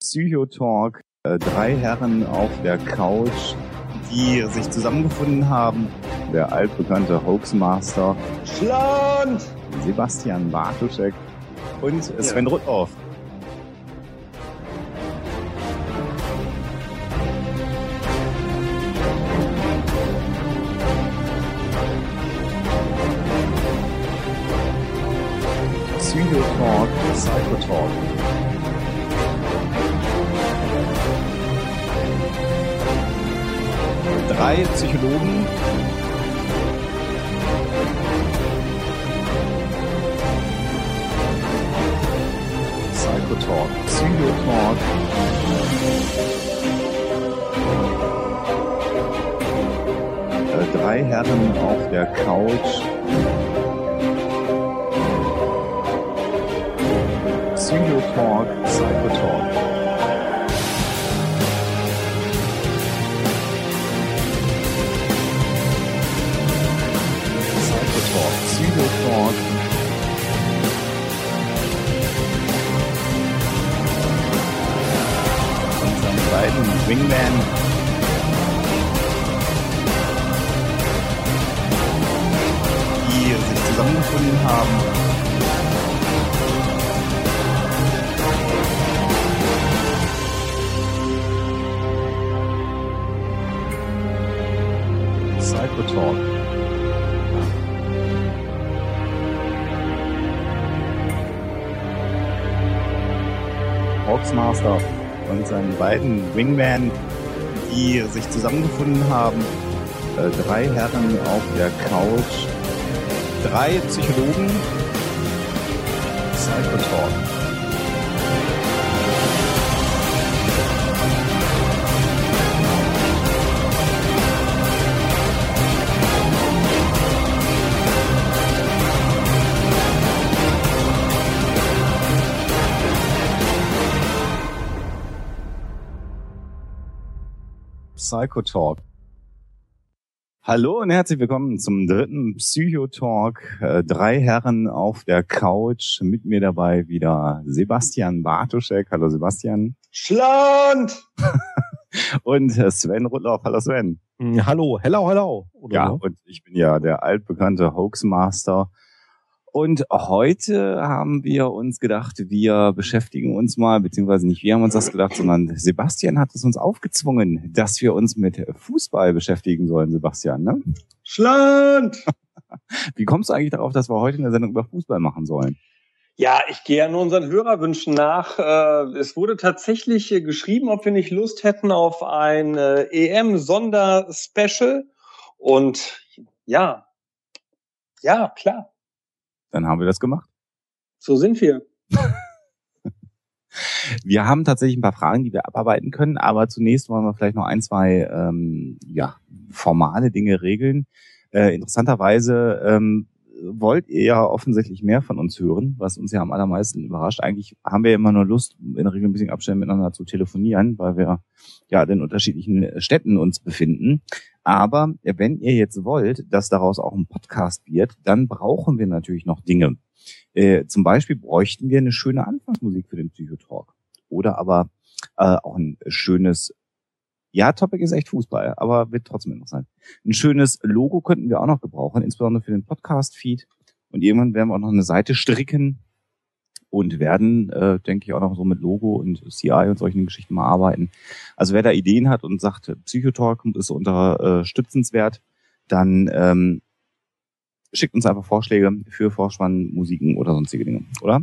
Psychotalk. Äh, drei Herren auf der Couch, die sich zusammengefunden haben. Der altbekannte Hoaxmaster Schland! Sebastian Bartuschek und Sven ja. Rudolph. Psychotalk, Psychotalk. Psychologen. Beiden Wingman, die sich zusammengefunden haben. Äh, drei Herren auf der Couch, drei Psychologen, Psychotalk. Psychotalk. Hallo und herzlich willkommen zum dritten Psychotalk. Äh, drei Herren auf der Couch. Mit mir dabei wieder Sebastian Bartoschek. Hallo Sebastian. Schland! und Sven Rudloff. Hallo Sven. Hallo, hello, hello. Oder ja, so? und ich bin ja der altbekannte Hoaxmaster und heute haben wir uns gedacht, wir beschäftigen uns mal, beziehungsweise nicht wir haben uns das gedacht, sondern Sebastian hat es uns aufgezwungen, dass wir uns mit Fußball beschäftigen sollen, Sebastian, ne? Schland! Wie kommst du eigentlich darauf, dass wir heute eine Sendung über Fußball machen sollen? Ja, ich gehe ja nur unseren Hörerwünschen nach. Äh, es wurde tatsächlich geschrieben, ob wir nicht Lust hätten auf ein äh, EM-Sonderspecial. Und ja, ja, klar. Dann haben wir das gemacht. So sind wir. wir haben tatsächlich ein paar Fragen, die wir abarbeiten können, aber zunächst wollen wir vielleicht noch ein, zwei ähm, ja, formale Dinge regeln. Äh, interessanterweise ähm, wollt ihr ja offensichtlich mehr von uns hören, was uns ja am allermeisten überrascht. Eigentlich haben wir immer nur Lust, in der Regel ein bisschen Abständen miteinander zu telefonieren, weil wir ja in unterschiedlichen Städten uns befinden. Aber wenn ihr jetzt wollt, dass daraus auch ein Podcast wird, dann brauchen wir natürlich noch Dinge. Äh, zum Beispiel bräuchten wir eine schöne Anfangsmusik für den Psychotalk. Oder aber äh, auch ein schönes ja, Topic ist echt Fußball, aber wird trotzdem interessant. Ein schönes Logo könnten wir auch noch gebrauchen, insbesondere für den Podcast-Feed. Und irgendwann werden wir auch noch eine Seite stricken und werden, äh, denke ich, auch noch so mit Logo und CI und solchen Geschichten mal arbeiten. Also wer da Ideen hat und sagt, Psychotalk ist unterstützenswert, dann ähm, schickt uns einfach Vorschläge für Vorspannmusiken oder sonstige Dinge, oder?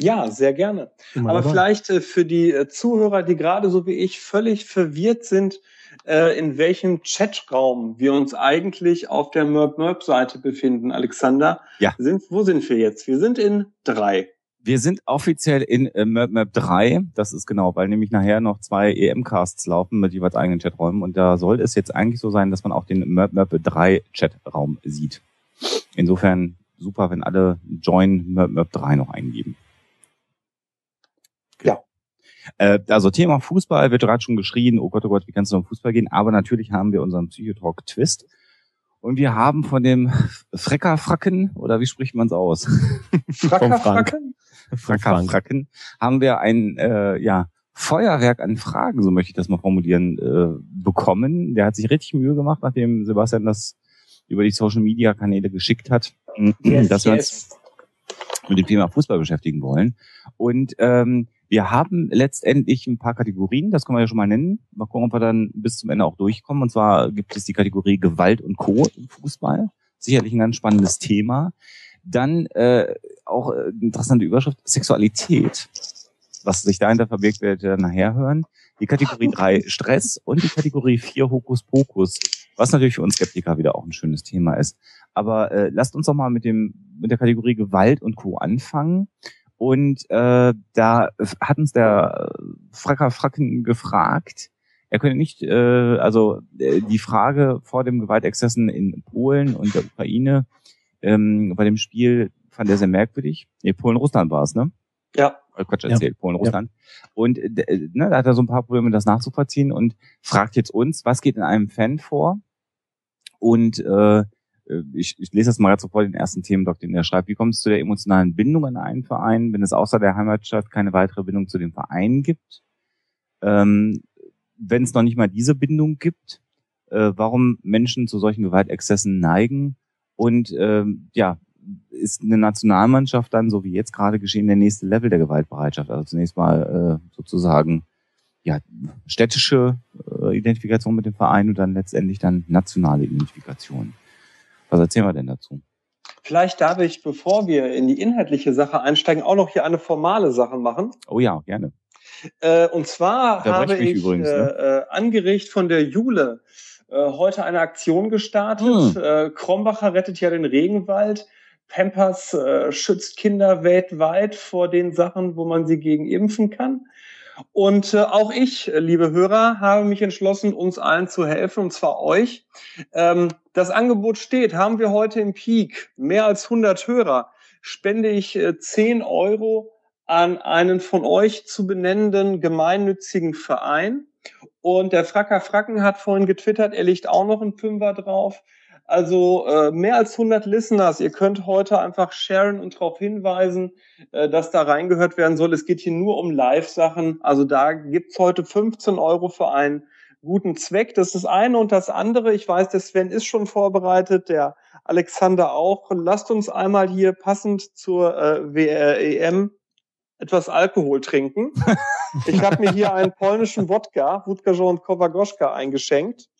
Ja, sehr gerne. Immer Aber dabei. vielleicht äh, für die äh, Zuhörer, die gerade so wie ich völlig verwirrt sind, äh, in welchem Chatraum wir uns eigentlich auf der Merp-Merp-Seite befinden, Alexander. Ja. Sind, wo sind wir jetzt? Wir sind in drei. Wir sind offiziell in äh, Merp Merp 3. Das ist genau, weil nämlich nachher noch zwei EM-Casts laufen mit jeweils eigenen Chaträumen. Und da soll es jetzt eigentlich so sein, dass man auch den Merp Merp 3 Chatraum sieht. Insofern super, wenn alle Join Merp Merp 3 noch eingeben. Äh, also Thema Fußball wird gerade schon geschrien, oh Gott, oh Gott, wie kannst du um Fußball gehen? Aber natürlich haben wir unseren Psychotalk-Twist. Und wir haben von dem Freckerfracken, oder wie spricht man es aus? Frackerfracken? Fracker Fracken, haben wir ein äh, ja, Feuerwerk an Fragen, so möchte ich das mal formulieren, äh, bekommen. Der hat sich richtig Mühe gemacht, nachdem Sebastian das über die Social Media Kanäle geschickt hat, yes, dass wir uns mit dem Thema Fußball beschäftigen wollen. Und ähm, wir haben letztendlich ein paar Kategorien, das können wir ja schon mal nennen. Mal gucken, ob wir dann bis zum Ende auch durchkommen. Und zwar gibt es die Kategorie Gewalt und Co. im Fußball. Sicherlich ein ganz spannendes Thema. Dann äh, auch äh, interessante Überschrift, Sexualität. Was sich dahinter verbirgt, werdet ihr nachher hören. Die Kategorie 3 Stress und die Kategorie 4 Hokuspokus. Was natürlich für uns Skeptiker wieder auch ein schönes Thema ist. Aber äh, lasst uns doch mal mit dem mit der Kategorie Gewalt und Co. anfangen. Und äh, da hat uns der Fracker Fracken gefragt, er könnte nicht, äh, also äh, die Frage vor dem Gewaltexzessen in Polen und der Ukraine ähm, bei dem Spiel fand er sehr merkwürdig. Nee, Polen-Russland war es, ne? Ja. Äh, Quatsch erzählt, ja. Polen-Russland. Ja. Und äh, ne, da hat er so ein paar Probleme, das nachzuvollziehen und fragt jetzt uns, was geht in einem Fan vor? Und äh, äh, ich, ich lese das mal gerade sofort den ersten Themenblock, den er schreibt. Wie kommt es zu der emotionalen Bindung an einen Verein, wenn es außer der Heimatstadt keine weitere Bindung zu dem Verein gibt? Ähm, wenn es noch nicht mal diese Bindung gibt, äh, warum Menschen zu solchen Gewaltexzessen neigen und ähm, ja, ist eine Nationalmannschaft dann, so wie jetzt gerade geschehen, der nächste Level der Gewaltbereitschaft. Also zunächst mal äh, sozusagen ja, städtische äh, Identifikation mit dem Verein und dann letztendlich dann nationale Identifikation. Was erzählen wir denn dazu? Vielleicht darf ich, bevor wir in die inhaltliche Sache einsteigen, auch noch hier eine formale Sache machen. Oh ja, gerne. Äh, und zwar da habe ich, ich übrigens, äh, ne? äh, angeregt von der Jule äh, heute eine Aktion gestartet. Hm. Äh, Krombacher rettet ja den Regenwald. Pampers äh, schützt Kinder weltweit vor den Sachen, wo man sie gegen impfen kann. Und äh, auch ich, liebe Hörer, habe mich entschlossen, uns allen zu helfen, und zwar euch. Ähm, das Angebot steht, haben wir heute im Peak mehr als 100 Hörer, spende ich äh, 10 Euro an einen von euch zu benennenden gemeinnützigen Verein. Und der Fracker Fracken hat vorhin getwittert, er legt auch noch einen Fünfer drauf. Also äh, mehr als 100 Listeners. Ihr könnt heute einfach sharen und darauf hinweisen, äh, dass da reingehört werden soll. Es geht hier nur um Live-Sachen. Also da gibt's heute 15 Euro für einen guten Zweck. Das ist das eine und das andere. Ich weiß, der Sven ist schon vorbereitet, der Alexander auch. Lasst uns einmal hier passend zur äh, WREM etwas Alkohol trinken. ich habe mir hier einen polnischen Wodka, Wodka und Kowagoschka eingeschenkt.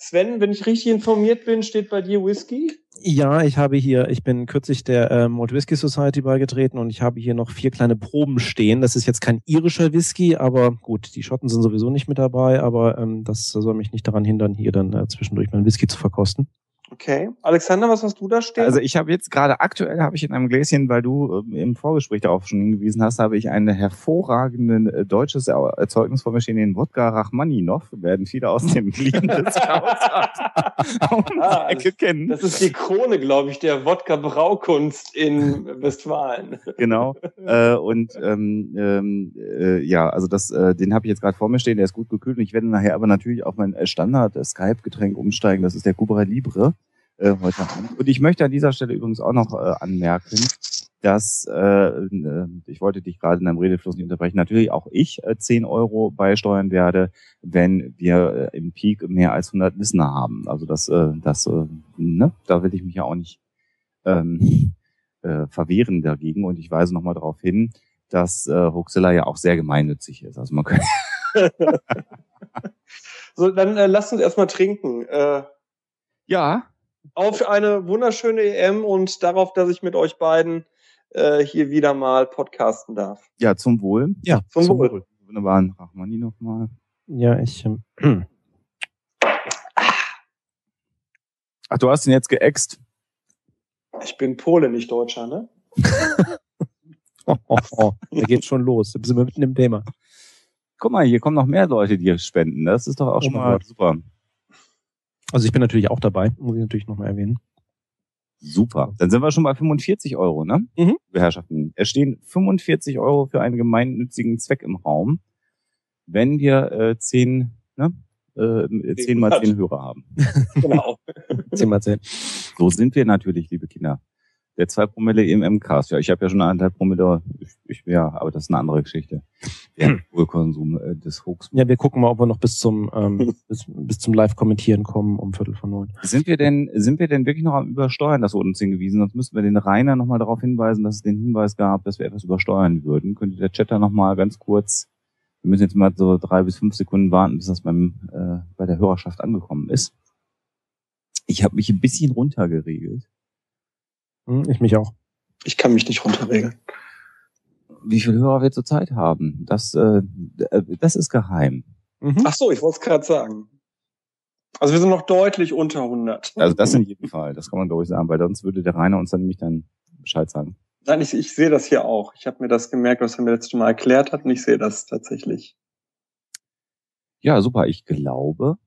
Sven, wenn ich richtig informiert bin, steht bei dir Whisky? Ja, ich habe hier, ich bin kürzlich der äh, Malt Whisky Society beigetreten und ich habe hier noch vier kleine Proben stehen. Das ist jetzt kein irischer Whisky, aber gut, die Schotten sind sowieso nicht mit dabei, aber ähm, das soll mich nicht daran hindern, hier dann äh, zwischendurch meinen Whisky zu verkosten. Okay. Alexander, was hast du da stehen? Also ich habe jetzt gerade aktuell habe ich in einem Gläschen, weil du äh, im Vorgespräch darauf schon hingewiesen hast, habe ich ein hervorragendes äh, deutsches Erzeugnis vor mir stehen, den Wodka Rachmaninov. Werden viele aus dem Glied des ah, kennen. Das ist die Krone, glaube ich, der Wodka-Braukunst in Westfalen. Genau. Äh, und ähm, ähm, äh, ja, also das, äh, den habe ich jetzt gerade vor mir stehen, der ist gut gekühlt. Und ich werde nachher aber natürlich auf mein Standard-Skype-Getränk umsteigen. Das ist der Cubra Libre äh, heute Abend. Und ich möchte an dieser Stelle übrigens auch noch äh, anmerken, dass äh, äh, ich wollte dich gerade in deinem Redefluss nicht unterbrechen, natürlich auch ich äh, 10 Euro beisteuern werde, wenn wir äh, im Peak mehr als 100 Listener haben. Also das, äh, das äh, ne, da will ich mich ja auch nicht ähm, äh, verwehren dagegen. Und ich weise nochmal darauf hin, dass äh, Hoaxilla ja auch sehr gemeinnützig ist. Also man kann so, dann äh, lasst uns erstmal trinken. Äh, ja, auf eine wunderschöne EM und darauf, dass ich mit euch beiden äh, hier wieder mal podcasten darf. Ja, zum Wohl. Ja, zum, zum Wohl. Wohl. Wunderbaren Rachmani nochmal. Ja, ich. Ähm, Ach, du hast ihn jetzt geäxt. Ich bin Pole, nicht Deutscher, ne? oh, oh, oh. Da geht's schon los. Da sind wir mitten im Thema. Guck mal, hier kommen noch mehr Leute, die spenden. Das ist doch auch oh schon mal Gott. super. Also ich bin natürlich auch dabei, muss ich natürlich nochmal erwähnen. Super. Dann sind wir schon bei 45 Euro, ne? Mhm. Herrschaften. Es stehen 45 Euro für einen gemeinnützigen Zweck im Raum, wenn wir äh, 10, ne? Äh, 10 mal 10 Hörer haben. Genau. 10 mal 10. So sind wir natürlich, liebe Kinder. Der zwei Promille im MCAS. Ja, ich habe ja schon anderthalb Promille. Ich, ich, ja, aber das ist eine andere Geschichte. Der Alkoholkonsum äh, des Hoax. Ja, wir gucken mal, ob wir noch bis zum ähm, bis, bis zum Live-Kommentieren kommen um Viertel von neun. Sind wir denn sind wir denn wirklich noch am Übersteuern? Das wurde uns hingewiesen. Sonst müssten wir den Rainer nochmal darauf hinweisen, dass es den Hinweis gab, dass wir etwas übersteuern würden. Könnte der Chatter nochmal ganz kurz wir müssen jetzt mal so drei bis fünf Sekunden warten, bis das beim, äh, bei der Hörerschaft angekommen ist. Ich habe mich ein bisschen runtergeregelt. Hm, ich mich auch. Ich kann mich nicht runterregeln. Wie viele Hörer wir zurzeit haben, das, äh, das ist geheim. Mhm. Ach so, ich wollte es gerade sagen. Also wir sind noch deutlich unter 100. Also das in jedem Fall, das kann man glaube ich sagen, weil sonst würde der Rainer uns dann nämlich dann Bescheid sagen. Nein, ich, ich sehe das hier auch. Ich habe mir das gemerkt, was er mir letztes Mal erklärt hat und ich sehe das tatsächlich. Ja, super. Ich glaube,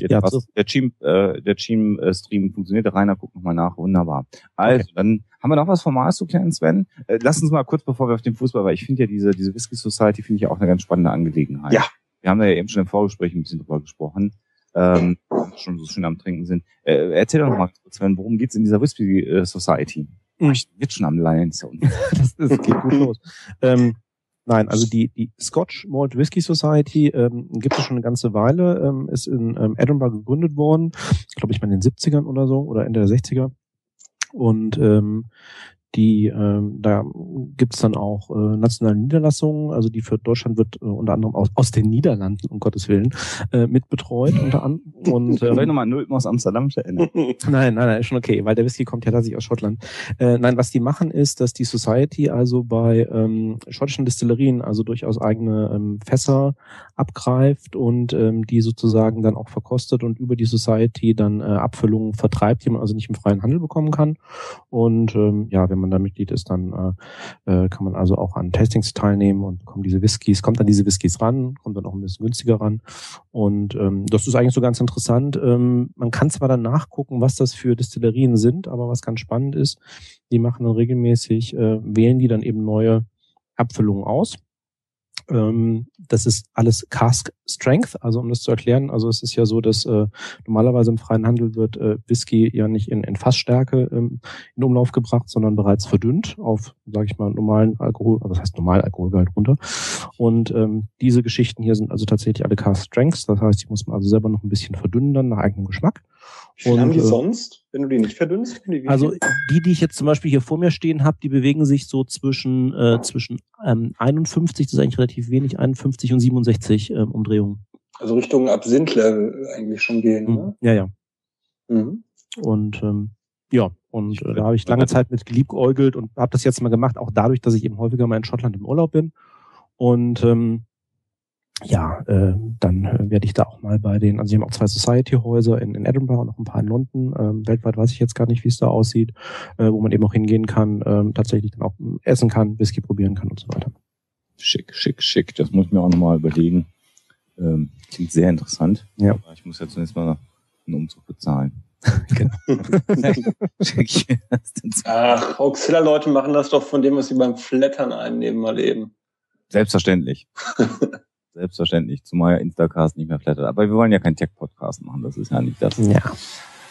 ja, was, so. der Team, äh, der Team äh, Stream funktioniert. Der Rainer guckt nochmal nach. Wunderbar. Also, okay. dann haben wir noch was Formales zu klären, Sven. Äh, lass uns mal kurz, bevor wir auf den Fußball, weil ich finde ja diese, diese Whisky Society finde ich ja auch eine ganz spannende Angelegenheit. Ja. Wir haben ja eben schon im Vorgespräch ein bisschen drüber gesprochen. Ähm, schon so schön am Trinken sind. Äh, erzähl doch noch mal kurz, Sven, worum geht's in dieser Whisky äh, Society? Oh, ich bin jetzt schon am Lallen. das, das geht gut los. Ähm, nein, also die, die Scotch Malt Whisky Society ähm, gibt es schon eine ganze Weile, ähm, ist in ähm, Edinburgh gegründet worden, glaube ich mal in den 70ern oder so oder Ende der 60er. Und ähm, die ähm, da gibt es dann auch äh, nationale Niederlassungen, also die für Deutschland wird äh, unter anderem aus, aus den Niederlanden, um Gottes Willen, äh, mitbetreut unter anderem. Und ähm, Soll ich nochmal null aus Amsterdam erinnern? Nein, nein, nein, ist schon okay, weil der Whisky kommt ja tatsächlich aus Schottland. Äh, nein, was die machen ist, dass die Society also bei ähm, schottischen Distillerien also durchaus eigene ähm, Fässer abgreift und ähm, die sozusagen dann auch verkostet und über die Society dann äh, Abfüllungen vertreibt, die man also nicht im freien Handel bekommen kann. Und ähm, ja, wenn man da Mitglied ist, dann äh, äh, kann man also auch an Tastings teilnehmen und bekommt diese Whiskys, kommt an diese Whiskys ran, kommt dann auch ein bisschen günstiger ran. Und ähm, das ist eigentlich so ganz interessant. Ähm, man kann zwar dann nachgucken, was das für Destillerien sind, aber was ganz spannend ist, die machen dann regelmäßig, äh, wählen die dann eben neue Abfüllungen aus das ist alles Cask Strength, also um das zu erklären, also es ist ja so, dass äh, normalerweise im freien Handel wird äh, Whisky ja nicht in, in Fassstärke ähm, in Umlauf gebracht, sondern bereits verdünnt auf, sage ich mal, normalen Alkohol, also das heißt normal Alkoholgehalt runter. Und ähm, diese Geschichten hier sind also tatsächlich alle Cask Strengths, das heißt, die muss man also selber noch ein bisschen verdünnen dann nach eigenem Geschmack. Wie viel haben die äh, sonst, wenn du die nicht verdünnst? Die also die, die ich jetzt zum Beispiel hier vor mir stehen habe, die bewegen sich so zwischen äh, zwischen ähm, 51, das ist eigentlich relativ wenig, 51 und 67 ähm, Umdrehungen. Also Richtung Absinth-Level eigentlich schon gehen, mhm. ne? Ja, ja. Mhm. Und ähm, ja, und äh, da habe ich lange Zeit mit geliebäugelt und habe das jetzt mal gemacht, auch dadurch, dass ich eben häufiger mal in Schottland im Urlaub bin. Und ähm, ja, äh, dann äh, werde ich da auch mal bei den, also sie haben auch zwei Society-Häuser in, in Edinburgh und noch ein paar in London. Ähm, weltweit weiß ich jetzt gar nicht, wie es da aussieht, äh, wo man eben auch hingehen kann, ähm, tatsächlich dann auch essen kann, Whisky probieren kann und so weiter. Schick, schick, schick. Das muss ich mir auch nochmal überlegen. Ähm, klingt sehr interessant. Ja. Aber ich muss ja zunächst mal einen Umzug bezahlen. genau. Ach, Auxilla-Leute machen das doch von dem, was sie beim Flattern einnehmen, mal eben. Selbstverständlich. Selbstverständlich, zumal ja Instacast nicht mehr flattert. Aber wir wollen ja keinen Tech-Podcast machen, das ist ja nicht das, ja.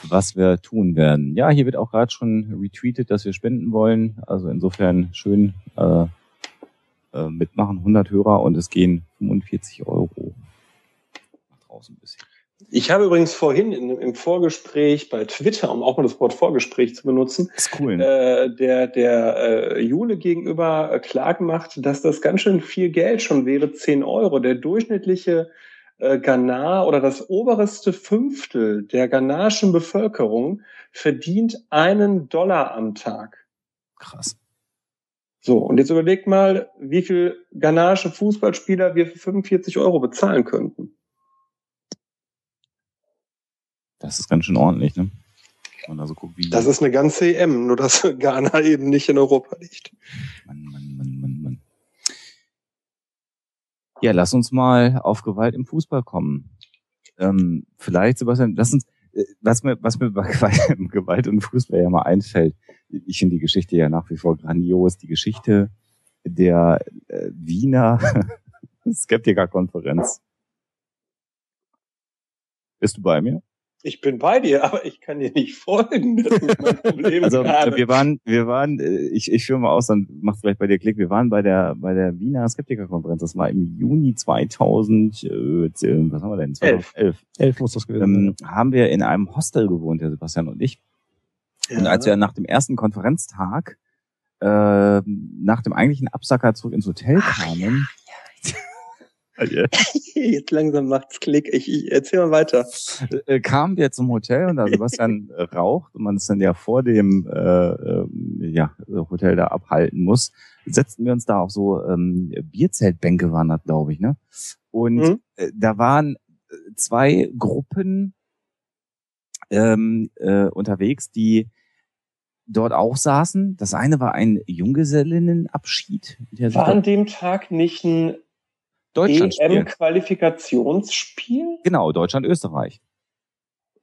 was wir tun werden. Ja, hier wird auch gerade schon retweetet, dass wir spenden wollen. Also insofern schön äh, äh, mitmachen, 100 Hörer und es gehen 45 Euro nach draußen ein bisschen. Ich habe übrigens vorhin in, im Vorgespräch bei Twitter, um auch mal das Wort Vorgespräch zu benutzen, cool, äh, der, der äh, Jule gegenüber äh, klar gemacht, dass das ganz schön viel Geld schon wäre, 10 Euro. Der durchschnittliche äh, Ghana oder das oberste Fünftel der ghanaischen Bevölkerung verdient einen Dollar am Tag. Krass. So, und jetzt überlegt mal, wie viel ghanaische Fußballspieler wir für 45 Euro bezahlen könnten. Das ist ganz schön ordentlich, ne? Und also guckt, wie das ist eine ganze EM, nur dass Ghana eben nicht in Europa liegt. Mann, Mann, Mann, Mann, Mann. Ja, lass uns mal auf Gewalt im Fußball kommen. Ähm, vielleicht, Sebastian, lass uns, äh, was mir, was mir bei Gewalt im Fußball ja mal einfällt, ich finde die Geschichte ja nach wie vor grandios, die Geschichte der äh, Wiener Skeptikerkonferenz. Bist du bei mir? Ich bin bei dir, aber ich kann dir nicht folgen. Das ist mein Problem. also gerade. wir waren, wir waren, äh, ich, ich führe mal aus, dann macht vielleicht bei dir Klick. Wir waren bei der bei der Wiener Skeptiker-Konferenz. Das war im Juni 2000, äh, was haben wir denn? 2011. 11 muss das gewesen ähm, sein. Haben wir in einem Hostel gewohnt, der Sebastian und ich. Ja. Und als wir nach dem ersten Konferenztag äh, nach dem eigentlichen Absacker zurück ins Hotel kamen, Jetzt langsam macht's Klick. Ich, ich erzähl mal weiter. Äh, kamen wir zum Hotel und da Sebastian raucht und man es dann ja vor dem äh, äh, ja, Hotel da abhalten muss, setzten wir uns da auf so ähm, Bierzeltbänke waren das, glaube ich, ne? Und mhm. äh, da waren zwei Gruppen ähm, äh, unterwegs, die dort auch saßen. Das eine war ein Junggesellinnenabschied. War an dem Tag nicht ein Deutschland EM-Qualifikationsspiel? Genau, Deutschland-Österreich.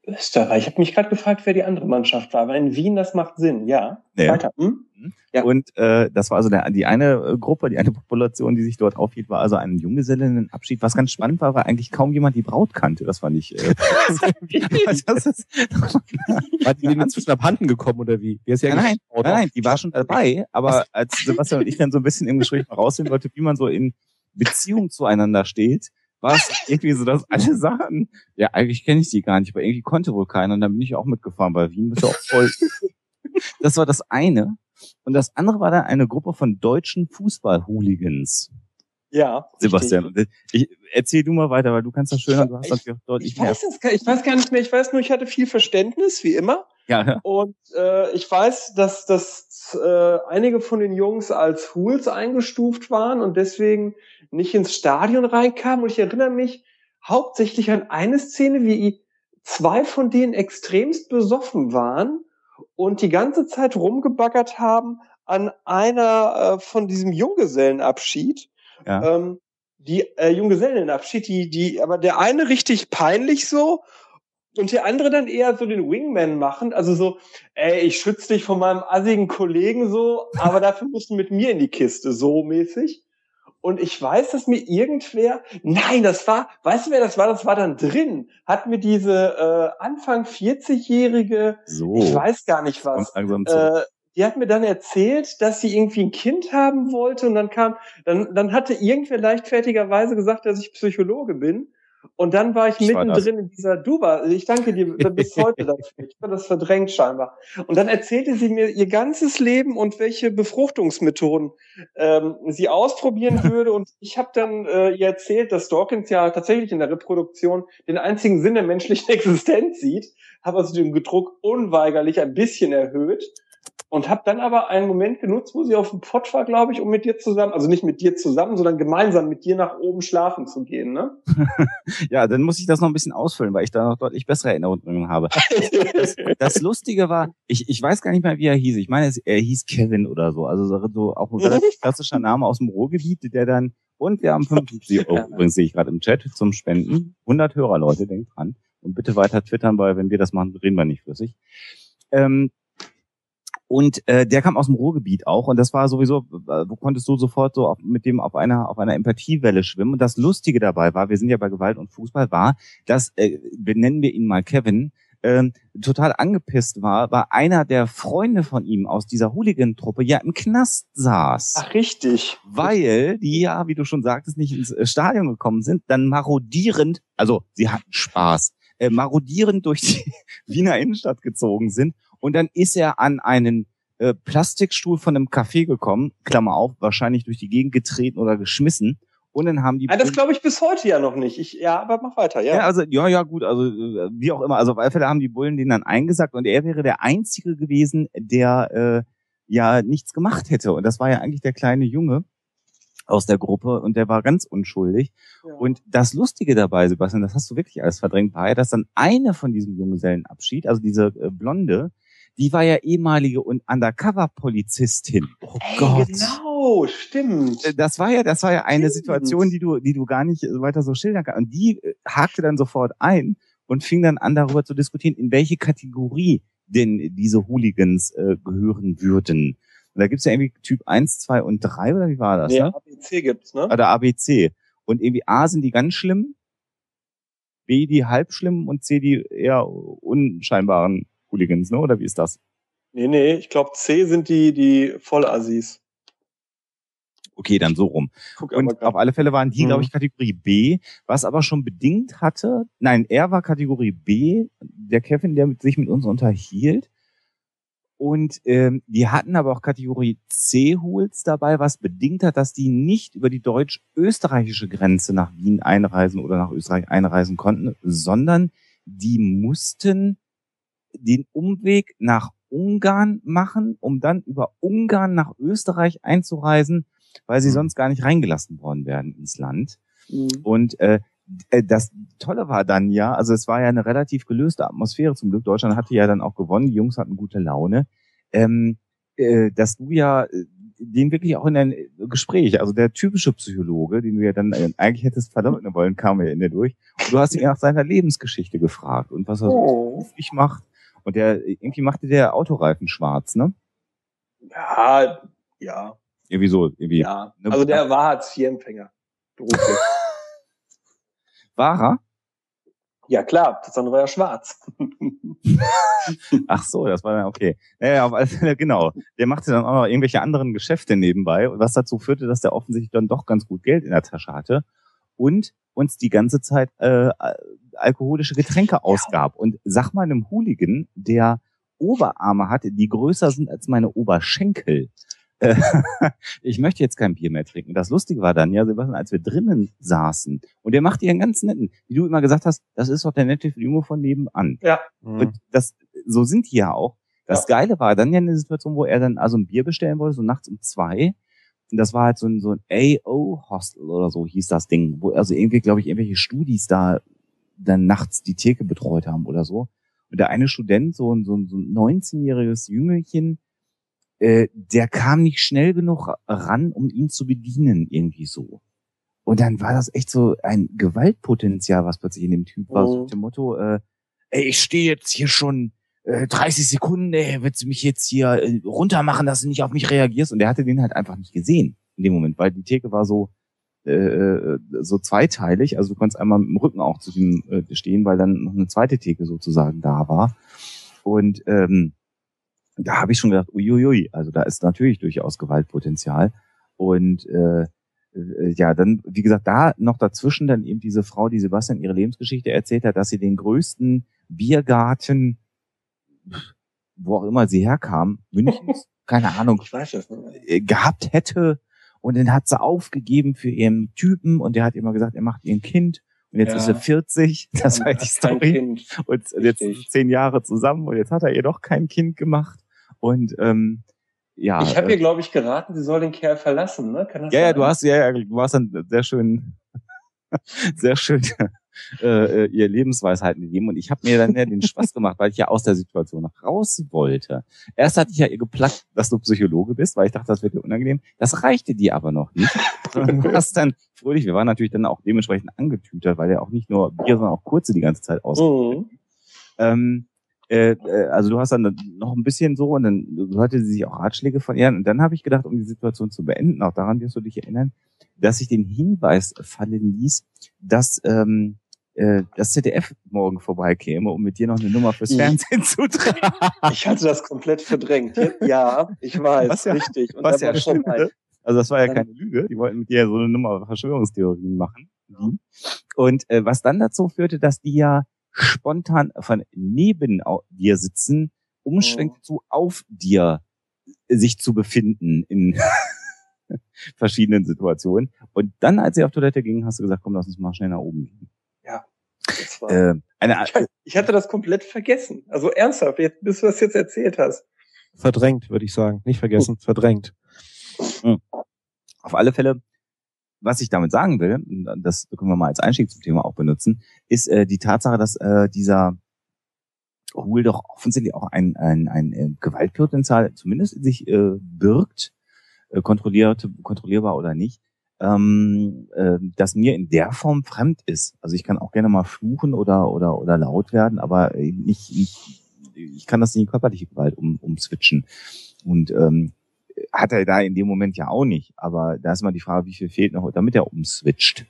Österreich. Ich habe mich gerade gefragt, wer die andere Mannschaft war. Aber in Wien, das macht Sinn, ja. ja. Weiter. Hm? Mhm. Ja. Und äh, das war also der, die eine äh, Gruppe, die eine Population, die sich dort aufhielt, war also ein Junggesellinnenabschied. Was ganz spannend war, war eigentlich kaum jemand die Braut kannte. Das fand ich. Äh, das ist, war die denen inzwischen abhanden gekommen oder wie? wie ist ja nein, nein, nein, die war schon dabei. Aber als Sebastian und ich dann so ein bisschen im Gespräch mal rausfinden wollte, wie man so in Beziehung zueinander steht, war es irgendwie so, dass alle Sachen, ja, eigentlich kenne ich die gar nicht, aber irgendwie konnte wohl keiner und dann bin ich auch mitgefahren, weil Wien ist ja auch voll. das war das eine. Und das andere war dann eine Gruppe von deutschen Fußball-Hooligans. Ja. Sebastian, ich, erzähl du mal weiter, weil du kannst das schöner, du hast natürlich deutlich ich weiß, mehr. ich weiß gar nicht mehr, ich weiß nur, ich hatte viel Verständnis, wie immer. Ja. ja. Und äh, ich weiß, dass, dass äh, einige von den Jungs als Hools eingestuft waren und deswegen nicht ins Stadion reinkamen. Und ich erinnere mich hauptsächlich an eine Szene, wie zwei von denen extremst besoffen waren und die ganze Zeit rumgebaggert haben an einer äh, von diesem Junggesellenabschied. Ja. Ähm, die äh, Junggesellenabschied, die, die, aber der eine richtig peinlich so und der andere dann eher so den Wingman machen, also so, ey, ich schütze dich von meinem assigen Kollegen so, aber dafür musst du mit mir in die Kiste, so mäßig. Und ich weiß, dass mir irgendwer, nein, das war, weißt du wer das war? Das war dann drin. Hat mir diese äh, Anfang 40-jährige, so. ich weiß gar nicht was, äh, die hat mir dann erzählt, dass sie irgendwie ein Kind haben wollte und dann kam, dann, dann hatte irgendwer leichtfertigerweise gesagt, dass ich Psychologe bin. Und dann war ich, ich mittendrin in dieser Duba. Ich danke dir bis heute dafür. Ich habe das verdrängt scheinbar. Und dann erzählte sie mir ihr ganzes Leben und welche Befruchtungsmethoden ähm, sie ausprobieren würde. Und ich habe dann äh, ihr erzählt, dass Dawkins ja tatsächlich in der Reproduktion den einzigen Sinn der menschlichen Existenz sieht. Habe also den Gedruck unweigerlich ein bisschen erhöht und habe dann aber einen Moment genutzt, wo sie auf dem Pott war, glaube ich, um mit dir zusammen, also nicht mit dir zusammen, sondern gemeinsam mit dir nach oben schlafen zu gehen, ne? ja, dann muss ich das noch ein bisschen ausfüllen, weil ich da noch deutlich bessere Erinnerungen habe. das, das, Lustige war, ich, ich weiß gar nicht mehr, wie er hieß. Ich meine, er hieß Kevin oder so, also so auch ein relativ klassischer Name aus dem Ruhrgebiet, der dann und wir haben 50 Euro, übrigens sehe ich gerade im Chat, zum Spenden. 100 Hörer, Leute, denkt dran. Und bitte weiter twittern, weil wenn wir das machen, reden wir nicht flüssig. Ähm, und äh, der kam aus dem Ruhrgebiet auch und das war sowieso, äh, wo konntest du sofort so auf, mit dem auf einer auf einer Empathiewelle schwimmen. Und das Lustige dabei war, wir sind ja bei Gewalt und Fußball, war, dass äh, benennen wir ihn mal Kevin, äh, total angepisst war, war einer der Freunde von ihm aus dieser Hooligan-Truppe ja im Knast saß. Ach, richtig. Weil die ja, wie du schon sagtest, nicht ins äh, Stadion gekommen sind, dann marodierend, also sie hatten Spaß, äh, marodierend durch die Wiener Innenstadt gezogen sind und dann ist er an einen äh, Plastikstuhl von einem Café gekommen, Klammer auf, wahrscheinlich durch die Gegend getreten oder geschmissen. Und dann haben die. Ja, das glaube ich bis heute ja noch nicht. Ich, ja, aber mach weiter, ja. Ja, also, ja, ja, gut, also äh, wie auch immer. Also auf alle Fälle haben die Bullen den dann eingesagt und er wäre der Einzige gewesen, der äh, ja nichts gemacht hätte. Und das war ja eigentlich der kleine Junge aus der Gruppe und der war ganz unschuldig. Ja. Und das Lustige dabei, Sebastian, das hast du wirklich alles verdrängt, war ja, dass dann eine von diesem Junggesellenabschied, also diese äh, Blonde, die war ja ehemalige und Undercover-Polizistin. Oh Ey, Gott. Genau, stimmt. Äh, das war ja, das war ja eine stimmt. Situation, die du, die du gar nicht weiter so schildern kannst. Und die äh, hakte dann sofort ein und fing dann an, darüber zu diskutieren, in welche Kategorie denn diese Hooligans äh, gehören würden. Und da gibt's ja irgendwie Typ 1, 2 und 3, oder wie war das? Ja, ne? ABC gibt's, ne? Oder ABC. Und irgendwie A sind die ganz schlimm, B die halbschlimmen und C die eher unscheinbaren Hooligans, ne? Oder wie ist das? Nee, nee, ich glaube C sind die, die Vollassis. Okay, dann so rum. Guck und auf alle Fälle waren die, mhm. glaube ich, Kategorie B, was aber schon bedingt hatte, nein, er war Kategorie B, der Kevin, der sich mit uns unterhielt. Und ähm, die hatten aber auch Kategorie C-Hools dabei, was bedingt hat, dass die nicht über die deutsch-österreichische Grenze nach Wien einreisen oder nach Österreich einreisen konnten, sondern die mussten den Umweg nach Ungarn machen, um dann über Ungarn nach Österreich einzureisen, weil sie mhm. sonst gar nicht reingelassen worden wären ins Land. Mhm. Und äh, äh, das Tolle war dann ja, also es war ja eine relativ gelöste Atmosphäre zum Glück. Deutschland hatte ja dann auch gewonnen, die Jungs hatten gute Laune. Ähm, äh, dass du ja äh, den wirklich auch in ein Gespräch, also der typische Psychologe, den du ja dann äh, eigentlich hättest verleugnen wollen, kam ja in der durch. Und du hast ihn nach seiner Lebensgeschichte gefragt und was er oh. beruflich macht. Und der irgendwie machte der Autoreifen schwarz, ne? Ja, ja. Irgendwie so, irgendwie. Ja. Ne? Also der war Hartz-IV-Empfänger. Beruflich. war er? Ja klar, das andere war ja schwarz. Ach so, das war dann okay. Naja, genau. Der machte dann auch noch irgendwelche anderen Geschäfte nebenbei, was dazu führte, dass der offensichtlich dann doch ganz gut Geld in der Tasche hatte und uns die ganze Zeit äh, alkoholische Getränke ausgab. Und sag mal einem Hooligan, der Oberarme hatte, die größer sind als meine Oberschenkel. Äh, ich möchte jetzt kein Bier mehr trinken. Das Lustige war dann, ja, Sebastian, als wir drinnen saßen und der macht dir einen ganz netten, wie du immer gesagt hast, das ist doch der nette Junge von nebenan. Ja. Und das, so sind die ja auch. Das ja. Geile war dann ja eine Situation, wo er dann also ein Bier bestellen wollte, so nachts um zwei. Und das war halt so ein, so ein AO-Hostel oder so hieß das Ding, wo also irgendwie, glaube ich, irgendwelche Studis da dann nachts die Theke betreut haben oder so. Und der eine Student, so ein, so ein, so ein 19-jähriges Jüngelchen, äh, der kam nicht schnell genug ran, um ihn zu bedienen, irgendwie so. Und dann war das echt so ein Gewaltpotenzial, was plötzlich in dem Typ war, so mit dem Motto, äh, ey, ich stehe jetzt hier schon äh, 30 Sekunden, ey, willst du mich jetzt hier äh, runtermachen, dass du nicht auf mich reagierst? Und der hatte den halt einfach nicht gesehen in dem Moment, weil die Theke war so äh, äh, so zweiteilig. Also du konntest einmal mit dem Rücken auch zu dem äh, stehen, weil dann noch eine zweite Theke sozusagen da war. Und ähm, da habe ich schon gedacht, uiuiui, also da ist natürlich durchaus Gewaltpotenzial. Und äh, äh, ja, dann, wie gesagt, da noch dazwischen dann eben diese Frau, die Sebastian ihre Lebensgeschichte erzählt hat, dass sie den größten Biergarten, wo auch immer sie herkam, Münchens, keine Ahnung. Äh, gehabt hätte. Und den hat sie aufgegeben für ihren Typen und der hat immer gesagt, er macht ihr ein Kind. Und jetzt ja. ist er 40, das war die Story. Und jetzt sind zehn Jahre zusammen und jetzt hat er ihr doch kein Kind gemacht. Und ähm, ja. Ich habe äh, ihr, glaube ich, geraten, sie soll den Kerl verlassen, ne? Kann das ja, sein? ja, du hast ja, ja, du hast dann sehr schön, sehr schön äh, äh, ihr Lebensweisheiten gegeben und ich habe mir dann ja den Spaß gemacht, weil ich ja aus der Situation raus wollte. Erst hatte ich ja ihr geplagt, dass du Psychologe bist, weil ich dachte, das wird dir unangenehm. Das reichte dir aber noch nicht. du hast dann fröhlich, wir waren natürlich dann auch dementsprechend angetütert, weil er auch nicht nur Bier, sondern auch kurze die ganze Zeit aus. Mhm. Ähm, äh, äh, also du hast dann noch ein bisschen so und dann hörte sie sich auch Ratschläge von ihr und dann habe ich gedacht, um die Situation zu beenden, auch daran wirst du dich erinnern, dass ich den Hinweis fallen ließ, dass ähm, äh, das ZDF morgen vorbeikäme, um mit dir noch eine Nummer fürs Fernsehen zu tragen. Ich hatte das komplett verdrängt. Ja, ich weiß, was ja, richtig. Und was ja stimmt, ne? Also das war ja keine Lüge. Die wollten mit dir so eine Nummer Verschwörungstheorien machen. Und äh, was dann dazu führte, dass die ja spontan von neben dir sitzen, umschwenkt oh. zu auf dir sich zu befinden in verschiedenen Situationen. Und dann, als sie auf Toilette ging, hast du gesagt, komm, lass uns mal schnell nach oben gehen. Äh, eine, ich, ich, hatte das komplett vergessen. Also ernsthaft, jetzt, bis du das jetzt erzählt hast. Verdrängt, würde ich sagen. Nicht vergessen, oh. verdrängt. Hm. Auf alle Fälle was ich damit sagen will, das können wir mal als Einstieg zum Thema auch benutzen, ist äh, die Tatsache, dass äh, dieser Hul doch offensichtlich auch ein, ein, ein äh, Gewaltpotenzial zumindest in sich äh, birgt, äh, kontrolliert, kontrollierbar oder nicht, ähm, äh, das mir in der Form fremd ist. Also ich kann auch gerne mal fluchen oder oder oder laut werden, aber nicht, nicht ich kann das nicht in körperliche Gewalt um, umswitchen. Und ähm, hat er da in dem Moment ja auch nicht. Aber da ist mal die Frage, wie viel fehlt noch, damit er umswitcht.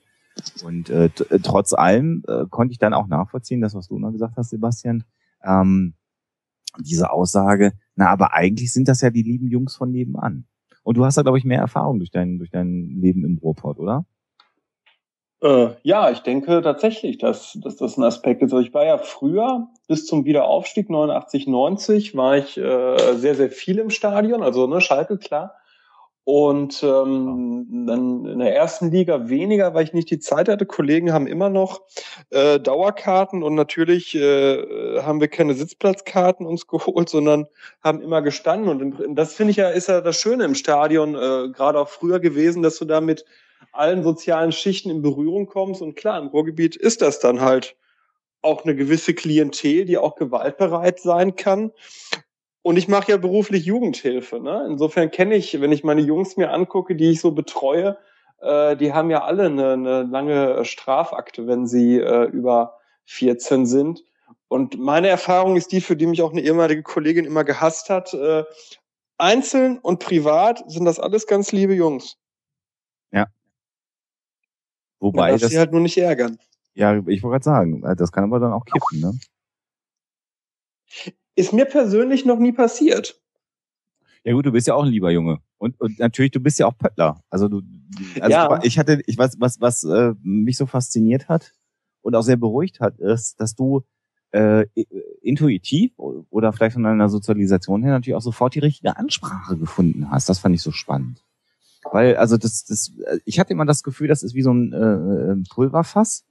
Und äh, trotz allem äh, konnte ich dann auch nachvollziehen, das, was du noch gesagt hast, Sebastian, ähm, diese Aussage, na, aber eigentlich sind das ja die lieben Jungs von nebenan. Und du hast da, glaube ich, mehr Erfahrung durch dein, durch dein Leben im Ruhrpott, oder? Äh, ja, ich denke tatsächlich, dass, dass das ein Aspekt ist. Also ich war ja früher, bis zum Wiederaufstieg 89, 90, war ich äh, sehr, sehr viel im Stadion, also ne, Schalke, klar. Und ähm, dann in der ersten Liga weniger, weil ich nicht die Zeit hatte. Kollegen haben immer noch äh, Dauerkarten und natürlich äh, haben wir keine Sitzplatzkarten uns geholt, sondern haben immer gestanden. Und das finde ich ja, ist ja das Schöne im Stadion, äh, gerade auch früher gewesen, dass du damit allen sozialen Schichten in Berührung kommst. Und klar, im Ruhrgebiet ist das dann halt auch eine gewisse Klientel, die auch gewaltbereit sein kann. Und ich mache ja beruflich Jugendhilfe. Ne? Insofern kenne ich, wenn ich meine Jungs mir angucke, die ich so betreue, äh, die haben ja alle eine, eine lange Strafakte, wenn sie äh, über 14 sind. Und meine Erfahrung ist die, für die mich auch eine ehemalige Kollegin immer gehasst hat. Äh, einzeln und privat sind das alles ganz liebe Jungs. Ja. Wobei Man das sie halt nur nicht ärgern. Ja, ich wollte gerade sagen, das kann aber dann auch kippen, ne? Ist mir persönlich noch nie passiert. Ja gut, du bist ja auch ein lieber Junge. Und, und natürlich, du bist ja auch Pöttler. Also du, also ja. ich hatte, ich weiß, was, was äh, mich so fasziniert hat und auch sehr beruhigt hat, ist, dass du äh, intuitiv oder vielleicht von deiner Sozialisation her natürlich auch sofort die richtige Ansprache gefunden hast. Das fand ich so spannend. Weil, also das, das, ich hatte immer das Gefühl, das ist wie so ein äh, Pulverfass.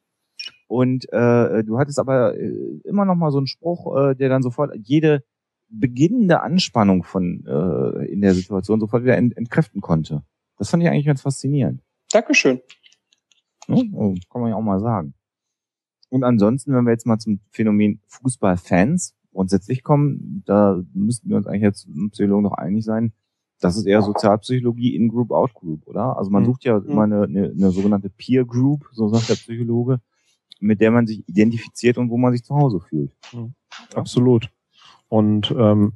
Und äh, du hattest aber äh, immer noch mal so einen Spruch, äh, der dann sofort jede beginnende Anspannung von äh, in der Situation sofort wieder ent entkräften konnte. Das fand ich eigentlich ganz faszinierend. Dankeschön. Ja, oh, kann man ja auch mal sagen. Und ansonsten, wenn wir jetzt mal zum Phänomen Fußballfans grundsätzlich kommen, da müssten wir uns eigentlich jetzt im Psychologen noch einig sein, das ist eher Sozialpsychologie in-Group, out-Group, oder? Also man mhm. sucht ja mhm. immer eine, eine, eine sogenannte Peer Group, so sagt der Psychologe, mit der man sich identifiziert und wo man sich zu Hause fühlt. Mhm. Absolut. Und ähm,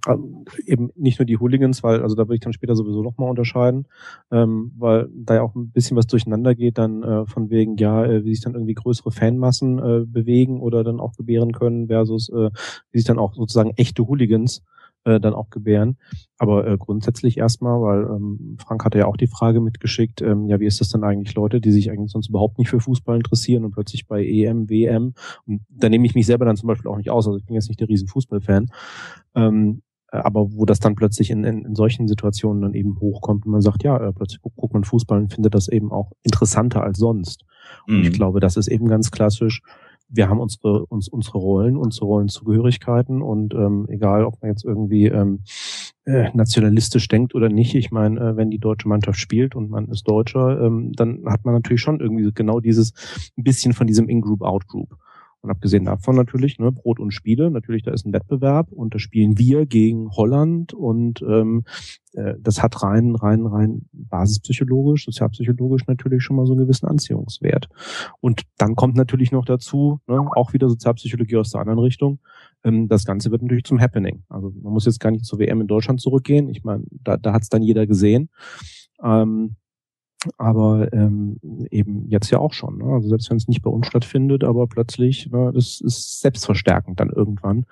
eben nicht nur die Hooligans, weil, also da würde ich dann später sowieso nochmal unterscheiden, ähm, weil da ja auch ein bisschen was durcheinander geht, dann äh, von wegen, ja, äh, wie sich dann irgendwie größere Fanmassen äh, bewegen oder dann auch gebären können, versus äh, wie sich dann auch sozusagen echte Hooligans äh, dann auch gebären. Aber äh, grundsätzlich erstmal, weil ähm, Frank hatte ja auch die Frage mitgeschickt, ähm, ja, wie ist das denn eigentlich Leute, die sich eigentlich sonst überhaupt nicht für Fußball interessieren und plötzlich bei EM, WM, und da nehme ich mich selber dann zum Beispiel auch nicht aus, also ich bin jetzt nicht der riesen Fußballfan, ähm, äh, aber wo das dann plötzlich in, in, in solchen Situationen dann eben hochkommt und man sagt, ja, äh, plötzlich guckt, guckt man Fußball und findet das eben auch interessanter als sonst. Und mhm. ich glaube, das ist eben ganz klassisch, wir haben unsere, uns, unsere Rollen, unsere Rollenzugehörigkeiten und ähm, egal, ob man jetzt irgendwie ähm, äh, nationalistisch denkt oder nicht, ich meine, äh, wenn die deutsche Mannschaft spielt und man ist Deutscher, ähm, dann hat man natürlich schon irgendwie genau dieses ein bisschen von diesem In-Group, Out-Group. Und abgesehen davon natürlich, ne, Brot und Spiele, natürlich, da ist ein Wettbewerb und da spielen wir gegen Holland und ähm, äh, das hat rein, rein, rein basispsychologisch, sozialpsychologisch natürlich schon mal so einen gewissen Anziehungswert. Und dann kommt natürlich noch dazu, ne, auch wieder Sozialpsychologie aus der anderen Richtung, ähm, das Ganze wird natürlich zum Happening. Also man muss jetzt gar nicht zur WM in Deutschland zurückgehen. Ich meine, da, da hat es dann jeder gesehen. Ähm, aber ähm, eben jetzt ja auch schon. Ne? Also selbst wenn es nicht bei uns stattfindet, aber plötzlich, ne, das ist selbstverstärkend dann irgendwann,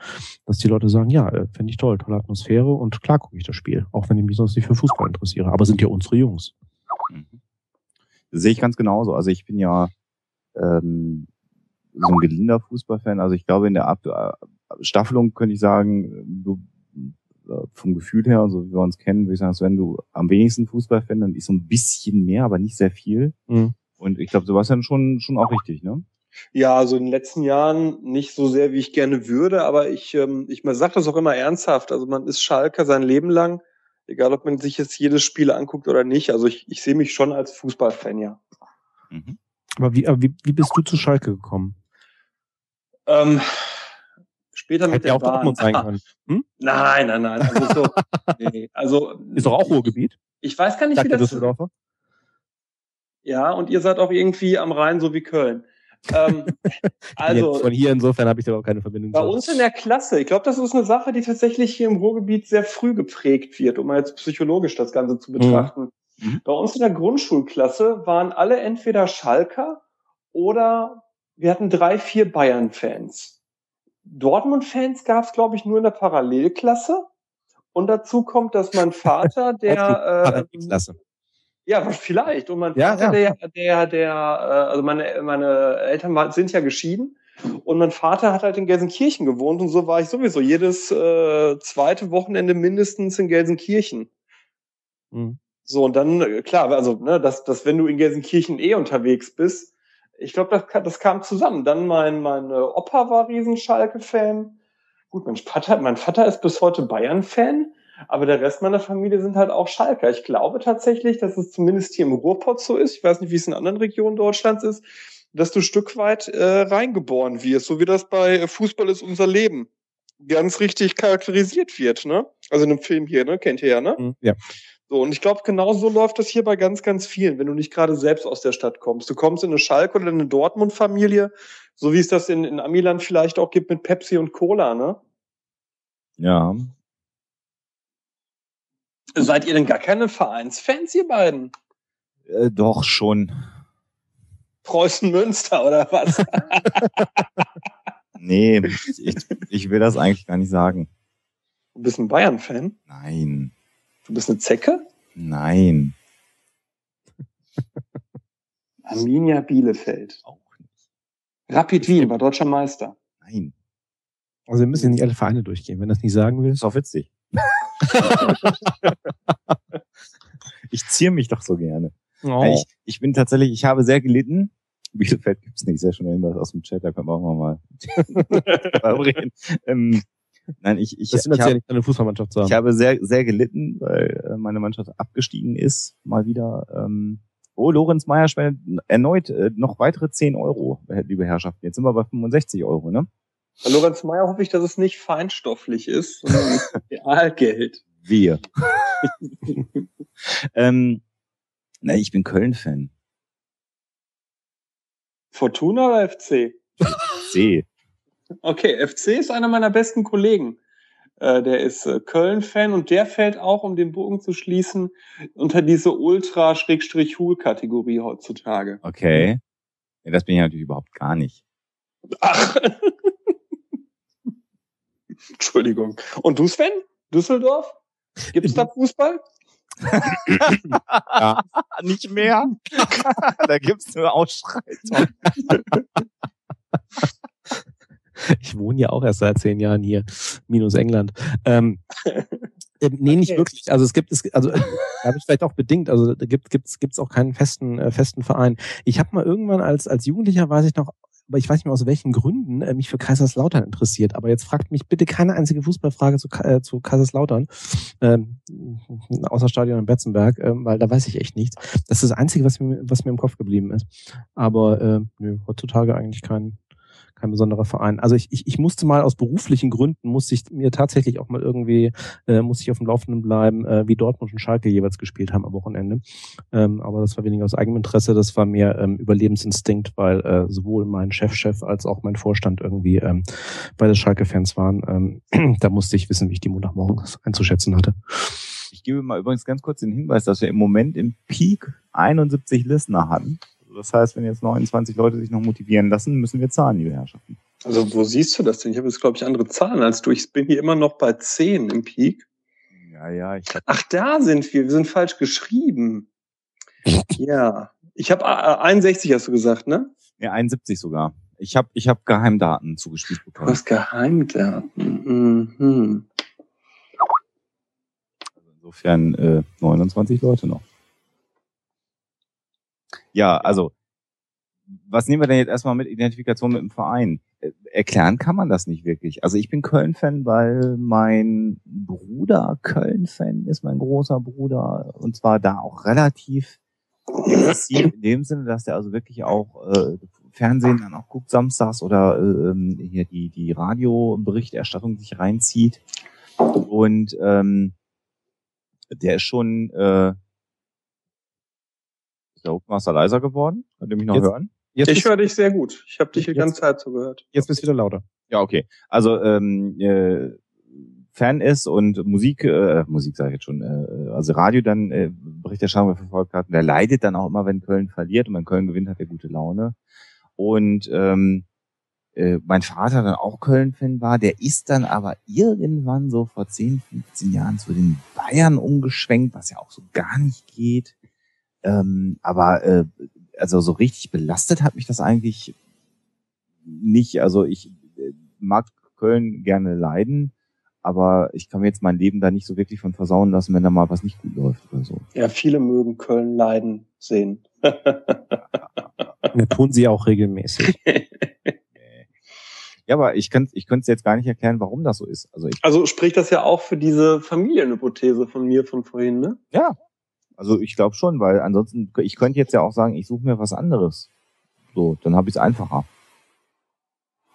dass die Leute sagen, ja, äh, finde ich toll, tolle Atmosphäre und klar gucke ich das Spiel, auch wenn ich mich sonst nicht für Fußball interessiere. Aber sind ja unsere Jungs. Mhm. sehe ich ganz genauso. Also ich bin ja ähm, so ein gelinder Fußballfan. Also ich glaube, in der Ab äh, Staffelung könnte ich sagen, du vom Gefühl her, so wie wir uns kennen, würde ich sagen, wenn du am wenigsten Fußball-Fan, dann ist so ein bisschen mehr, aber nicht sehr viel. Mhm. Und ich glaube, Sebastian schon, schon auch richtig, ne? Ja, also in den letzten Jahren nicht so sehr, wie ich gerne würde, aber ich, ähm, ich man sagt das auch immer ernsthaft. Also man ist Schalker sein Leben lang, egal ob man sich jetzt jedes Spiel anguckt oder nicht. Also ich, ich sehe mich schon als Fußballfan, ja. Mhm. Aber wie, wie, wie bist du zu Schalke gekommen? Ähm, Später mit Hätte der auch Bahn. Dortmund sein können. Hm? Nein, nein, nein. Also, so, nee, also ist doch auch Ruhrgebiet. Ich weiß gar nicht, Sagt wie das. Düsseldorfer? Ja, und ihr seid auch irgendwie am Rhein, so wie Köln. ähm, also von hier insofern habe ich da auch keine Verbindung. Bei uns in der Klasse, ich glaube, das ist eine Sache, die tatsächlich hier im Ruhrgebiet sehr früh geprägt wird, um mal jetzt psychologisch das Ganze zu betrachten. Mhm. Bei uns in der Grundschulklasse waren alle entweder Schalker oder wir hatten drei, vier Bayern-Fans. Dortmund-Fans gab es, glaube ich, nur in der Parallelklasse. Und dazu kommt, dass mein Vater, der äh, Klasse. Ja, vielleicht. Und mein ja, Vater, ja. der, der, der, äh, also meine, meine Eltern sind ja geschieden. Und mein Vater hat halt in Gelsenkirchen gewohnt und so war ich sowieso jedes äh, zweite Wochenende mindestens in Gelsenkirchen. Mhm. So, und dann, äh, klar, also, ne, dass, dass wenn du in Gelsenkirchen eh unterwegs bist, ich glaube, das, das kam zusammen. Dann mein, mein Opa war Riesenschalke-Fan. Gut, mein Vater, mein Vater ist bis heute Bayern-Fan, aber der Rest meiner Familie sind halt auch Schalker. Ich glaube tatsächlich, dass es zumindest hier im Ruhrpott so ist. Ich weiß nicht, wie es in anderen Regionen Deutschlands ist, dass du Stück weit äh, reingeboren wirst, so wie das bei Fußball ist unser Leben ganz richtig charakterisiert wird, ne? Also in einem Film hier, ne? Kennt ihr ja, ne? Mhm, ja. So, und ich glaube, genau so läuft das hier bei ganz, ganz vielen, wenn du nicht gerade selbst aus der Stadt kommst. Du kommst in eine Schalke oder eine Dortmund-Familie, so wie es das in, in Amiland vielleicht auch gibt mit Pepsi und Cola, ne? Ja. Seid ihr denn gar keine Vereinsfans, ihr beiden? Äh, doch, schon. Preußen Münster oder was? nee, ich, ich will das eigentlich gar nicht sagen. Du bist ein Bayern-Fan? Nein. Du bist eine Zecke? Nein. Arminia Bielefeld. Auch nicht. Rapid Wien war deutscher Meister. Nein. Also wir müssen nicht alle Vereine durchgehen, wenn das nicht sagen will. Ist auch witzig. ich ziehe mich doch so gerne. Oh. Ich, ich bin tatsächlich, ich habe sehr gelitten. Bielefeld gibt's nicht, sehr schon irgendwas aus dem Chat, da können wir auch mal reden. Ähm, Nein, ich, ich, das ich, ja nicht eine Fußballmannschaft. Ich habe sehr, sehr gelitten, weil äh, meine Mannschaft abgestiegen ist, mal wieder. Ähm, oh, Lorenz Meyer spendet erneut äh, noch weitere 10 Euro, liebe Herrschaften. Jetzt sind wir bei 65 Euro, ne? Bei Lorenz Meyer hoffe ich, dass es nicht feinstofflich ist, sondern Realgeld. Wir. ähm, na, ich bin Köln-Fan. Fortuna oder FC? FC. Okay, FC ist einer meiner besten Kollegen. Äh, der ist äh, Köln-Fan und der fällt auch, um den Bogen zu schließen, unter diese Ultra-Hul-Kategorie heutzutage. Okay. Ja, das bin ich natürlich überhaupt gar nicht. Ach. Entschuldigung. Und du, Sven? Düsseldorf? Gibt es da Fußball? ja. Nicht mehr. da gibt's nur Ausschreitung. Ich wohne ja auch erst seit zehn Jahren hier, minus England. Ähm, äh, nee, nicht okay. wirklich. Also es gibt es, also äh, habe ich vielleicht auch bedingt. Also da gibt gibt's gibt's auch keinen festen äh, festen Verein. Ich habe mal irgendwann als als Jugendlicher weiß ich noch, aber ich weiß nicht mehr aus welchen Gründen äh, mich für Kaiserslautern interessiert. Aber jetzt fragt mich bitte keine einzige Fußballfrage zu, äh, zu Kaiserslautern, ähm, außer Stadion in Betzenberg, äh, weil da weiß ich echt nichts. Das ist das Einzige, was mir was mir im Kopf geblieben ist. Aber äh, nö, heutzutage eigentlich kein kein besonderer Verein. Also ich, ich, ich musste mal aus beruflichen Gründen, musste ich mir tatsächlich auch mal irgendwie, äh, musste ich auf dem Laufenden bleiben, äh, wie Dortmund und Schalke jeweils gespielt haben am Wochenende. Ähm, aber das war weniger aus eigenem Interesse, das war mehr ähm, Überlebensinstinkt, weil äh, sowohl mein Chefchef -Chef als auch mein Vorstand irgendwie ähm, beide Schalke-Fans waren. Ähm, da musste ich wissen, wie ich die Montagmorgens einzuschätzen hatte. Ich gebe mal übrigens ganz kurz den Hinweis, dass wir im Moment im Peak 71 Listener hatten. Das heißt, wenn jetzt 29 Leute sich noch motivieren lassen, müssen wir zahlen, liebe Herrschaften. Also wo siehst du das denn? Ich habe jetzt, glaube ich, andere Zahlen als du. Ich bin hier immer noch bei 10 im Peak. Ja, ja. Ich Ach, da sind wir. Wir sind falsch geschrieben. ja. Ich habe äh, 61, hast du gesagt, ne? Ja, 71 sogar. Ich habe ich hab Geheimdaten zugespielt bekommen. Du hast Geheimdaten. Mhm. Also insofern äh, 29 Leute noch. Ja, also, was nehmen wir denn jetzt erstmal mit Identifikation mit dem Verein? Äh, erklären kann man das nicht wirklich. Also ich bin Köln-Fan, weil mein Bruder Köln-Fan ist, mein großer Bruder, und zwar da auch relativ exzessiv in dem Sinne, dass der also wirklich auch äh, Fernsehen dann auch guckt samstags oder äh, hier die, die Radioberichterstattung sich reinzieht. Und ähm, der ist schon äh, ist der Hochmaster leiser geworden? Könnt ihr mich noch jetzt, hören? Jetzt ich höre dich sehr gut. Ich habe dich die ganze Zeit so gehört. Jetzt bist du wieder lauter. Ja, okay. Also ähm, äh, Fan ist und Musik, äh, Musik sage ich jetzt schon, äh, also Radio dann äh, Berichterstattung verfolgt hat, der leidet dann auch immer, wenn Köln verliert und wenn Köln gewinnt, hat er gute Laune. und ähm, äh, mein Vater dann auch Köln-Fan war, der ist dann aber irgendwann so vor 10, 15 Jahren zu den Bayern umgeschwenkt, was ja auch so gar nicht geht. Ähm, aber äh, also so richtig belastet hat mich das eigentlich nicht. Also ich äh, mag Köln gerne leiden, aber ich kann mir jetzt mein Leben da nicht so wirklich von versauen lassen, wenn da mal was nicht gut läuft oder so. Ja, viele mögen Köln leiden sehen. ja, tun sie auch regelmäßig. Ja, aber ich könnte ich könnte jetzt gar nicht erklären, warum das so ist. Also, ich, also spricht das ja auch für diese Familienhypothese von mir von vorhin, ne? Ja. Also ich glaube schon, weil ansonsten, ich könnte jetzt ja auch sagen, ich suche mir was anderes. So, dann habe ich es einfacher.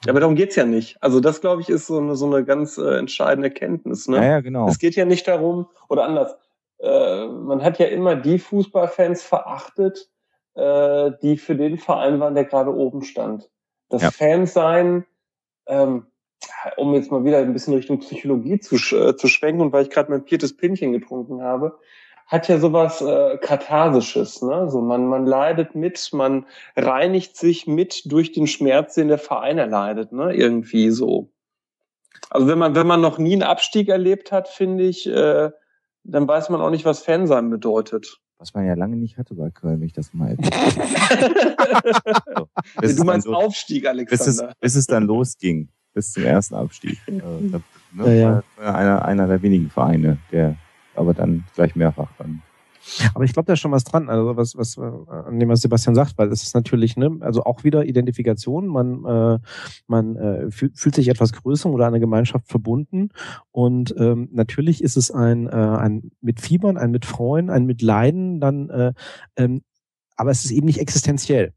Ja, aber darum geht's ja nicht. Also das, glaube ich, ist so eine, so eine ganz äh, entscheidende Kenntnis. Ne? Ja, ja, genau. Es geht ja nicht darum, oder anders, äh, man hat ja immer die Fußballfans verachtet, äh, die für den Verein waren, der gerade oben stand. Das ja. Fansein ähm, um jetzt mal wieder ein bisschen Richtung Psychologie zu, äh, zu schwenken und weil ich gerade mein viertes Pinchen getrunken habe, hat ja sowas äh, Katharsisches. Ne? So man, man leidet mit, man reinigt sich mit durch den Schmerz, den der Verein erleidet. Ne? Irgendwie so. Also wenn man, wenn man noch nie einen Abstieg erlebt hat, finde ich, äh, dann weiß man auch nicht, was Fan sein bedeutet. Was man ja lange nicht hatte bei Köln, wenn ich das mal so, Du meinst Aufstieg, Alexander. Bis es, bis es dann losging, bis zum ersten Abstieg. Äh, ne, ja, ja. Einer, einer der wenigen Vereine, der aber dann gleich mehrfach dann aber ich glaube, da ist schon was dran, also was, was an dem was Sebastian sagt, weil es ist natürlich, ne, also auch wieder Identifikation. Man, äh, man äh, fühlt, fühlt sich etwas größer oder einer Gemeinschaft verbunden. Und ähm, natürlich ist es ein, äh, ein mit Fiebern, ein mit Freuen, ein mit Leiden, dann, äh, ähm, aber es ist eben nicht existenziell.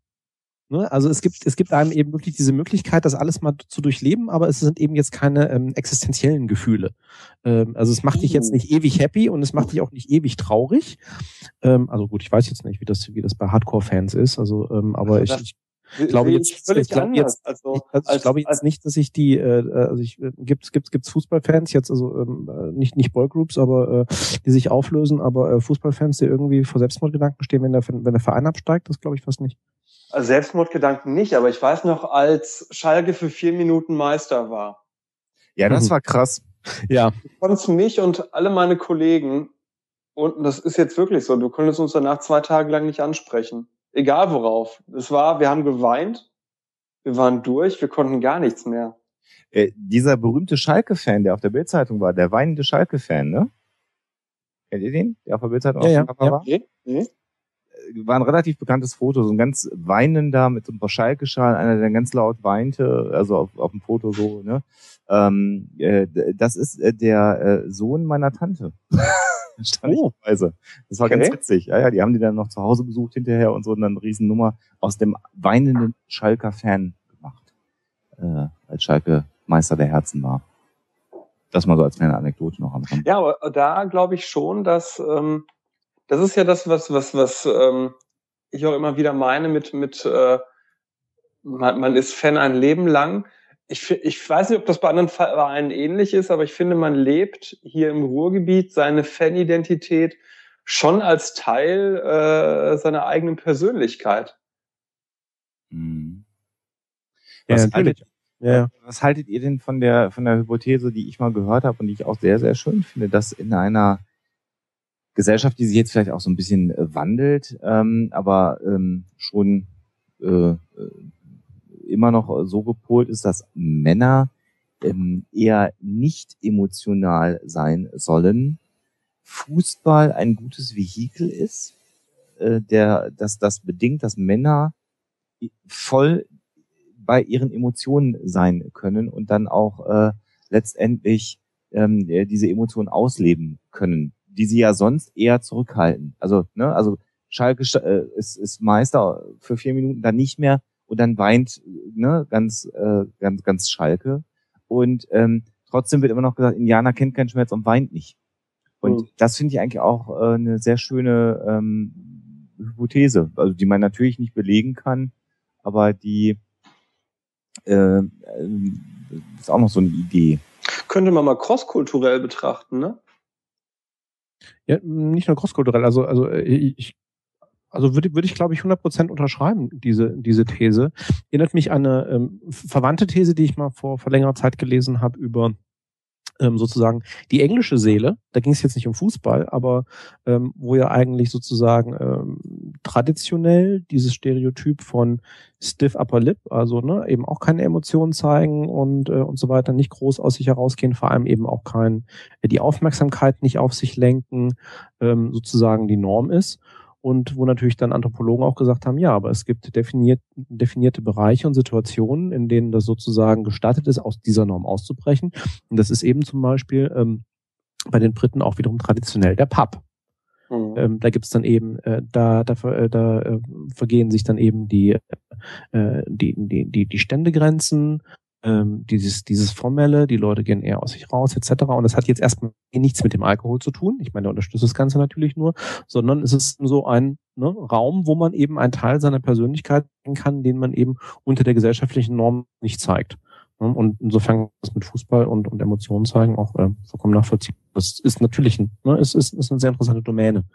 Ne? Also es gibt, es gibt einem eben wirklich diese Möglichkeit, das alles mal zu durchleben, aber es sind eben jetzt keine ähm, existenziellen Gefühle. Ähm, also es macht dich jetzt oh. nicht ewig happy und es macht dich auch nicht ewig traurig. Ähm, also gut, ich weiß jetzt nicht, wie das, wie das bei Hardcore-Fans ist. Also, ähm, aber also ich, ich glaube jetzt, ich glaube jetzt, also, ich, also ich glaube jetzt nicht, dass ich die, äh, also ich äh, gibt's gibt's gibt's Fußballfans jetzt also ähm, äh, nicht nicht Boygroups, aber äh, die sich auflösen, aber äh, Fußballfans, die irgendwie vor Selbstmordgedanken stehen, wenn der wenn der Verein absteigt, das glaube ich fast nicht. Also Selbstmordgedanken nicht, aber ich weiß noch, als Schalke für vier Minuten Meister war. Ja, das mhm. war krass. Ja. Du konntest mich und alle meine Kollegen, und das ist jetzt wirklich so, du konntest uns danach zwei Tage lang nicht ansprechen. Egal worauf. Es war, wir haben geweint, wir waren durch, wir konnten gar nichts mehr. Äh, dieser berühmte Schalke-Fan, der auf der Bildzeitung war, der weinende Schalke-Fan, ne? Kennt ihr den? Der auf der Bildzeitung ja, auf dem ja, war? Nee, nee war ein relativ bekanntes Foto, so ein ganz weinender mit so einem Schalke-Schal, einer, der ganz laut weinte, also auf, auf dem Foto so, ne? Ähm, äh, das ist äh, der äh, Sohn meiner Tante. oh. Das war okay. ganz witzig. Ja, ja, die haben die dann noch zu Hause besucht hinterher und so und dann eine Riesennummer aus dem weinenden Schalker Fan gemacht, äh, als Schalke Meister der Herzen war. Das mal so als kleine Anekdote noch am Rand. Ja, aber da glaube ich schon, dass ähm, das ist ja das, was, was, was ähm, ich auch immer wieder meine mit, mit äh, man, man ist Fan ein Leben lang. Ich, ich weiß nicht, ob das bei anderen Vereinen ähnlich ist, aber ich finde, man lebt hier im Ruhrgebiet seine Fanidentität schon als Teil äh, seiner eigenen Persönlichkeit. Mhm. Was, ja, haltet, ja. was haltet ihr denn von der von der Hypothese, die ich mal gehört habe und die ich auch sehr, sehr schön finde, dass in einer Gesellschaft, die sich jetzt vielleicht auch so ein bisschen äh, wandelt, ähm, aber ähm, schon äh, äh, immer noch so gepolt ist, dass Männer ähm, eher nicht emotional sein sollen. Fußball ein gutes Vehikel ist, äh, der, dass das bedingt, dass Männer voll bei ihren Emotionen sein können und dann auch äh, letztendlich ähm, diese Emotionen ausleben können die sie ja sonst eher zurückhalten. Also, ne, also Schalke äh, ist, ist Meister für vier Minuten dann nicht mehr und dann weint ne, ganz, äh, ganz, ganz Schalke. Und ähm, trotzdem wird immer noch gesagt, Indianer kennt keinen Schmerz und weint nicht. Und mhm. das finde ich eigentlich auch äh, eine sehr schöne ähm, Hypothese, also die man natürlich nicht belegen kann, aber die äh, äh, ist auch noch so eine Idee. Könnte man mal crosskulturell betrachten, ne? Ja, nicht nur crosskulturell, also, also äh, ich also würde, würde ich, glaube ich, 100 Prozent unterschreiben, diese, diese These. Erinnert mich an eine ähm, verwandte These, die ich mal vor, vor längerer Zeit gelesen habe über ähm, sozusagen die englische Seele. Da ging es jetzt nicht um Fußball, aber ähm, wo ja eigentlich sozusagen ähm, traditionell dieses Stereotyp von stiff upper lip, also ne, eben auch keine Emotionen zeigen und äh, und so weiter, nicht groß aus sich herausgehen, vor allem eben auch kein äh, die Aufmerksamkeit nicht auf sich lenken, ähm, sozusagen die Norm ist und wo natürlich dann Anthropologen auch gesagt haben, ja, aber es gibt definiert, definierte Bereiche und Situationen, in denen das sozusagen gestattet ist, aus dieser Norm auszubrechen. Und das ist eben zum Beispiel ähm, bei den Briten auch wiederum traditionell der Pub. Mhm. Ähm, da gibt's dann eben, äh, da, da, äh, da äh, vergehen sich dann eben die, äh, die, die, die, die Ständegrenzen, ähm, dieses, dieses Formelle, die Leute gehen eher aus sich raus, etc. Und das hat jetzt erstmal nichts mit dem Alkohol zu tun. Ich meine, der unterstützt das Ganze natürlich nur, sondern es ist so ein ne, Raum, wo man eben einen Teil seiner Persönlichkeit kann, den man eben unter der gesellschaftlichen Norm nicht zeigt. Ne? Und insofern das mit Fußball und, und Emotionen zeigen auch äh, vollkommen nachvollziehbar. Das ist natürlich ein, ne, es ist, ist eine sehr interessante Domäne.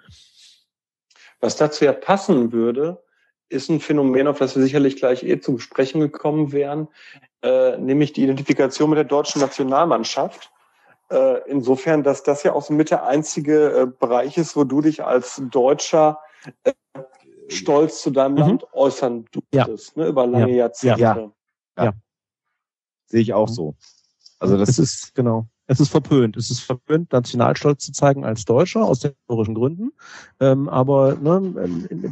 Was dazu ja passen würde, ist ein Phänomen, auf das wir sicherlich gleich eh zu besprechen gekommen wären, äh, nämlich die Identifikation mit der deutschen Nationalmannschaft. Äh, insofern, dass das ja auch so mit der einzige äh, Bereich ist, wo du dich als Deutscher äh, stolz zu deinem mhm. Land äußern durftest, ja. ne, über lange ja. Jahrzehnte. Ja. ja. ja. Sehe ich auch mhm. so. Also das, das ist genau. Es ist verpönt. Es ist verpönt, Nationalstolz zu zeigen als Deutscher aus historischen Gründen. Ähm, aber ne,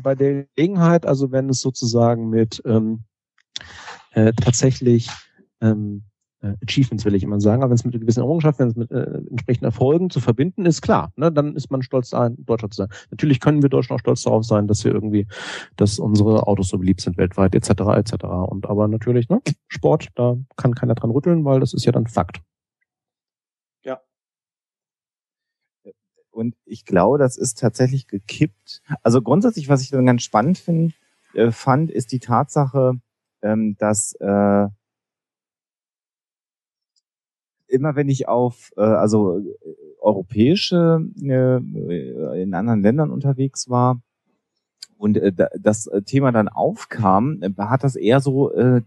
bei der Gelegenheit, also wenn es sozusagen mit ähm, äh, tatsächlich ähm, äh, Achievements will ich immer sagen, aber wenn es mit gewissen Errungenschaften, wenn es mit äh, entsprechenden Erfolgen zu verbinden ist, klar, ne, dann ist man stolz, ein Deutscher zu sein. Natürlich können wir Deutschen auch stolz darauf sein, dass wir irgendwie, dass unsere Autos so beliebt sind weltweit, etc., etc. Und aber natürlich, ne, Sport, da kann keiner dran rütteln, weil das ist ja dann Fakt. Und ich glaube, das ist tatsächlich gekippt. Also grundsätzlich, was ich dann ganz spannend find, äh, fand, ist die Tatsache, ähm, dass äh, immer wenn ich auf äh, also äh, europäische äh, in anderen Ländern unterwegs war und äh, das Thema dann aufkam, äh, hat das eher so äh,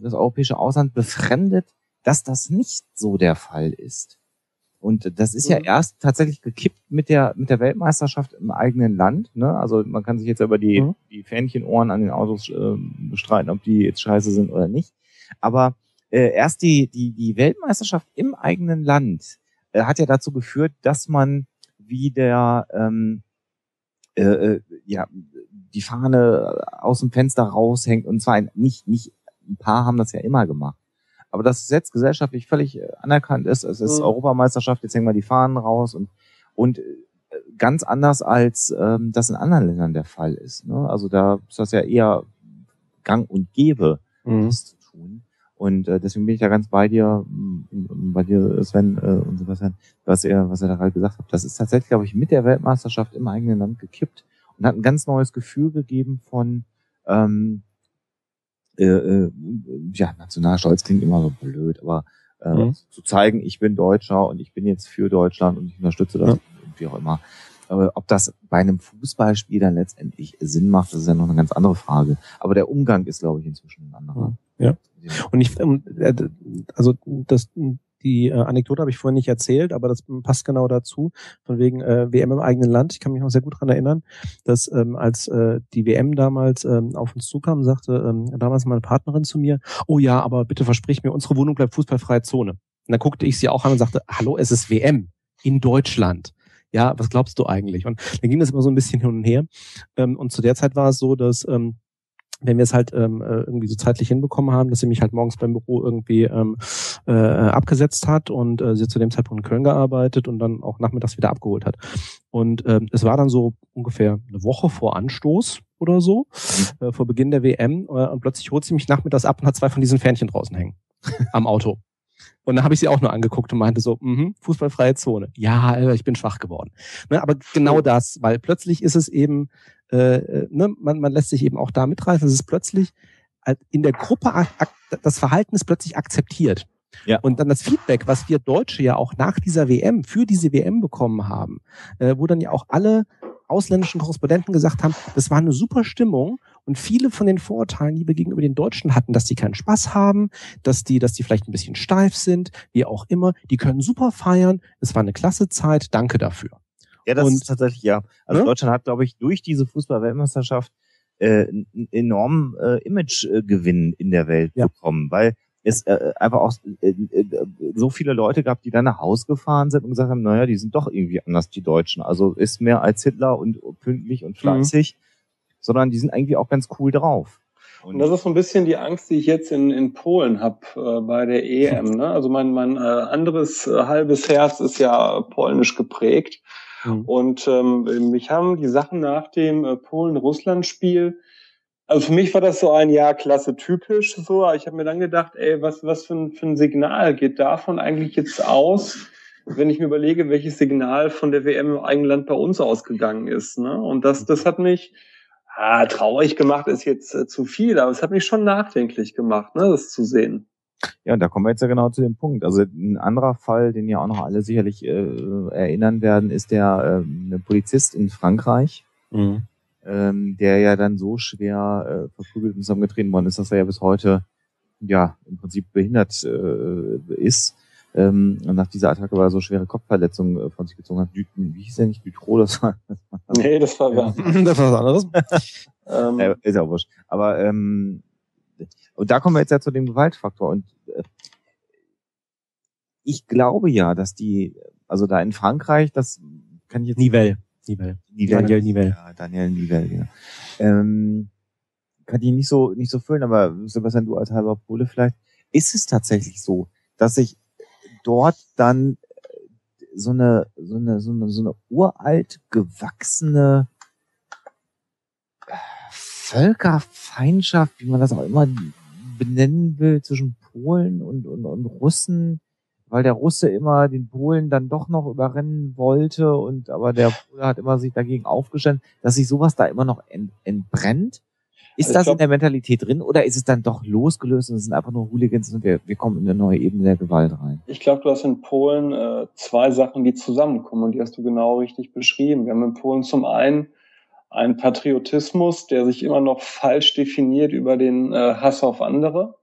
das europäische Ausland befremdet, dass das nicht so der Fall ist. Und das ist ja mhm. erst tatsächlich gekippt mit der, mit der Weltmeisterschaft im eigenen Land. Ne? Also man kann sich jetzt über die, mhm. die Fähnchenohren an den Autos äh, bestreiten, ob die jetzt scheiße sind oder nicht. Aber äh, erst die, die, die Weltmeisterschaft im eigenen Land äh, hat ja dazu geführt, dass man wieder ähm, äh, äh ja, die Fahne aus dem Fenster raushängt. Und zwar nicht, nicht, ein paar haben das ja immer gemacht aber das jetzt gesellschaftlich völlig äh, anerkannt ist. Es ist mhm. Europameisterschaft, jetzt hängen wir die Fahnen raus und, und äh, ganz anders als ähm, das in anderen Ländern der Fall ist. Ne? Also da ist das ja eher gang und gäbe, mhm. das zu tun. Und äh, deswegen bin ich ja ganz bei dir, bei dir, Sven äh, und Sebastian, was ihr, was ihr da gerade gesagt habt. Das ist tatsächlich, glaube ich, mit der Weltmeisterschaft im eigenen Land gekippt und hat ein ganz neues Gefühl gegeben von ähm, äh, äh, ja, Nationalstolz klingt immer so blöd, aber äh, mhm. zu zeigen, ich bin Deutscher und ich bin jetzt für Deutschland und ich unterstütze das, ja. wie auch immer. Aber ob das bei einem Fußballspiel dann letztendlich Sinn macht, das ist ja noch eine ganz andere Frage. Aber der Umgang ist, glaube ich, inzwischen ein anderer. Ja. Und ich, ähm, äh, also das, die äh, Anekdote habe ich vorhin nicht erzählt, aber das passt genau dazu, von wegen äh, WM im eigenen Land. Ich kann mich noch sehr gut dran erinnern, dass ähm, als äh, die WM damals ähm, auf uns zukam, sagte ähm, damals meine Partnerin zu mir, oh ja, aber bitte versprich mir, unsere Wohnung bleibt fußballfreie Zone. Und dann guckte ich sie auch an und sagte, hallo, es ist WM in Deutschland ja, was glaubst du eigentlich? Und dann ging das immer so ein bisschen hin und her. Ähm, und zu der Zeit war es so, dass ähm, wenn wir es halt ähm, äh, irgendwie so zeitlich hinbekommen haben, dass sie mich halt morgens beim Büro irgendwie ähm, äh, abgesetzt hat und äh, sie zu dem Zeitpunkt in Köln gearbeitet und dann auch nachmittags wieder abgeholt hat. Und ähm, es war dann so ungefähr eine Woche vor Anstoß oder so, mhm. äh, vor Beginn der WM äh, und plötzlich holt sie mich nachmittags ab und hat zwei von diesen Fähnchen draußen hängen am Auto. Und dann habe ich sie auch nur angeguckt und meinte so, mh, fußballfreie Zone. Ja, ich bin schwach geworden. Ne, aber genau das, weil plötzlich ist es eben äh, äh, ne, man, man lässt sich eben auch da mitreißen. Es ist plötzlich in der Gruppe, das Verhalten ist plötzlich akzeptiert. Ja. Und dann das Feedback, was wir Deutsche ja auch nach dieser WM, für diese WM bekommen haben, äh, wo dann ja auch alle ausländischen Korrespondenten gesagt haben, das war eine super Stimmung und viele von den Vorurteilen, die wir gegenüber den Deutschen hatten, dass die keinen Spaß haben, dass die, dass die vielleicht ein bisschen steif sind, wie auch immer, die können super feiern. Es war eine klasse Zeit. Danke dafür. Ja, das und, ist tatsächlich ja. Also ne? Deutschland hat, glaube ich, durch diese Fußball-Weltmeisterschaft äh, einen enormen äh, Imagegewinn in der Welt ja. bekommen, weil es äh, einfach auch äh, äh, so viele Leute gab, die dann nach Hause gefahren sind und gesagt haben, naja, die sind doch irgendwie anders, die Deutschen. Also ist mehr als Hitler und pünktlich und fleißig, mhm. sondern die sind eigentlich auch ganz cool drauf. Und das ist so ein bisschen die Angst, die ich jetzt in, in Polen habe äh, bei der EM. Ne? Also mein, mein äh, anderes äh, halbes Herz ist ja polnisch geprägt. Mhm. Und ähm, mich haben die Sachen nach dem äh, Polen-Russland-Spiel also für mich war das so ein Jahr klasse typisch so. Ich habe mir dann gedacht, ey, was, was für ein, für ein Signal geht davon eigentlich jetzt aus, wenn ich mir überlege, welches Signal von der WM im eigenen Land bei uns ausgegangen ist. Ne? Und das, das hat mich ah, traurig gemacht, ist jetzt äh, zu viel, aber es hat mich schon nachdenklich gemacht, ne, das zu sehen. Ja, und da kommen wir jetzt ja genau zu dem Punkt. Also ein anderer Fall, den ja auch noch alle sicherlich äh, erinnern werden, ist der äh, Polizist in Frankreich. Mhm ähm, der ja dann so schwer äh, verprügelt und zusammengetreten worden ist, dass er ja bis heute ja im Prinzip behindert äh, ist. Ähm, und nach dieser Attacke, weil er so schwere Kopfverletzungen äh, von sich gezogen hat, Düten, wie hieß der nicht, Dütro, das war, das war Nee, das war, ja. das war was anderes. ähm, äh, ist ja auch wurscht. Aber ähm, und da kommen wir jetzt ja zu dem Gewaltfaktor. Und äh, ich glaube ja, dass die, also da in Frankreich, das kann ich jetzt. Nivelle. Nivelle. Nivelle. Daniel Nivelle. Ja, Daniel Nivelle, genau. Ähm, kann ich nicht so, nicht so füllen, aber Sebastian, du als halber Pole vielleicht. Ist es tatsächlich so, dass sich dort dann äh, so eine, so eine, so eine, so eine uralt gewachsene Völkerfeindschaft, wie man das auch immer benennen will, zwischen Polen und, und, und Russen weil der Russe immer den Polen dann doch noch überrennen wollte und aber der Pole hat immer sich dagegen aufgestellt, dass sich sowas da immer noch ent, entbrennt. Ist also das glaub, in der Mentalität drin oder ist es dann doch losgelöst und es sind einfach nur Hooligans und wir, wir kommen in eine neue Ebene der Gewalt rein? Ich glaube, du hast in Polen äh, zwei Sachen, die zusammenkommen und die hast du genau richtig beschrieben. Wir haben in Polen zum einen einen Patriotismus, der sich immer noch falsch definiert über den äh, Hass auf andere.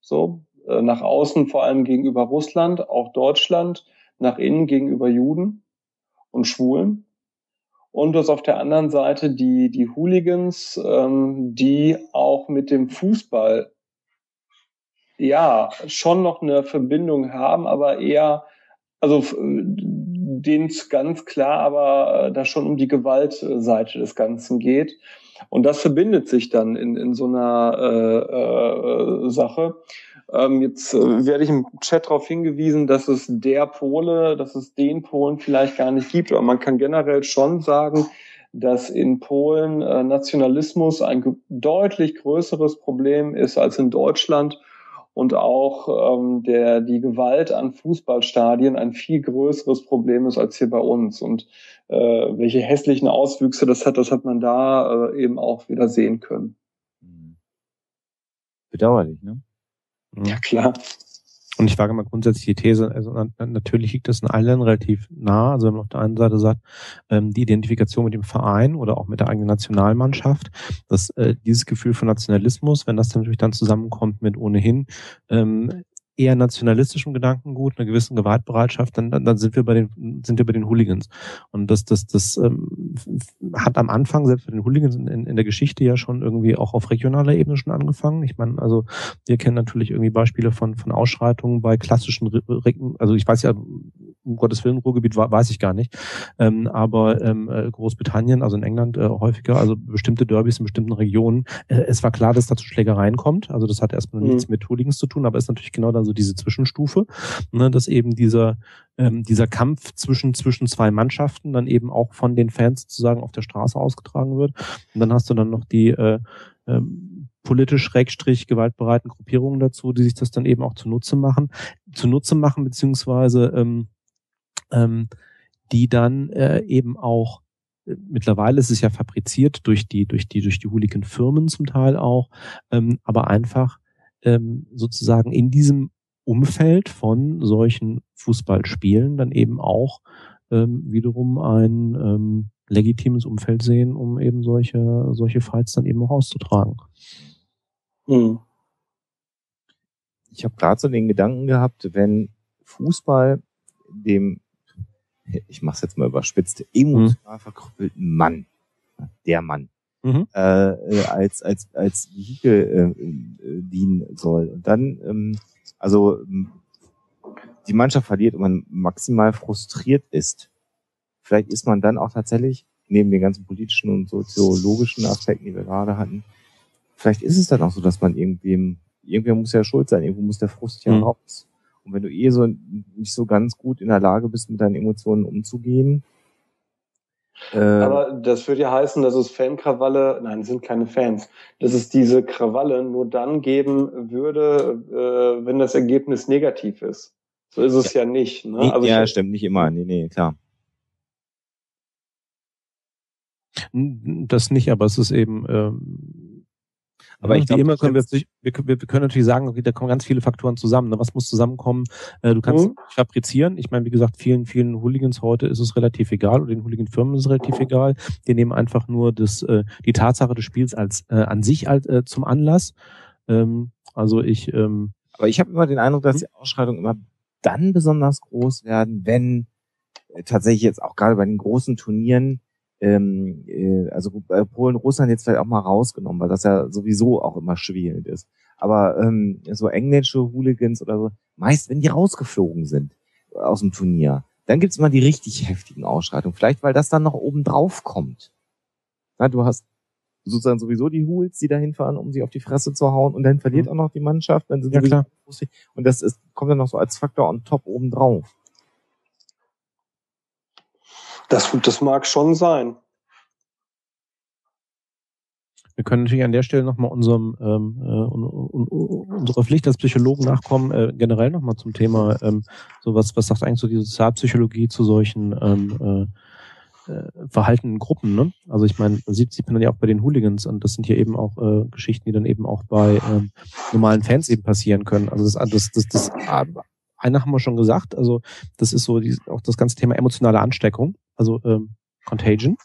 So, äh, nach außen vor allem gegenüber Russland, auch Deutschland, nach innen gegenüber Juden und Schwulen. Und du hast auf der anderen Seite die, die Hooligans, ähm, die auch mit dem Fußball ja schon noch eine Verbindung haben, aber eher, also denen es ganz klar aber äh, da schon um die Gewaltseite des Ganzen geht. Und das verbindet sich dann in, in so einer äh, äh, Sache. Ähm, jetzt äh, werde ich im Chat darauf hingewiesen, dass es der Pole, dass es den Polen vielleicht gar nicht gibt. Aber man kann generell schon sagen, dass in Polen äh, Nationalismus ein deutlich größeres Problem ist als in Deutschland und auch ähm, der die Gewalt an Fußballstadien ein viel größeres Problem ist als hier bei uns und äh, welche hässlichen Auswüchse das hat, das hat man da äh, eben auch wieder sehen können. Bedauerlich, ne? Ja, klar. Und ich wage mal grundsätzlich die These, also natürlich liegt das in allen relativ nah. Also wenn man auf der einen Seite sagt, ähm, die Identifikation mit dem Verein oder auch mit der eigenen Nationalmannschaft, dass äh, dieses Gefühl von Nationalismus, wenn das dann natürlich dann zusammenkommt mit ohnehin ähm, eher nationalistischem Gedankengut, einer gewissen Gewaltbereitschaft, dann, dann, dann sind wir bei den sind wir bei den Hooligans. Und das das das ähm, hat am Anfang selbst bei den Hooligans in, in der Geschichte ja schon irgendwie auch auf regionaler Ebene schon angefangen. Ich meine, also wir kennen natürlich irgendwie Beispiele von von Ausschreitungen bei klassischen, also ich weiß ja um Gottes Willen Ruhrgebiet weiß ich gar nicht, ähm, aber ähm, äh, Großbritannien, also in England äh, häufiger, also bestimmte Derbys in bestimmten Regionen. Äh, es war klar, dass da zu Schlägereien kommt. Also das hat erstmal mhm. nichts mit Hooligans zu tun, aber ist natürlich genau dann so diese Zwischenstufe, ne, dass eben dieser ähm, dieser Kampf zwischen zwischen zwei Mannschaften dann eben auch von den Fans sozusagen auf der Straße ausgetragen wird. Und dann hast du dann noch die äh, ähm, politisch schrägstrich gewaltbereiten Gruppierungen dazu, die sich das dann eben auch zunutze machen, zunutze machen beziehungsweise ähm, ähm, die dann äh, eben auch äh, mittlerweile ist es ja fabriziert durch die durch die durch die Hooligan-Firmen zum Teil auch, ähm, aber einfach ähm, sozusagen in diesem Umfeld von solchen Fußballspielen dann eben auch ähm, wiederum ein, ähm, legitimes Umfeld sehen, um eben solche, solche Fights dann eben auch auszutragen. Mhm. Ich habe gerade so den Gedanken gehabt, wenn Fußball dem, ich mache es jetzt mal überspitzt, emotional mhm. verkrüppelten Mann, der Mann, mhm. äh, äh als als als Vehikel äh, äh, dienen soll. Und dann, ähm, also die Mannschaft verliert und man maximal frustriert ist. Vielleicht ist man dann auch tatsächlich neben den ganzen politischen und soziologischen Aspekten, die wir gerade hatten, vielleicht ist es dann auch so, dass man irgendwem, irgendwer muss ja schuld sein, irgendwo muss der Frust ja mhm. raus. Und wenn du eh so nicht so ganz gut in der Lage bist, mit deinen Emotionen umzugehen. Äh, Aber das würde ja heißen, dass es Fankrawalle, nein, sind keine Fans, dass es diese Krawalle nur dann geben würde, äh, wenn das Ergebnis negativ ist. So ist es ja, ja nicht. Ne? Also ja, stimmt, nicht immer. Nee, nee, klar. Das nicht, aber es ist eben. Ähm, aber ich glaube, immer können wir, wir, wir, können natürlich sagen, okay, da kommen ganz viele Faktoren zusammen. Ne? Was muss zusammenkommen? Äh, du kannst mhm. fabrizieren. Ich meine, wie gesagt, vielen, vielen Hooligans heute ist es relativ egal oder den Hooligan-Firmen ist es relativ egal. Die nehmen einfach nur das, äh, die Tatsache des Spiels als äh, an sich als, äh, zum Anlass. Ähm, also ich. Ähm, aber ich habe immer den Eindruck, dass mhm. die Ausschreitungen immer dann besonders groß werden, wenn äh, tatsächlich jetzt auch gerade bei den großen Turnieren ähm, äh, also äh, Polen, Russland jetzt vielleicht auch mal rausgenommen, weil das ja sowieso auch immer schwierig ist. Aber ähm, so englische Hooligans oder so, meist wenn die rausgeflogen sind aus dem Turnier, dann gibt's immer die richtig heftigen Ausschreitungen. Vielleicht, weil das dann noch oben drauf kommt. Na, du hast sozusagen sowieso die Hools, die da hinfahren, um sie auf die Fresse zu hauen und dann verliert mhm. auch noch die Mannschaft. Dann sind ja, klar. Und das ist, kommt dann noch so als Faktor on top oben drauf. Das, das mag schon sein. Wir können natürlich an der Stelle nochmal unserem ähm, äh, unserer Pflicht als Psychologen nachkommen, äh, generell nochmal zum Thema, ähm, so was, was sagt eigentlich so die Sozialpsychologie zu solchen ähm, äh, äh, verhaltenen Gruppen, ne? Also ich meine, sieht, sieht man dann ja auch bei den Hooligans und das sind hier eben auch äh, Geschichten, die dann eben auch bei ähm, normalen Fans eben passieren können. Also das, das, das, das eine haben wir schon gesagt, also das ist so die, auch das ganze Thema emotionale Ansteckung also ähm, Contagion,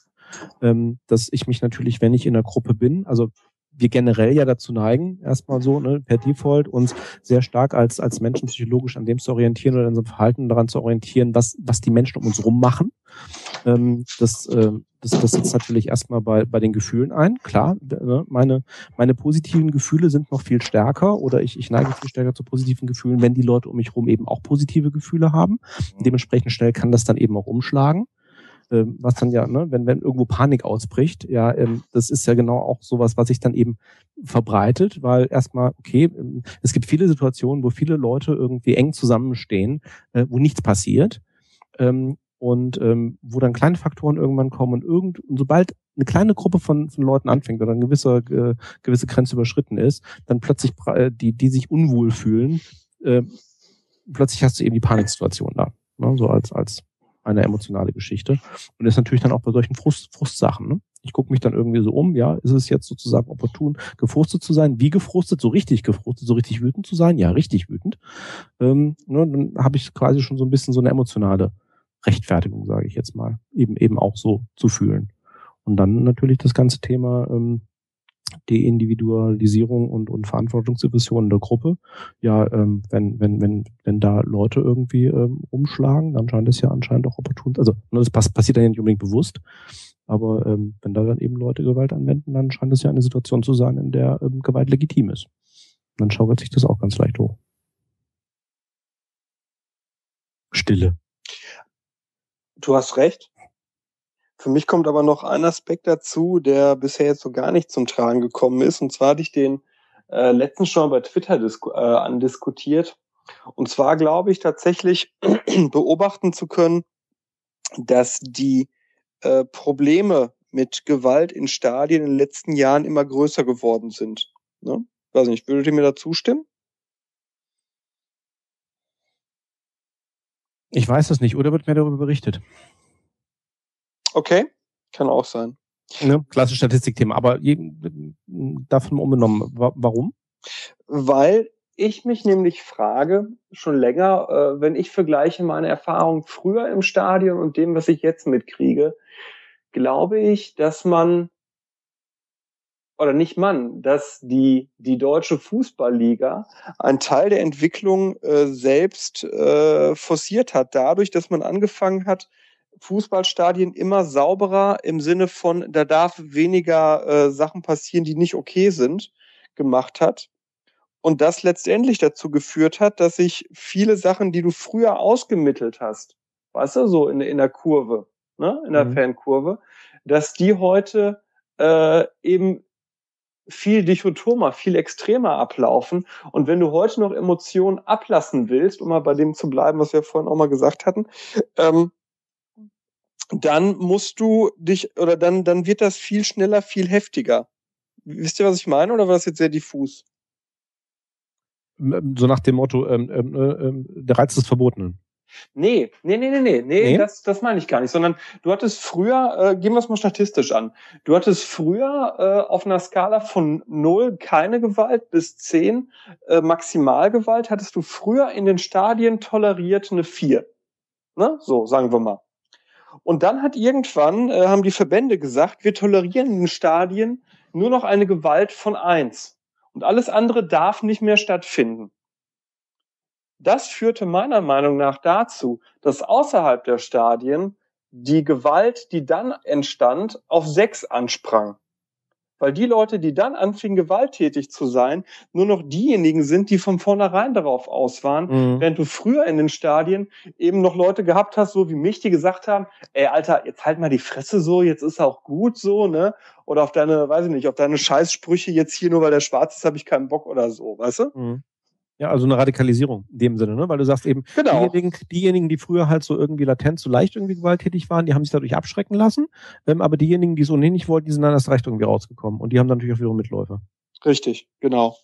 ähm, dass ich mich natürlich, wenn ich in der Gruppe bin, also wir generell ja dazu neigen, erstmal so, ne, per Default uns sehr stark als, als Menschen psychologisch an dem zu orientieren oder in unserem Verhalten daran zu orientieren, was, was die Menschen um uns rum machen. Ähm, das, äh, das, das setzt natürlich erstmal bei, bei den Gefühlen ein. Klar, ne, meine, meine positiven Gefühle sind noch viel stärker oder ich, ich neige viel stärker zu positiven Gefühlen, wenn die Leute um mich rum eben auch positive Gefühle haben. Dementsprechend schnell kann das dann eben auch umschlagen ähm, was dann ja, ne, wenn, wenn irgendwo Panik ausbricht, ja, ähm, das ist ja genau auch sowas, was sich dann eben verbreitet, weil erstmal, okay, ähm, es gibt viele Situationen, wo viele Leute irgendwie eng zusammenstehen, äh, wo nichts passiert. Ähm, und ähm, wo dann kleine Faktoren irgendwann kommen und irgend und sobald eine kleine Gruppe von, von Leuten anfängt oder eine gewisse äh, gewisse Grenze überschritten ist, dann plötzlich äh, die die sich unwohl fühlen, äh, plötzlich hast du eben die Paniksituation da, ne? so als als eine emotionale Geschichte. Und ist natürlich dann auch bei solchen Frust, Frustsachen. Ne? Ich gucke mich dann irgendwie so um, ja, ist es jetzt sozusagen opportun, gefrustet zu sein? Wie gefrustet? So richtig gefrustet, so richtig wütend zu sein? Ja, richtig wütend. Ähm, ne, dann habe ich quasi schon so ein bisschen so eine emotionale Rechtfertigung, sage ich jetzt mal, eben eben auch so zu fühlen. Und dann natürlich das ganze Thema ähm, Deindividualisierung und, und Verantwortungsdiffusion in der Gruppe. Ja, ähm, wenn, wenn, wenn, wenn da Leute irgendwie ähm, umschlagen, dann scheint es ja anscheinend auch opportun. Also ne, das pass passiert ja nicht unbedingt bewusst, aber ähm, wenn da dann eben Leute Gewalt anwenden, dann scheint es ja eine Situation zu sein, in der ähm, Gewalt legitim ist. Dann schaukelt sich das auch ganz leicht hoch. Stille. Du hast recht. Für mich kommt aber noch ein Aspekt dazu, der bisher jetzt so gar nicht zum Tragen gekommen ist. Und zwar hatte ich den äh, letztens schon bei Twitter äh, andiskutiert. Und zwar glaube ich tatsächlich beobachten zu können, dass die äh, Probleme mit Gewalt in Stadien in den letzten Jahren immer größer geworden sind. Ne? Weiß nicht, würdet ihr mir da zustimmen? Ich weiß das nicht, oder wird mir darüber berichtet? Okay, kann auch sein. Ne, klassisches Statistikthema, aber davon unbenommen. Warum? Weil ich mich nämlich frage, schon länger, äh, wenn ich vergleiche meine Erfahrung früher im Stadion und dem, was ich jetzt mitkriege, glaube ich, dass man oder nicht man, dass die, die deutsche Fußballliga einen Teil der Entwicklung äh, selbst äh, forciert hat, dadurch, dass man angefangen hat, Fußballstadien immer sauberer im Sinne von, da darf weniger äh, Sachen passieren, die nicht okay sind, gemacht hat. Und das letztendlich dazu geführt hat, dass sich viele Sachen, die du früher ausgemittelt hast, weißt du, so in, in der Kurve, ne, in der mhm. Fankurve, dass die heute äh, eben viel dichotomer, viel extremer ablaufen. Und wenn du heute noch Emotionen ablassen willst, um mal bei dem zu bleiben, was wir vorhin auch mal gesagt hatten, ähm, dann musst du dich, oder dann, dann wird das viel schneller, viel heftiger. Wisst ihr, was ich meine, oder war das jetzt sehr diffus? So nach dem Motto, ähm, ähm, äh, ähm, der Reiz des Verbotenen. Nee, nee, nee, nee, nee, nee, das, das meine ich gar nicht, sondern du hattest früher, äh, gehen wir es mal statistisch an, du hattest früher äh, auf einer Skala von null keine Gewalt bis zehn äh, Maximalgewalt, hattest du früher in den Stadien toleriert eine vier. Ne? So, sagen wir mal. Und dann hat irgendwann, äh, haben die Verbände gesagt, wir tolerieren in Stadien nur noch eine Gewalt von eins. Und alles andere darf nicht mehr stattfinden. Das führte meiner Meinung nach dazu, dass außerhalb der Stadien die Gewalt, die dann entstand, auf sechs ansprang. Weil die Leute, die dann anfingen, gewalttätig zu sein, nur noch diejenigen sind, die von vornherein darauf aus waren, mhm. während du früher in den Stadien eben noch Leute gehabt hast, so wie mich, die gesagt haben, ey, Alter, jetzt halt mal die Fresse so, jetzt ist auch gut so, ne? Oder auf deine, weiß ich nicht, auf deine Scheißsprüche jetzt hier nur, weil der schwarz ist, habe ich keinen Bock oder so, weißt du? Mhm. Ja, also eine Radikalisierung in dem Sinne, ne? weil du sagst eben, genau. diejenigen, diejenigen, die früher halt so irgendwie latent, so leicht irgendwie gewalttätig waren, die haben sich dadurch abschrecken lassen, ähm, aber diejenigen, die es ohnehin nicht wollten, die sind dann erst recht irgendwie rausgekommen und die haben dann natürlich auch ihre Mitläufer. Richtig, genau.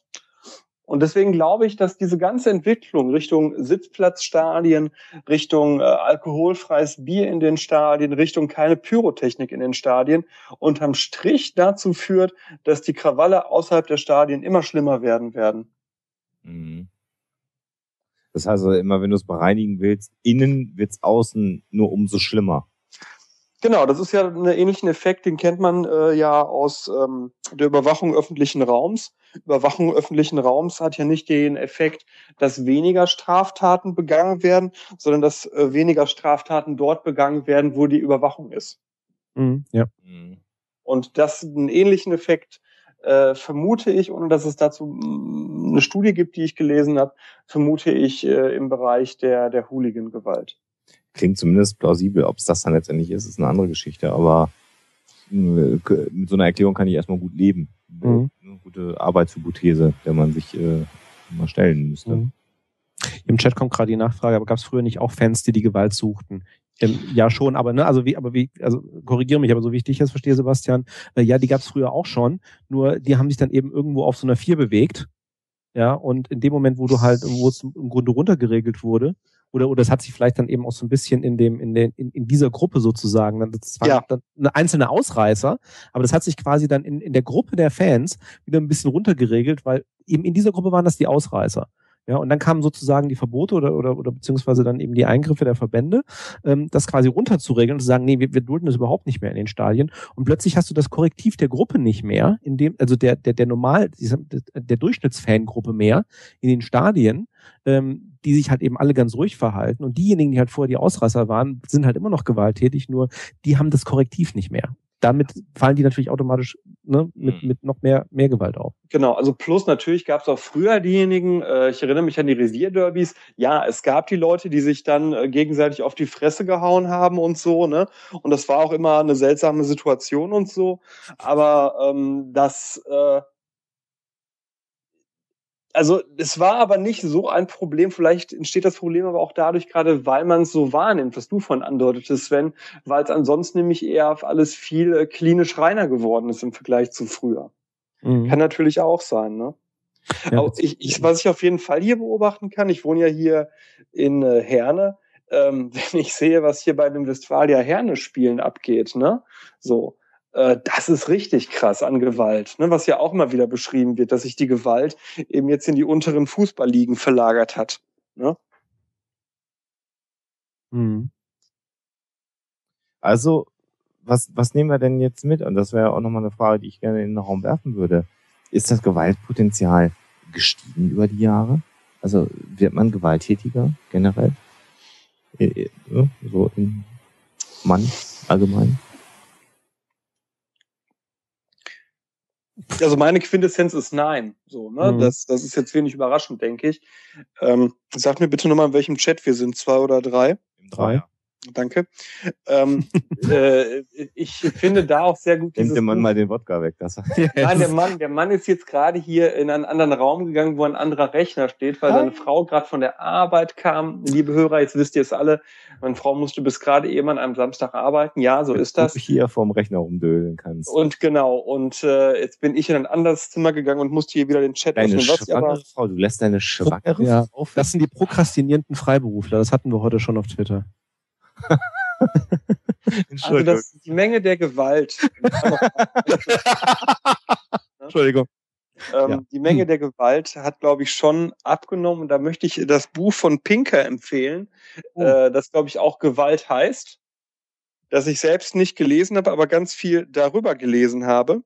Und deswegen glaube ich, dass diese ganze Entwicklung Richtung Sitzplatzstadien, Richtung äh, alkoholfreies Bier in den Stadien, Richtung keine Pyrotechnik in den Stadien unterm Strich dazu führt, dass die Krawalle außerhalb der Stadien immer schlimmer werden werden. Mhm. Das heißt also immer, wenn du es bereinigen willst, innen wird's außen nur umso schlimmer. Genau, das ist ja ein ähnlichen Effekt, den kennt man äh, ja aus ähm, der Überwachung öffentlichen Raums. Überwachung öffentlichen Raums hat ja nicht den Effekt, dass weniger Straftaten begangen werden, sondern dass äh, weniger Straftaten dort begangen werden, wo die Überwachung ist. Mhm, ja. Mhm. Und das einen ähnlichen Effekt äh, vermute ich, ohne dass es dazu mm, eine Studie gibt, die ich gelesen habe, vermute ich äh, im Bereich der, der Hooligan-Gewalt. Klingt zumindest plausibel. Ob es das dann letztendlich ist, ist eine andere Geschichte. Aber äh, mit so einer Erklärung kann ich erstmal gut leben. Mhm. Eine gute Arbeitshypothese, der man sich äh, mal stellen müsste. Mhm. Im Chat kommt gerade die Nachfrage, aber gab es früher nicht auch Fans, die die Gewalt suchten? Ähm, ja, schon, aber ne, also wie, aber wie, also korrigiere mich, aber so wie ich dich jetzt verstehe, Sebastian, äh, ja, die gab es früher auch schon, nur die haben sich dann eben irgendwo auf so einer Vier bewegt. Ja, und in dem Moment, wo du halt, wo es im Grunde runtergeregelt wurde, oder, oder es hat sich vielleicht dann eben auch so ein bisschen in dem, in den, in, in dieser Gruppe sozusagen, das war ja. dann eine einzelne Ausreißer, aber das hat sich quasi dann in, in der Gruppe der Fans wieder ein bisschen runtergeregelt, weil eben in dieser Gruppe waren das die Ausreißer. Ja, und dann kamen sozusagen die Verbote oder, oder, oder beziehungsweise dann eben die Eingriffe der Verbände, ähm, das quasi runterzuregeln und zu sagen, nee, wir, wir dulden das überhaupt nicht mehr in den Stadien. Und plötzlich hast du das Korrektiv der Gruppe nicht mehr, in dem, also der, der, der normal, der Durchschnittsfangruppe mehr in den Stadien, ähm, die sich halt eben alle ganz ruhig verhalten. Und diejenigen, die halt vorher die Ausreißer waren, sind halt immer noch gewalttätig, nur die haben das Korrektiv nicht mehr damit fallen die natürlich automatisch ne, mit, mhm. mit noch mehr, mehr Gewalt auf. Genau, also plus natürlich gab es auch früher diejenigen, äh, ich erinnere mich an die Revierderbys, ja, es gab die Leute, die sich dann äh, gegenseitig auf die Fresse gehauen haben und so, ne? Und das war auch immer eine seltsame Situation und so. Aber ähm, das äh, also es war aber nicht so ein Problem. Vielleicht entsteht das Problem aber auch dadurch gerade, weil man es so wahrnimmt, was du von andeutetest, Sven, weil es ansonsten nämlich eher auf alles viel äh, klinisch reiner geworden ist im Vergleich zu früher. Mhm. Kann natürlich auch sein, ne? Ja, aber ich, ich, was ich auf jeden Fall hier beobachten kann, ich wohne ja hier in äh, Herne, ähm, wenn ich sehe, was hier bei den Westfalia Herne Spielen abgeht, ne? So, das ist richtig krass an Gewalt, ne? was ja auch immer wieder beschrieben wird, dass sich die Gewalt eben jetzt in die unteren Fußballligen verlagert hat. Ne? Mhm. Also, was, was nehmen wir denn jetzt mit? Und das wäre auch nochmal eine Frage, die ich gerne in den Raum werfen würde. Ist das Gewaltpotenzial gestiegen über die Jahre? Also wird man gewalttätiger generell? Äh, äh, so in Mann allgemein? Also meine Quintessenz ist nein. So, ne? Mhm. Das, das ist jetzt wenig überraschend, denke ich. Ähm, sag mir bitte nochmal, in welchem Chat wir sind, zwei oder drei? Drei. Danke. Ähm, äh, ich finde da auch sehr gut. Nimmt der Mann mal den Wodka weg. Das Nein, der Mann, der Mann ist jetzt gerade hier in einen anderen Raum gegangen, wo ein anderer Rechner steht, weil Hi. seine Frau gerade von der Arbeit kam. Liebe Hörer, jetzt wisst ihr es alle. Meine Frau musste bis gerade eben an einem Samstag arbeiten. Ja, so ist das. Du hier vorm Rechner rumdödeln kannst. Und genau. Und äh, jetzt bin ich in ein anderes Zimmer gegangen und musste hier wieder den Chat deine. Schwangere Frau, du lässt deine schwangere ja. Frau. Das sind die prokrastinierenden Freiberufler. Das hatten wir heute schon auf Twitter. also das, die Menge der Gewalt. Entschuldigung. Ähm, ja. Die Menge der Gewalt hat, glaube ich, schon abgenommen. Und da möchte ich das Buch von Pinker empfehlen, oh. äh, das, glaube ich, auch Gewalt heißt, das ich selbst nicht gelesen habe, aber ganz viel darüber gelesen habe.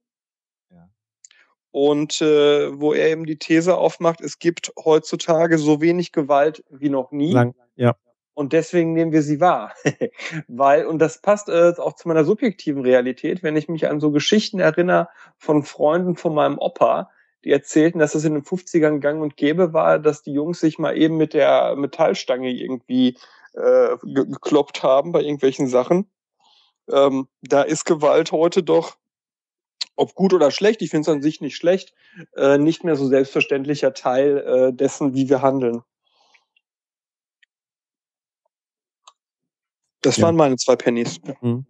Ja. Und äh, wo er eben die These aufmacht, es gibt heutzutage so wenig Gewalt wie noch nie. Lang, ja. Und deswegen nehmen wir sie wahr. Weil, und das passt äh, auch zu meiner subjektiven Realität, wenn ich mich an so Geschichten erinnere von Freunden von meinem Opa, die erzählten, dass es in den 50ern gang und gäbe war, dass die Jungs sich mal eben mit der Metallstange irgendwie äh, gekloppt haben bei irgendwelchen Sachen. Ähm, da ist Gewalt heute doch, ob gut oder schlecht, ich finde es an sich nicht schlecht, äh, nicht mehr so selbstverständlicher Teil äh, dessen, wie wir handeln. Das ja. waren meine zwei Pennies. Mhm.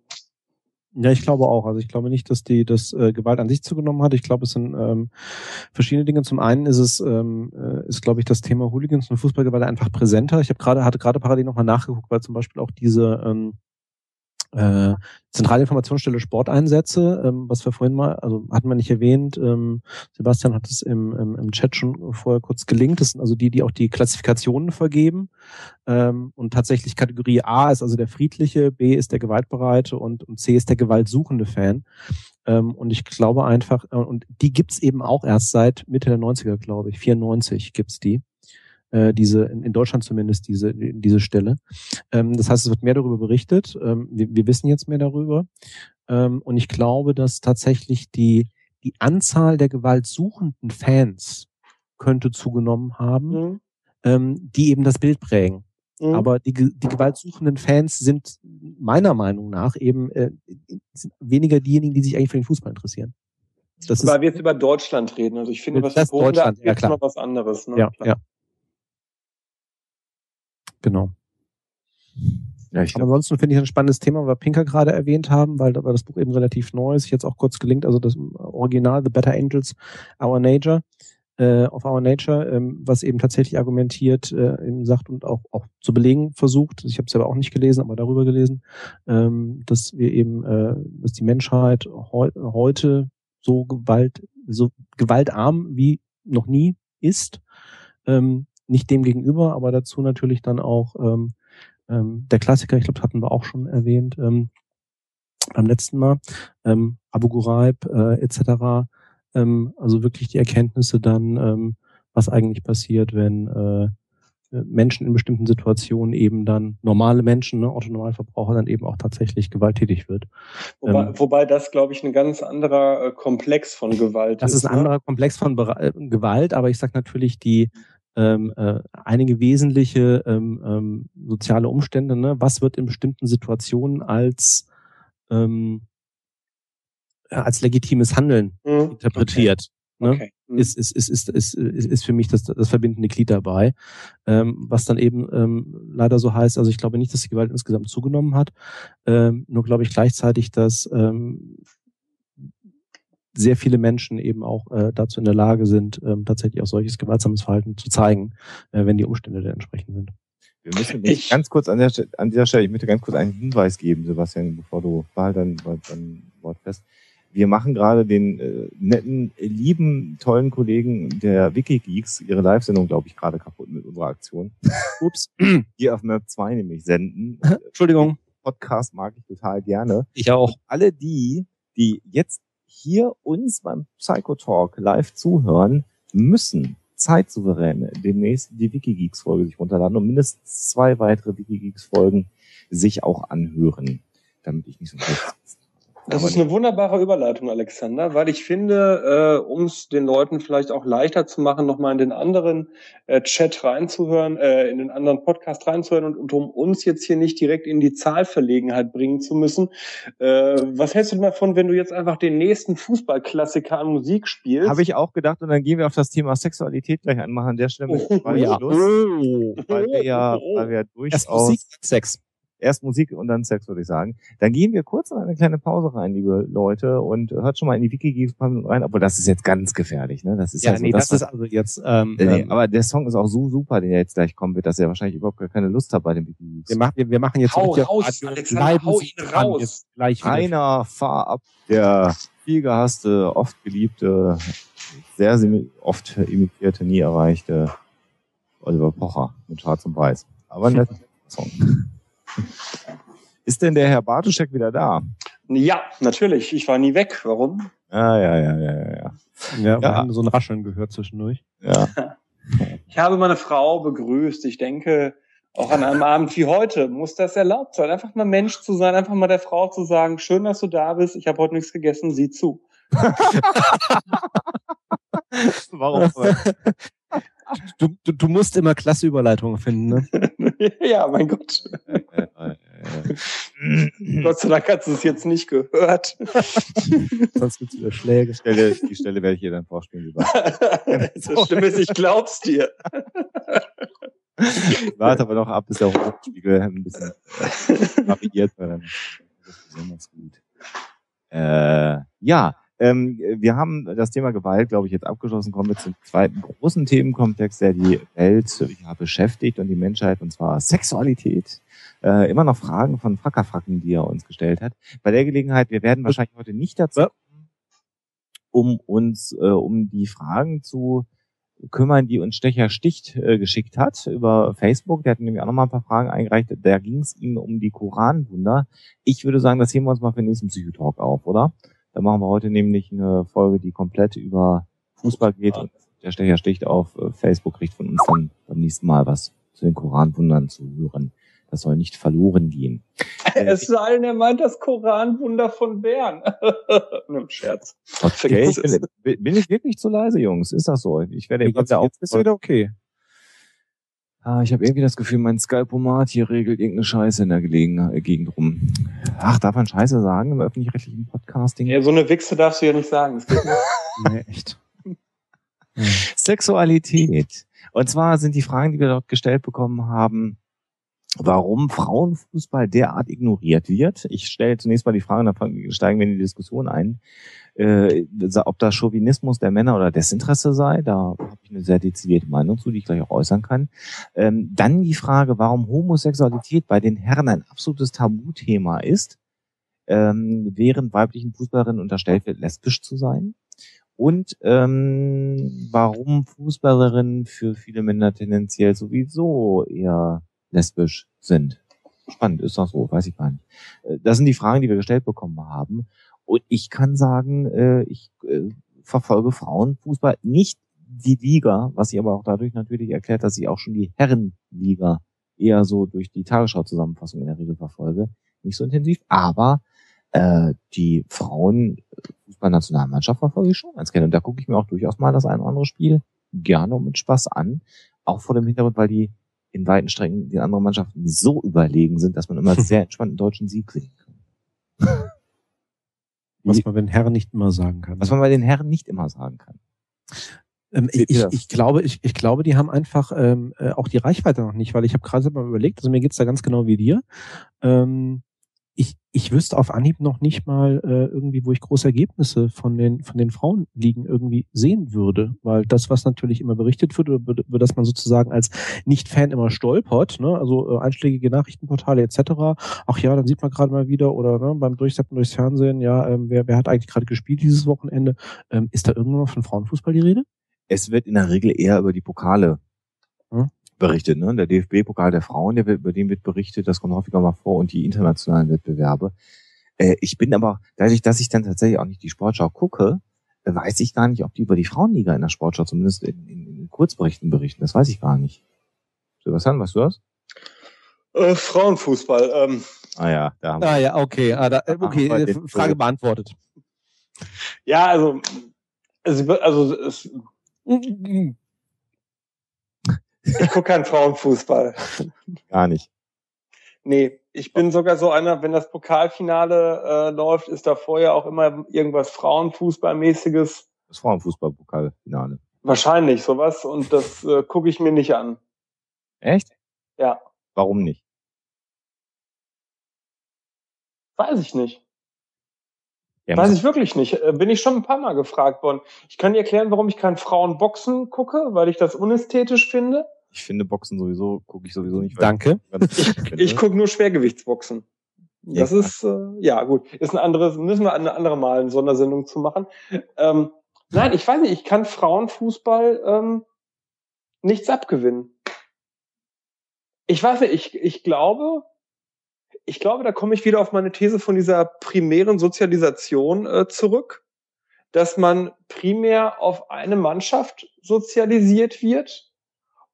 Ja, ich glaube auch. Also ich glaube nicht, dass die das äh, Gewalt an sich zugenommen hat. Ich glaube, es sind ähm, verschiedene Dinge. Zum einen ist es, ähm, äh, ist glaube ich das Thema Hooligans und Fußballgewalt einfach präsenter. Ich habe gerade hatte gerade parallel nochmal nachgeguckt, weil zum Beispiel auch diese ähm, äh, Zentrale Informationsstelle Sporteinsätze, ähm, was wir vorhin mal, also hatten wir nicht erwähnt, ähm, Sebastian hat es im, im, im Chat schon vorher kurz gelingt, das sind also die, die auch die Klassifikationen vergeben. Ähm, und tatsächlich Kategorie A ist also der friedliche, B ist der gewaltbereite und, und C ist der gewaltsuchende Fan. Ähm, und ich glaube einfach, äh, und die gibt's eben auch erst seit Mitte der 90er, glaube ich, 94 gibt's die äh, diese, in, Deutschland zumindest diese, diese Stelle. Ähm, das heißt, es wird mehr darüber berichtet. Ähm, wir, wir wissen jetzt mehr darüber. Ähm, und ich glaube, dass tatsächlich die, die Anzahl der gewaltsuchenden Fans könnte zugenommen haben, mhm. ähm, die eben das Bild prägen. Mhm. Aber die, die gewaltsuchenden Fans sind meiner Meinung nach eben äh, weniger diejenigen, die sich eigentlich für den Fußball interessieren. Das Weil ist, wir jetzt über Deutschland reden. Also ich finde, was das Deutschland, da ja, klar. noch was anderes. Ne? Ja, ja. Genau. Ja, ich Aber ansonsten finde ich ein spannendes Thema, weil Pinker gerade erwähnt haben, weil, weil das Buch eben relativ neu ist, jetzt auch kurz gelingt, also das Original The Better Angels, Our Nature, äh, of Our Nature, ähm, was eben tatsächlich argumentiert, äh, eben sagt und auch, auch zu belegen versucht, ich habe es aber auch nicht gelesen, aber darüber gelesen, ähm, dass wir eben, äh, dass die Menschheit heu heute so gewalt, so gewaltarm wie noch nie ist. Ähm, nicht dem gegenüber, aber dazu natürlich dann auch ähm, ähm, der Klassiker, ich glaube, das hatten wir auch schon erwähnt ähm, beim letzten Mal, ähm, Abu Ghraib äh, etc. Ähm, also wirklich die Erkenntnisse dann, ähm, was eigentlich passiert, wenn äh, Menschen in bestimmten Situationen eben dann normale Menschen, ne, Autonormalverbraucher dann eben auch tatsächlich gewalttätig wird. Wobei, ähm, wobei das, glaube ich, ein ganz anderer äh, Komplex von Gewalt das ist. Das ist ein ne? anderer Komplex von Be äh, Gewalt, aber ich sage natürlich, die ähm, äh, einige wesentliche ähm, ähm, soziale Umstände. Ne? Was wird in bestimmten Situationen als ähm, als legitimes Handeln mhm. interpretiert? Okay. Ne? Okay. Mhm. Ist, ist, ist, ist, ist, ist, ist für mich das, das verbindende Glied dabei. Ähm, was dann eben ähm, leider so heißt, also ich glaube nicht, dass die Gewalt insgesamt zugenommen hat, ähm, nur glaube ich gleichzeitig, dass ähm, sehr viele Menschen eben auch äh, dazu in der Lage sind, ähm, tatsächlich auch solches gewaltsames Verhalten zu zeigen, äh, wenn die Umstände denn entsprechend sind. Wir müssen ich, ganz kurz an, der, an dieser Stelle, ich möchte ganz kurz einen Hinweis geben, Sebastian, bevor du behalt dein, dein Wort fest. Wir machen gerade den äh, netten, lieben, tollen Kollegen der Wikigeeks ihre Live-Sendung, glaube ich, gerade kaputt mit unserer Aktion. Ups. Die auf Map 2 nämlich senden. Entschuldigung Podcast mag ich total gerne. Ich auch. Und alle die, die jetzt hier uns beim Psychotalk live zuhören, müssen. Zeitsouverän demnächst die Wikigeeks-Folge sich runterladen und mindestens zwei weitere Wikigeeks-Folgen sich auch anhören, damit ich nicht so das ist eine wunderbare Überleitung, Alexander, weil ich finde, äh, um es den Leuten vielleicht auch leichter zu machen, nochmal in den anderen äh, Chat reinzuhören, äh, in den anderen Podcast reinzuhören und, und um uns jetzt hier nicht direkt in die Zahlverlegenheit bringen zu müssen. Äh, was hältst du davon, wenn du jetzt einfach den nächsten Fußballklassiker an Musik spielst? Habe ich auch gedacht und dann gehen wir auf das Thema Sexualität gleich anmachen. An der Stelle oh, ja. Schluss, weil wir ja, weil wir durchaus... Musik, Sex erst Musik und dann Sex, würde ich sagen. Dann gehen wir kurz in eine kleine Pause rein, liebe Leute, und hört schon mal in die Wiki rein, obwohl das ist jetzt ganz gefährlich, ne? Das ist ja, ja so, nee, das, das ist also jetzt. Ähm, nee, ähm, aber der Song ist auch so super, der jetzt gleich kommen wird, dass er wahrscheinlich überhaupt gar keine Lust hat bei den Wiki Wir machen, wir, wir machen jetzt hau raus, Alexander, hau ihn raus. Jetzt gleich Einer fahr ab, der viel gehasste, oft geliebte, sehr oft imitierte, nie erreichte Oliver Pocher mit Schwarz und Weiß. Aber ein netter Song. Ist denn der Herr Bartuschek wieder da? Ja, natürlich. Ich war nie weg. Warum? Ah, ja, ja, ja, ja. Ja, ja wir haben so ein Rascheln gehört zwischendurch. Ja. Ich habe meine Frau begrüßt. Ich denke, auch an einem Abend wie heute muss das erlaubt sein. Einfach mal Mensch zu sein, einfach mal der Frau zu sagen, schön, dass du da bist. Ich habe heute nichts gegessen, sieh zu. Warum? Du, du, du musst immer klasse Überleitungen finden, ne? ja, mein Gott. Gott sei Dank hast du es jetzt nicht gehört. Sonst gibt es wieder Schläge. Die Stelle, die Stelle werde ich dir dann vorspielen. das Schlimme ist, ich glaub's dir. Warte aber noch ab, bis der Rotspiegel ein bisschen variiert wird. Das ist besonders gut. Äh, ja, ähm, wir haben das Thema Gewalt, glaube ich, jetzt abgeschlossen. Kommen wir zum zweiten großen Themenkomplex, der die Welt ja, beschäftigt und die Menschheit, und zwar Sexualität. Äh, immer noch Fragen von Frackerfracken, die er uns gestellt hat. Bei der Gelegenheit, wir werden wahrscheinlich heute nicht dazu kommen, um uns äh, um die Fragen zu kümmern, die uns Stecher Sticht äh, geschickt hat über Facebook. Der hat nämlich auch noch mal ein paar Fragen eingereicht. Da ging es ihm um die Koranwunder. Ich würde sagen, das heben wir uns mal für den nächsten Psychotalk auf, oder? Da machen wir heute nämlich eine Folge, die komplett über Fußball geht. Und der Stecher sticht auf äh, Facebook, kriegt von uns dann beim nächsten Mal was zu den Koranwundern zu hören. Das soll nicht verloren gehen. Es sei denn, er meint das Koranwunder von Bern. Nur Scherz. Okay, ich bin, bin, ich wirklich zu leise, Jungs? Ist das so? Ich werde jetzt, jetzt ist wieder okay. Ah, ich habe irgendwie das Gefühl, mein Skalpomat hier regelt irgendeine Scheiße in der Gelegen äh, Gegend rum. Ach, darf man Scheiße sagen im öffentlich-rechtlichen Podcasting? Ja, so eine Wichse darfst du ja nicht sagen. nee, echt. Sexualität. Und zwar sind die Fragen, die wir dort gestellt bekommen haben, warum Frauenfußball derart ignoriert wird. Ich stelle zunächst mal die Frage, dann steigen wir in die Diskussion ein äh, ob das Chauvinismus der Männer oder Desinteresse sei. Da habe ich eine sehr dezidierte Meinung zu, die ich gleich auch äußern kann. Ähm, dann die Frage, warum Homosexualität bei den Herren ein absolutes Tabuthema ist, ähm, während weiblichen Fußballerinnen unterstellt wird, lesbisch zu sein. Und ähm, warum Fußballerinnen für viele Männer tendenziell sowieso eher lesbisch sind. Spannend, ist das so? Weiß ich gar nicht. Äh, das sind die Fragen, die wir gestellt bekommen haben. Und ich kann sagen, äh, ich äh, verfolge Frauenfußball nicht die Liga, was sich aber auch dadurch natürlich erklärt, dass ich auch schon die Herrenliga eher so durch die Tagesschau-Zusammenfassung in der Regel verfolge. Nicht so intensiv, aber äh, die Frauenfußballnationalmannschaft verfolge ich schon ganz gerne. Und da gucke ich mir auch durchaus mal das ein oder andere Spiel gerne und mit Spaß an. Auch vor dem Hintergrund, weil die in weiten Strecken den anderen Mannschaften so überlegen sind, dass man immer sehr entspannt einen deutschen Sieg sehen kann. Was man bei den Herren nicht immer sagen kann. Was man bei den Herren nicht immer sagen kann. Ähm, ich, ich, ich, glaube, ich, ich glaube, die haben einfach ähm, äh, auch die Reichweite noch nicht, weil ich habe gerade mal überlegt, also mir geht's da ganz genau wie dir. Ähm, ich, ich wüsste auf Anhieb noch nicht mal äh, irgendwie, wo ich große Ergebnisse von den von den Frauenligen irgendwie sehen würde, weil das, was natürlich immer berichtet wird, über, über das man sozusagen als Nicht-Fan immer stolpert, ne, also äh, einschlägige Nachrichtenportale etc. Ach ja, dann sieht man gerade mal wieder oder ne, beim Durchsetzen durchs Fernsehen, ja, ähm, wer, wer hat eigentlich gerade gespielt dieses Wochenende? Ähm, ist da irgendwann noch von Frauenfußball die Rede? Es wird in der Regel eher über die Pokale hm? Berichtet. Ne? Der DFB-Pokal der Frauen, der, über den wird berichtet, das kommt häufiger mal vor und die internationalen Wettbewerbe. Äh, ich bin aber, dadurch, dass ich dann tatsächlich auch nicht die Sportschau gucke, weiß ich gar nicht, ob die über die Frauenliga in der Sportschau zumindest in, in, in Kurzberichten berichten. Das weiß ich gar nicht. Sebastian, weißt du das? Äh, Frauenfußball. Ähm. Ah ja, da haben wir. Ah ja, okay, ah, da, äh, okay, äh, Frage beantwortet. Ja, also, also, also es, ich gucke keinen Frauenfußball. Gar nicht. Nee, ich bin sogar so einer, wenn das Pokalfinale äh, läuft, ist da vorher auch immer irgendwas Frauenfußballmäßiges. Das Frauenfußball-Pokalfinale. Wahrscheinlich sowas und das äh, gucke ich mir nicht an. Echt? Ja. Warum nicht? Weiß ich nicht. Ja, Weiß ich wirklich nicht. Äh, bin ich schon ein paar Mal gefragt worden. Ich kann dir erklären, warum ich kein Frauenboxen gucke, weil ich das unästhetisch finde. Ich finde Boxen sowieso, gucke ich sowieso nicht. Danke. Ich, ich gucke nur Schwergewichtsboxen. Das ja. ist, äh, ja gut, ist ein anderes, müssen wir eine andere Mal eine Sondersendung zu machen. Ähm, nein, ich weiß nicht, ich kann Frauenfußball ähm, nichts abgewinnen. Ich weiß nicht, ich, ich glaube, ich glaube, da komme ich wieder auf meine These von dieser primären Sozialisation äh, zurück, dass man primär auf eine Mannschaft sozialisiert wird.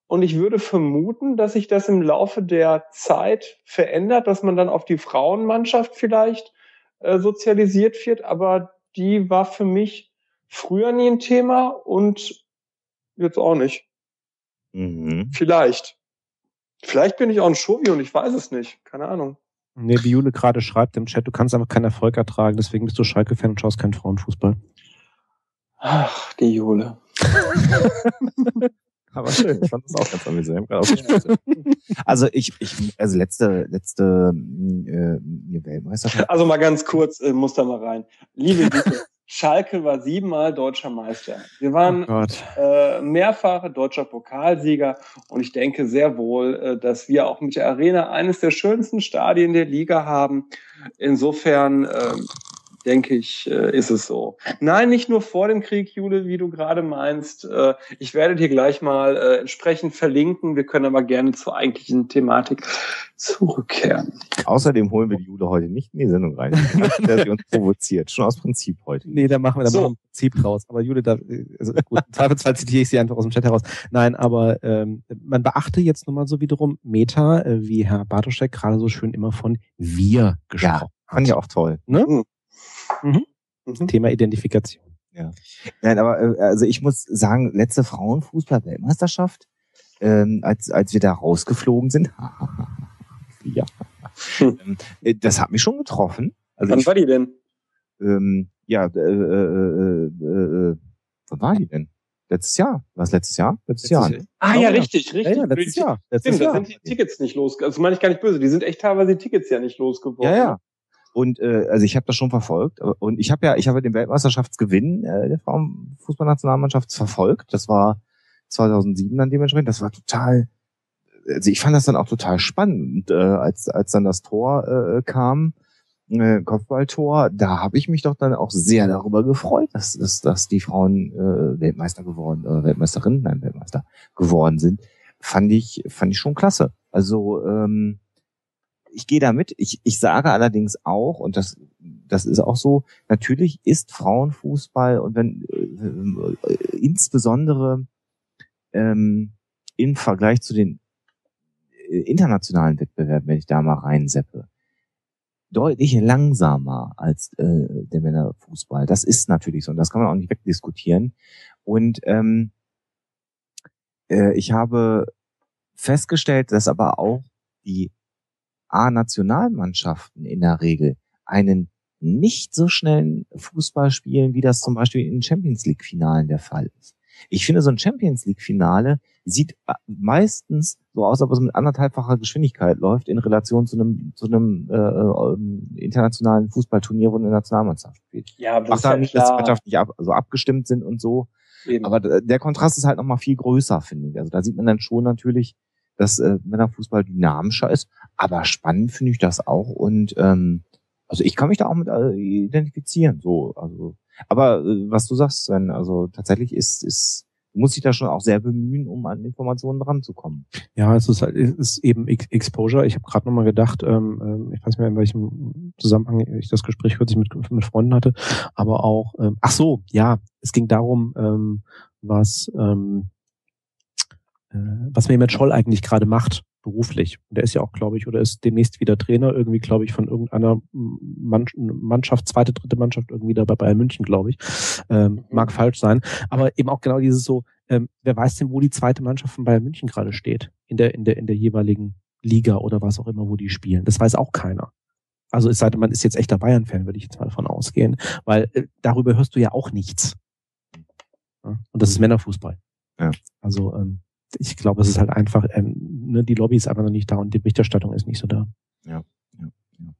Und ich würde vermuten, dass sich das im Laufe der Zeit verändert, dass man dann auf die Frauenmannschaft vielleicht äh, sozialisiert wird. Aber die war für mich früher nie ein Thema und jetzt auch nicht. Mhm. Vielleicht. Vielleicht bin ich auch ein Schovi und ich weiß es nicht. Keine Ahnung. Nee, wie Jule gerade schreibt im Chat, du kannst einfach keinen Erfolg ertragen, deswegen bist du Schalke-Fan und schaust keinen Frauenfußball. Ach, die Jule. Aber schön, ich fand das auch ganz amüsant. also ich, ich, also letzte, letzte äh, Weltmeisterschaft. Also mal ganz kurz, äh, muss da mal rein. Liebe Liebe, Schalke war siebenmal deutscher Meister. Wir waren oh äh, mehrfache deutscher Pokalsieger und ich denke sehr wohl, äh, dass wir auch mit der Arena eines der schönsten Stadien der Liga haben. Insofern äh, denke ich, äh, ist es so. Nein, nicht nur vor dem Krieg, Jule, wie du gerade meinst. Äh, ich werde dir gleich mal äh, entsprechend verlinken. Wir können aber gerne zur eigentlichen Thematik zurückkehren. Außerdem holen wir die Jule heute nicht in die Sendung rein, der sie uns provoziert. Schon aus Prinzip heute. Nee, da machen wir da so. machen wir Prinzip raus. Aber Jule, da, also gut, zweifelsfall zitiere ich sie einfach aus dem Chat heraus. Nein, aber ähm, man beachte jetzt nochmal so wiederum Meta, äh, wie Herr Bartoschek gerade so schön immer von wir gesprochen ja, fand ich auch toll. Ne? Mhm. Mhm. Mhm. Thema Identifikation. Ja. Nein, aber äh, also ich muss sagen, letzte Frauenfußball-Weltmeisterschaft, ähm, als, als wir da rausgeflogen sind, ja, hm. Ähm, äh, das hat mich schon getroffen. Also Wann ich, war die denn? Ähm, ja, äh, äh, äh, äh, wann war die denn? Letztes Jahr. Was letztes Jahr? Letztes, letztes Jahr. Ah ja, richtig, richtig. Ja, ja, letztes Jahr. Letztes Stimmt, Jahr. da sind die Tickets nicht los. Also meine ich gar nicht böse. Die sind echt teilweise die Tickets ja nicht losgeworden. Ja, ja. Und äh, also ich habe das schon verfolgt. Und ich habe ja, ich habe den Weltmeisterschaftsgewinn äh, der Frauenfußballnationalmannschaft verfolgt. Das war 2007 dann dementsprechend. Das war total, also ich fand das dann auch total spannend, äh, als als dann das Tor äh, kam, äh, Kopfballtor. Da habe ich mich doch dann auch sehr darüber gefreut, dass dass, dass die Frauen äh, Weltmeister geworden, äh, Weltmeisterinnen, nein Weltmeister geworden sind. Fand ich fand ich schon klasse. Also ähm, ich gehe damit. Ich, ich sage allerdings auch, und das, das ist auch so, natürlich ist Frauenfußball und wenn äh, insbesondere ähm, im Vergleich zu den äh, internationalen Wettbewerben, wenn ich da mal reinseppe, deutlich langsamer als äh, der Männerfußball. Das ist natürlich so und das kann man auch nicht wegdiskutieren. Und ähm, äh, ich habe festgestellt, dass aber auch die A-Nationalmannschaften in der Regel einen nicht so schnellen Fußball spielen, wie das zum Beispiel in Champions League Finalen der Fall ist. Ich finde, so ein Champions League Finale sieht meistens so aus, als ob es mit anderthalbfacher Geschwindigkeit läuft in Relation zu einem zu einem äh, äh, internationalen Fußballturnier, wo eine Nationalmannschaft spielt. Ja, aber Macht da nicht, dass die Mannschaften nicht ab, also abgestimmt sind und so. Eben. Aber der Kontrast ist halt noch mal viel größer, finde ich. Also da sieht man dann schon natürlich, dass äh, Männerfußball dynamischer ist. Aber spannend finde ich das auch. Und ähm, also ich kann mich da auch mit äh, identifizieren. So, also, aber äh, was du sagst, Sven, also tatsächlich ist, ist du musst dich da schon auch sehr bemühen, um an Informationen ranzukommen. Ja, es ist halt, es ist eben Exposure. Ich habe gerade nochmal gedacht, ähm, ähm, ich weiß nicht mehr, in welchem Zusammenhang ich das Gespräch kürzlich mit, mit Freunden hatte, aber auch, ähm, ach so, ja, es ging darum, ähm, was, ähm, äh, was Mehmet Scholl eigentlich gerade macht beruflich. Der ist ja auch, glaube ich, oder ist demnächst wieder Trainer, irgendwie, glaube ich, von irgendeiner Mannschaft, zweite, dritte Mannschaft, irgendwie da bei Bayern München, glaube ich. Ähm, mhm. mag falsch sein. Aber eben auch genau dieses so, ähm, wer weiß denn, wo die zweite Mannschaft von Bayern München gerade steht? In der, in der, in der jeweiligen Liga oder was auch immer, wo die spielen. Das weiß auch keiner. Also es sei denn, man ist jetzt echter Bayern-Fan, würde ich jetzt mal davon ausgehen. Weil äh, darüber hörst du ja auch nichts. Ja? Und das ist mhm. Männerfußball. Ja. Also ähm, ich glaube, es ist halt einfach, ähm, ne, die Lobby ist einfach noch nicht da und die Berichterstattung ist nicht so da. Ja, ja, ja.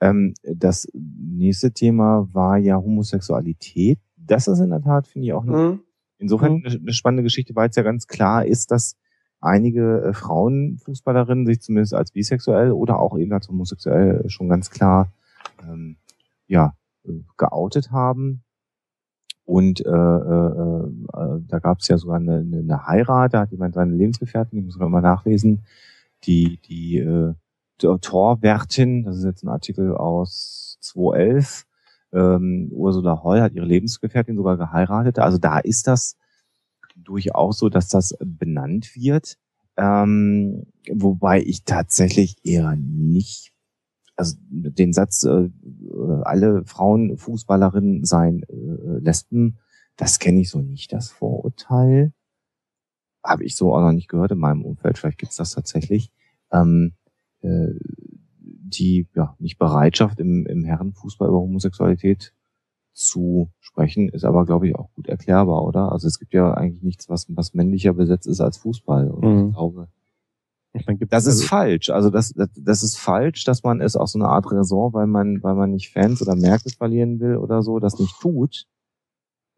Ähm, das nächste Thema war ja Homosexualität. Das ist in der Tat, finde ich, auch eine, mhm. insofern mhm. eine, spannende Geschichte, weil es ja ganz klar ist, dass einige äh, Frauenfußballerinnen sich zumindest als bisexuell oder auch eben als homosexuell schon ganz klar ähm, ja, äh, geoutet haben. Und äh, äh, äh, da gab es ja sogar eine, eine Heirat, da hat jemand seine Lebensgefährtin, die muss man mal nachlesen, die, die äh, Torwärtin, das ist jetzt ein Artikel aus 2011, ähm, Ursula Heu hat ihre Lebensgefährtin sogar geheiratet. Also da ist das durchaus so, dass das benannt wird. Ähm, wobei ich tatsächlich eher nicht also den Satz, äh, alle Frauen Fußballerinnen seien äh, Lesben, das kenne ich so nicht, das Vorurteil. Habe ich so auch noch nicht gehört in meinem Umfeld, vielleicht gibt's das tatsächlich. Ähm, äh, die ja nicht Bereitschaft im, im Herrenfußball über Homosexualität zu sprechen, ist aber, glaube ich, auch gut erklärbar, oder? Also es gibt ja eigentlich nichts, was, was männlicher besetzt ist als Fußball. Und mhm. ich glaube, das ist also falsch. Also das, das, das ist falsch, dass man es auch so eine Art Raison, weil man, weil man nicht Fans oder Märkte verlieren will oder so, das nicht tut.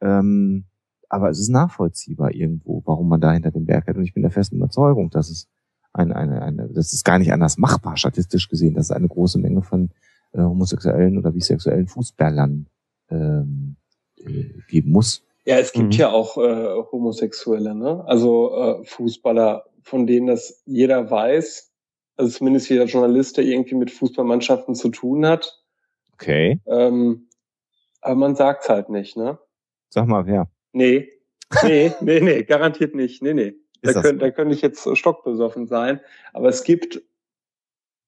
Ähm, aber es ist nachvollziehbar irgendwo, warum man da hinter dem Berg hat. Und ich bin der festen Überzeugung, dass es eine, eine, eine, das ist gar nicht anders machbar, statistisch gesehen, dass es eine große Menge von äh, homosexuellen oder bisexuellen Fußballern ähm, äh, geben muss. Ja, es gibt mhm. ja auch äh, Homosexuelle, ne? Also äh, Fußballer von denen das jeder weiß, also zumindest jeder Journalist, der irgendwie mit Fußballmannschaften zu tun hat. Okay. Ähm, aber man sagt's halt nicht, ne? Sag mal, wer? Nee. Nee, nee, nee, garantiert nicht. Nee, nee. Da, können, da könnte ich jetzt stockbesoffen sein. Aber es gibt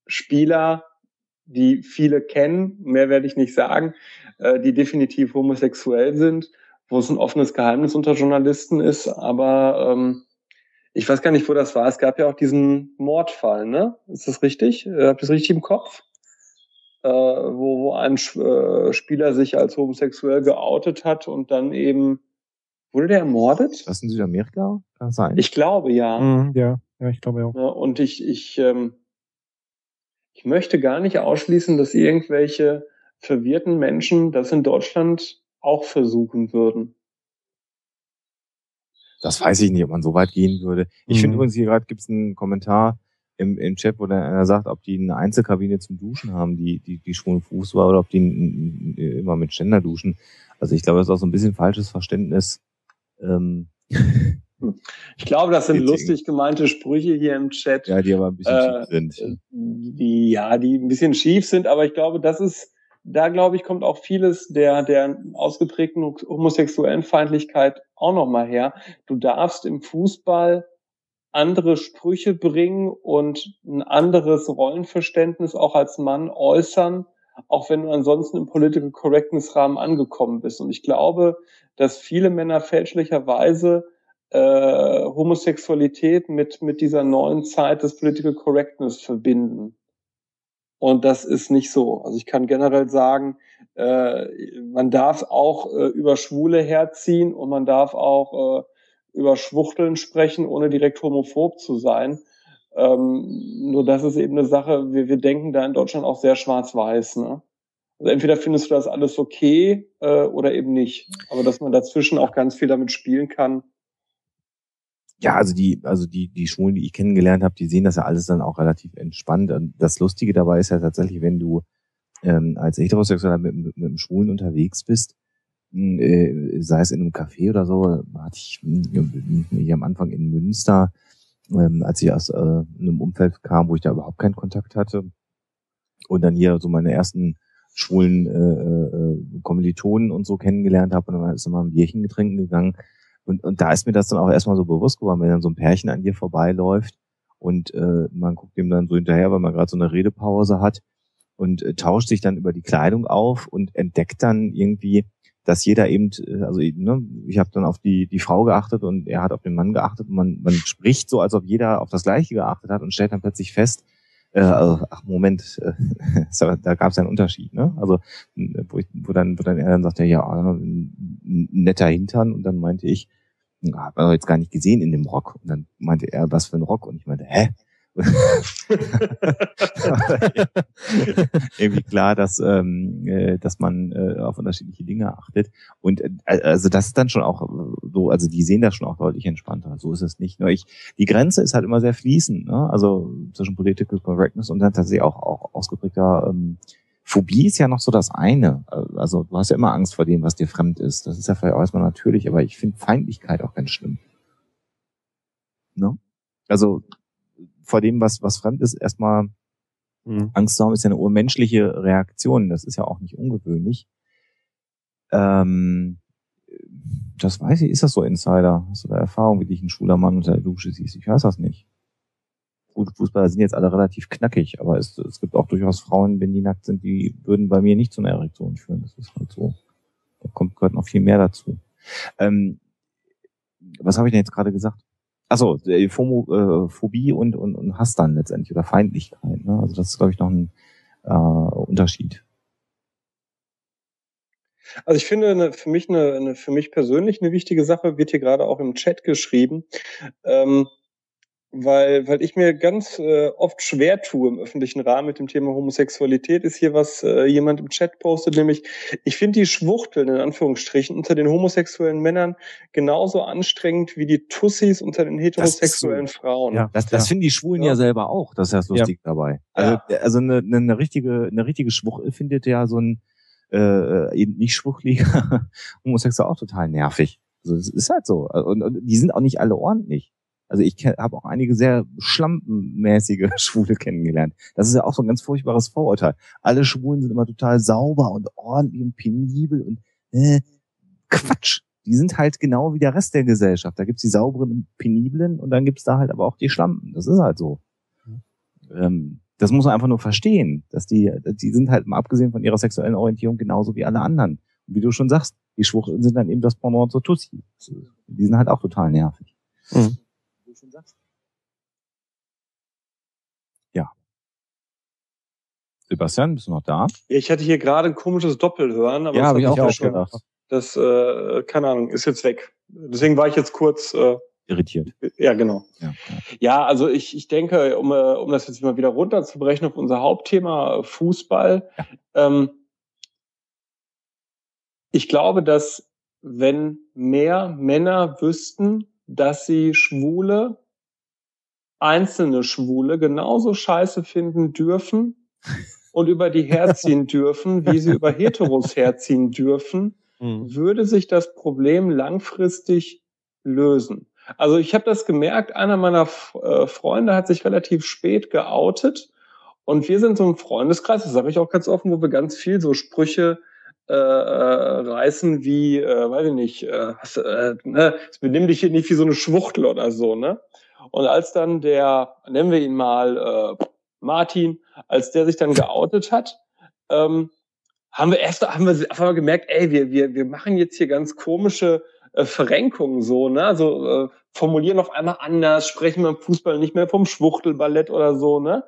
Spieler, die viele kennen, mehr werde ich nicht sagen, äh, die definitiv homosexuell sind, wo es ein offenes Geheimnis unter Journalisten ist, aber ähm, ich weiß gar nicht, wo das war. Es gab ja auch diesen Mordfall, ne? Ist das richtig? Äh, habt ihr das richtig im Kopf? Äh, wo, wo ein äh, Spieler sich als homosexuell geoutet hat und dann eben wurde der ermordet? Das in Südamerika? Kann sein. Ich glaube ja. Mhm, ja, ja, ich glaube auch. Ja, und ich, ich, ähm, ich möchte gar nicht ausschließen, dass irgendwelche verwirrten Menschen das in Deutschland auch versuchen würden. Das weiß ich nicht, ob man so weit gehen würde. Ich mhm. finde übrigens, hier gerade gibt es einen Kommentar im, im Chat, wo dann einer sagt, ob die eine Einzelkabine zum Duschen haben, die, die, die schwulen Fuß war, oder ob die immer mit Ständer duschen. Also ich glaube, das ist auch so ein bisschen falsches Verständnis. Ähm, ich glaube, das sind lustig gemeinte Sprüche hier im Chat. Ja, die aber ein bisschen äh, schief sind. Die, ja, die ein bisschen schief sind, aber ich glaube, das ist da glaube ich, kommt auch vieles der, der ausgeprägten homosexuellen Feindlichkeit auch nochmal her. Du darfst im Fußball andere Sprüche bringen und ein anderes Rollenverständnis auch als Mann äußern, auch wenn du ansonsten im Political Correctness Rahmen angekommen bist. Und ich glaube, dass viele Männer fälschlicherweise äh, Homosexualität mit, mit dieser neuen Zeit des Political Correctness verbinden. Und das ist nicht so. Also ich kann generell sagen, äh, man darf auch äh, über Schwule herziehen und man darf auch äh, über Schwuchteln sprechen, ohne direkt homophob zu sein. Ähm, nur das ist eben eine Sache, wir, wir denken da in Deutschland auch sehr schwarz-weiß. Ne? Also entweder findest du das alles okay äh, oder eben nicht. Aber dass man dazwischen auch ganz viel damit spielen kann, ja, also die, also die, die Schwulen, die ich kennengelernt habe, die sehen das ja alles dann auch relativ entspannt. Und das Lustige dabei ist ja tatsächlich, wenn du ähm, als Heterosexueller mit, mit, mit einem Schwulen unterwegs bist, äh, sei es in einem Café oder so, hatte ich hm, hier am Anfang in Münster, ähm, als ich aus äh, einem Umfeld kam, wo ich da überhaupt keinen Kontakt hatte. Und dann hier so meine ersten schwulen äh, äh, Kommilitonen und so kennengelernt habe und dann ist immer ein Bierchen getrinken gegangen. Und, und da ist mir das dann auch erstmal so bewusst geworden, wenn dann so ein Pärchen an dir vorbeiläuft und äh, man guckt dem dann so hinterher, weil man gerade so eine Redepause hat und äh, tauscht sich dann über die Kleidung auf und entdeckt dann irgendwie, dass jeder eben, äh, also ne, ich habe dann auf die die Frau geachtet und er hat auf den Mann geachtet und man, man spricht so, als ob jeder auf das Gleiche geachtet hat und stellt dann plötzlich fest, äh, also, ach Moment, äh, da gab es einen Unterschied, ne? Also wo, ich, wo dann wo dann er dann sagte, ja, ein netter Hintern und dann meinte ich, habe er jetzt gar nicht gesehen in dem Rock und dann meinte er, was für ein Rock und ich meinte, hä? irgendwie klar, dass ähm, äh, dass man äh, auf unterschiedliche Dinge achtet und äh, also das ist dann schon auch so, also die sehen das schon auch deutlich entspannter. So ist es nicht. Nur ich, die Grenze ist halt immer sehr fließend, ne? Also zwischen Political Correctness und dann tatsächlich auch auch ausgeprägter ähm, Phobie ist ja noch so das eine. Also du hast ja immer Angst vor dem, was dir fremd ist. Das ist ja vielleicht auch erstmal natürlich, aber ich finde Feindlichkeit auch ganz schlimm. Ne? Also vor dem, was, was fremd ist, erstmal mhm. Angst zu haben, ist ja eine urmenschliche Reaktion. Das ist ja auch nicht ungewöhnlich. Ähm, das weiß ich, ist das so Insider? Hast du da Erfahrung, wie dich ein schwuler Mann unter der Dusche siehst? Ich weiß das nicht. Gut, Fußballer sind jetzt alle relativ knackig, aber es, es gibt auch durchaus Frauen, wenn die nackt sind, die würden bei mir nicht zu einer Erektion führen. Das ist halt so. Da kommt gehört noch viel mehr dazu. Ähm, was habe ich denn jetzt gerade gesagt? Achso, FOMO, äh, Phobie und, und, und Hass dann letztendlich oder Feindlichkeit. Ne? Also das ist, glaube ich, noch ein äh, Unterschied. Also ich finde eine, für mich eine, eine für mich persönlich eine wichtige Sache wird hier gerade auch im Chat geschrieben. Ähm, weil, weil ich mir ganz äh, oft schwer tue im öffentlichen Rahmen mit dem Thema Homosexualität, ist hier was äh, jemand im Chat postet, nämlich ich finde die Schwuchteln in Anführungsstrichen unter den homosexuellen Männern genauso anstrengend wie die Tussis unter den heterosexuellen so. Frauen. Ja, das, das ja. finden die Schwulen ja. ja. selber auch, das ist ja das lustig ja. dabei. Also, also eine, eine, richtige, eine richtige Schwuchtel findet ja so ein äh, eben nicht schwuchliger Homosexuell auch total nervig. Also das ist halt so. Und, und die sind auch nicht alle ordentlich. Also ich habe auch einige sehr schlampenmäßige Schwule kennengelernt. Das ist ja auch so ein ganz furchtbares Vorurteil. Alle Schwulen sind immer total sauber und ordentlich und penibel und äh, Quatsch. Die sind halt genau wie der Rest der Gesellschaft. Da gibt's die sauberen und peniblen und dann gibt's da halt aber auch die Schlampen. Das ist halt so. Ähm, das muss man einfach nur verstehen, dass die, die sind halt mal abgesehen von ihrer sexuellen Orientierung genauso wie alle anderen. Und wie du schon sagst, die Schwuchteln sind dann eben das Pendant zur Tussi. Die sind halt auch total nervig. Mhm schon sagst. Ja. Sebastian, bist du noch da? Ich hatte hier gerade ein komisches Doppelhören, aber ja, habe ich auch, auch schon gedacht. Das, äh, keine Ahnung, ist jetzt weg. Deswegen war ich jetzt kurz äh, irritiert. Ja, genau. Ja, ja. ja, also ich, ich denke, um, äh, um das jetzt mal wieder runterzubrechen auf unser Hauptthema Fußball, ja. ähm, ich glaube, dass wenn mehr Männer wüssten, dass sie Schwule, einzelne Schwule genauso scheiße finden dürfen und über die herziehen dürfen, wie sie über Heteros herziehen dürfen, mhm. würde sich das Problem langfristig lösen. Also ich habe das gemerkt, einer meiner äh, Freunde hat sich relativ spät geoutet und wir sind so ein Freundeskreis, das sage ich auch ganz offen, wo wir ganz viel so Sprüche äh, äh, reißen wie, äh, weiß ich nicht, äh, was, äh, ne, benimm dich hier nicht wie so eine Schwuchtel oder so, ne? Und als dann der, nennen wir ihn mal äh, Martin, als der sich dann geoutet hat, ähm, haben wir erst haben wir einfach mal gemerkt, ey, wir wir wir machen jetzt hier ganz komische äh, Verrenkungen so, ne? Also äh, formulieren auf einmal anders, sprechen beim Fußball nicht mehr vom Schwuchtelballett oder so, ne?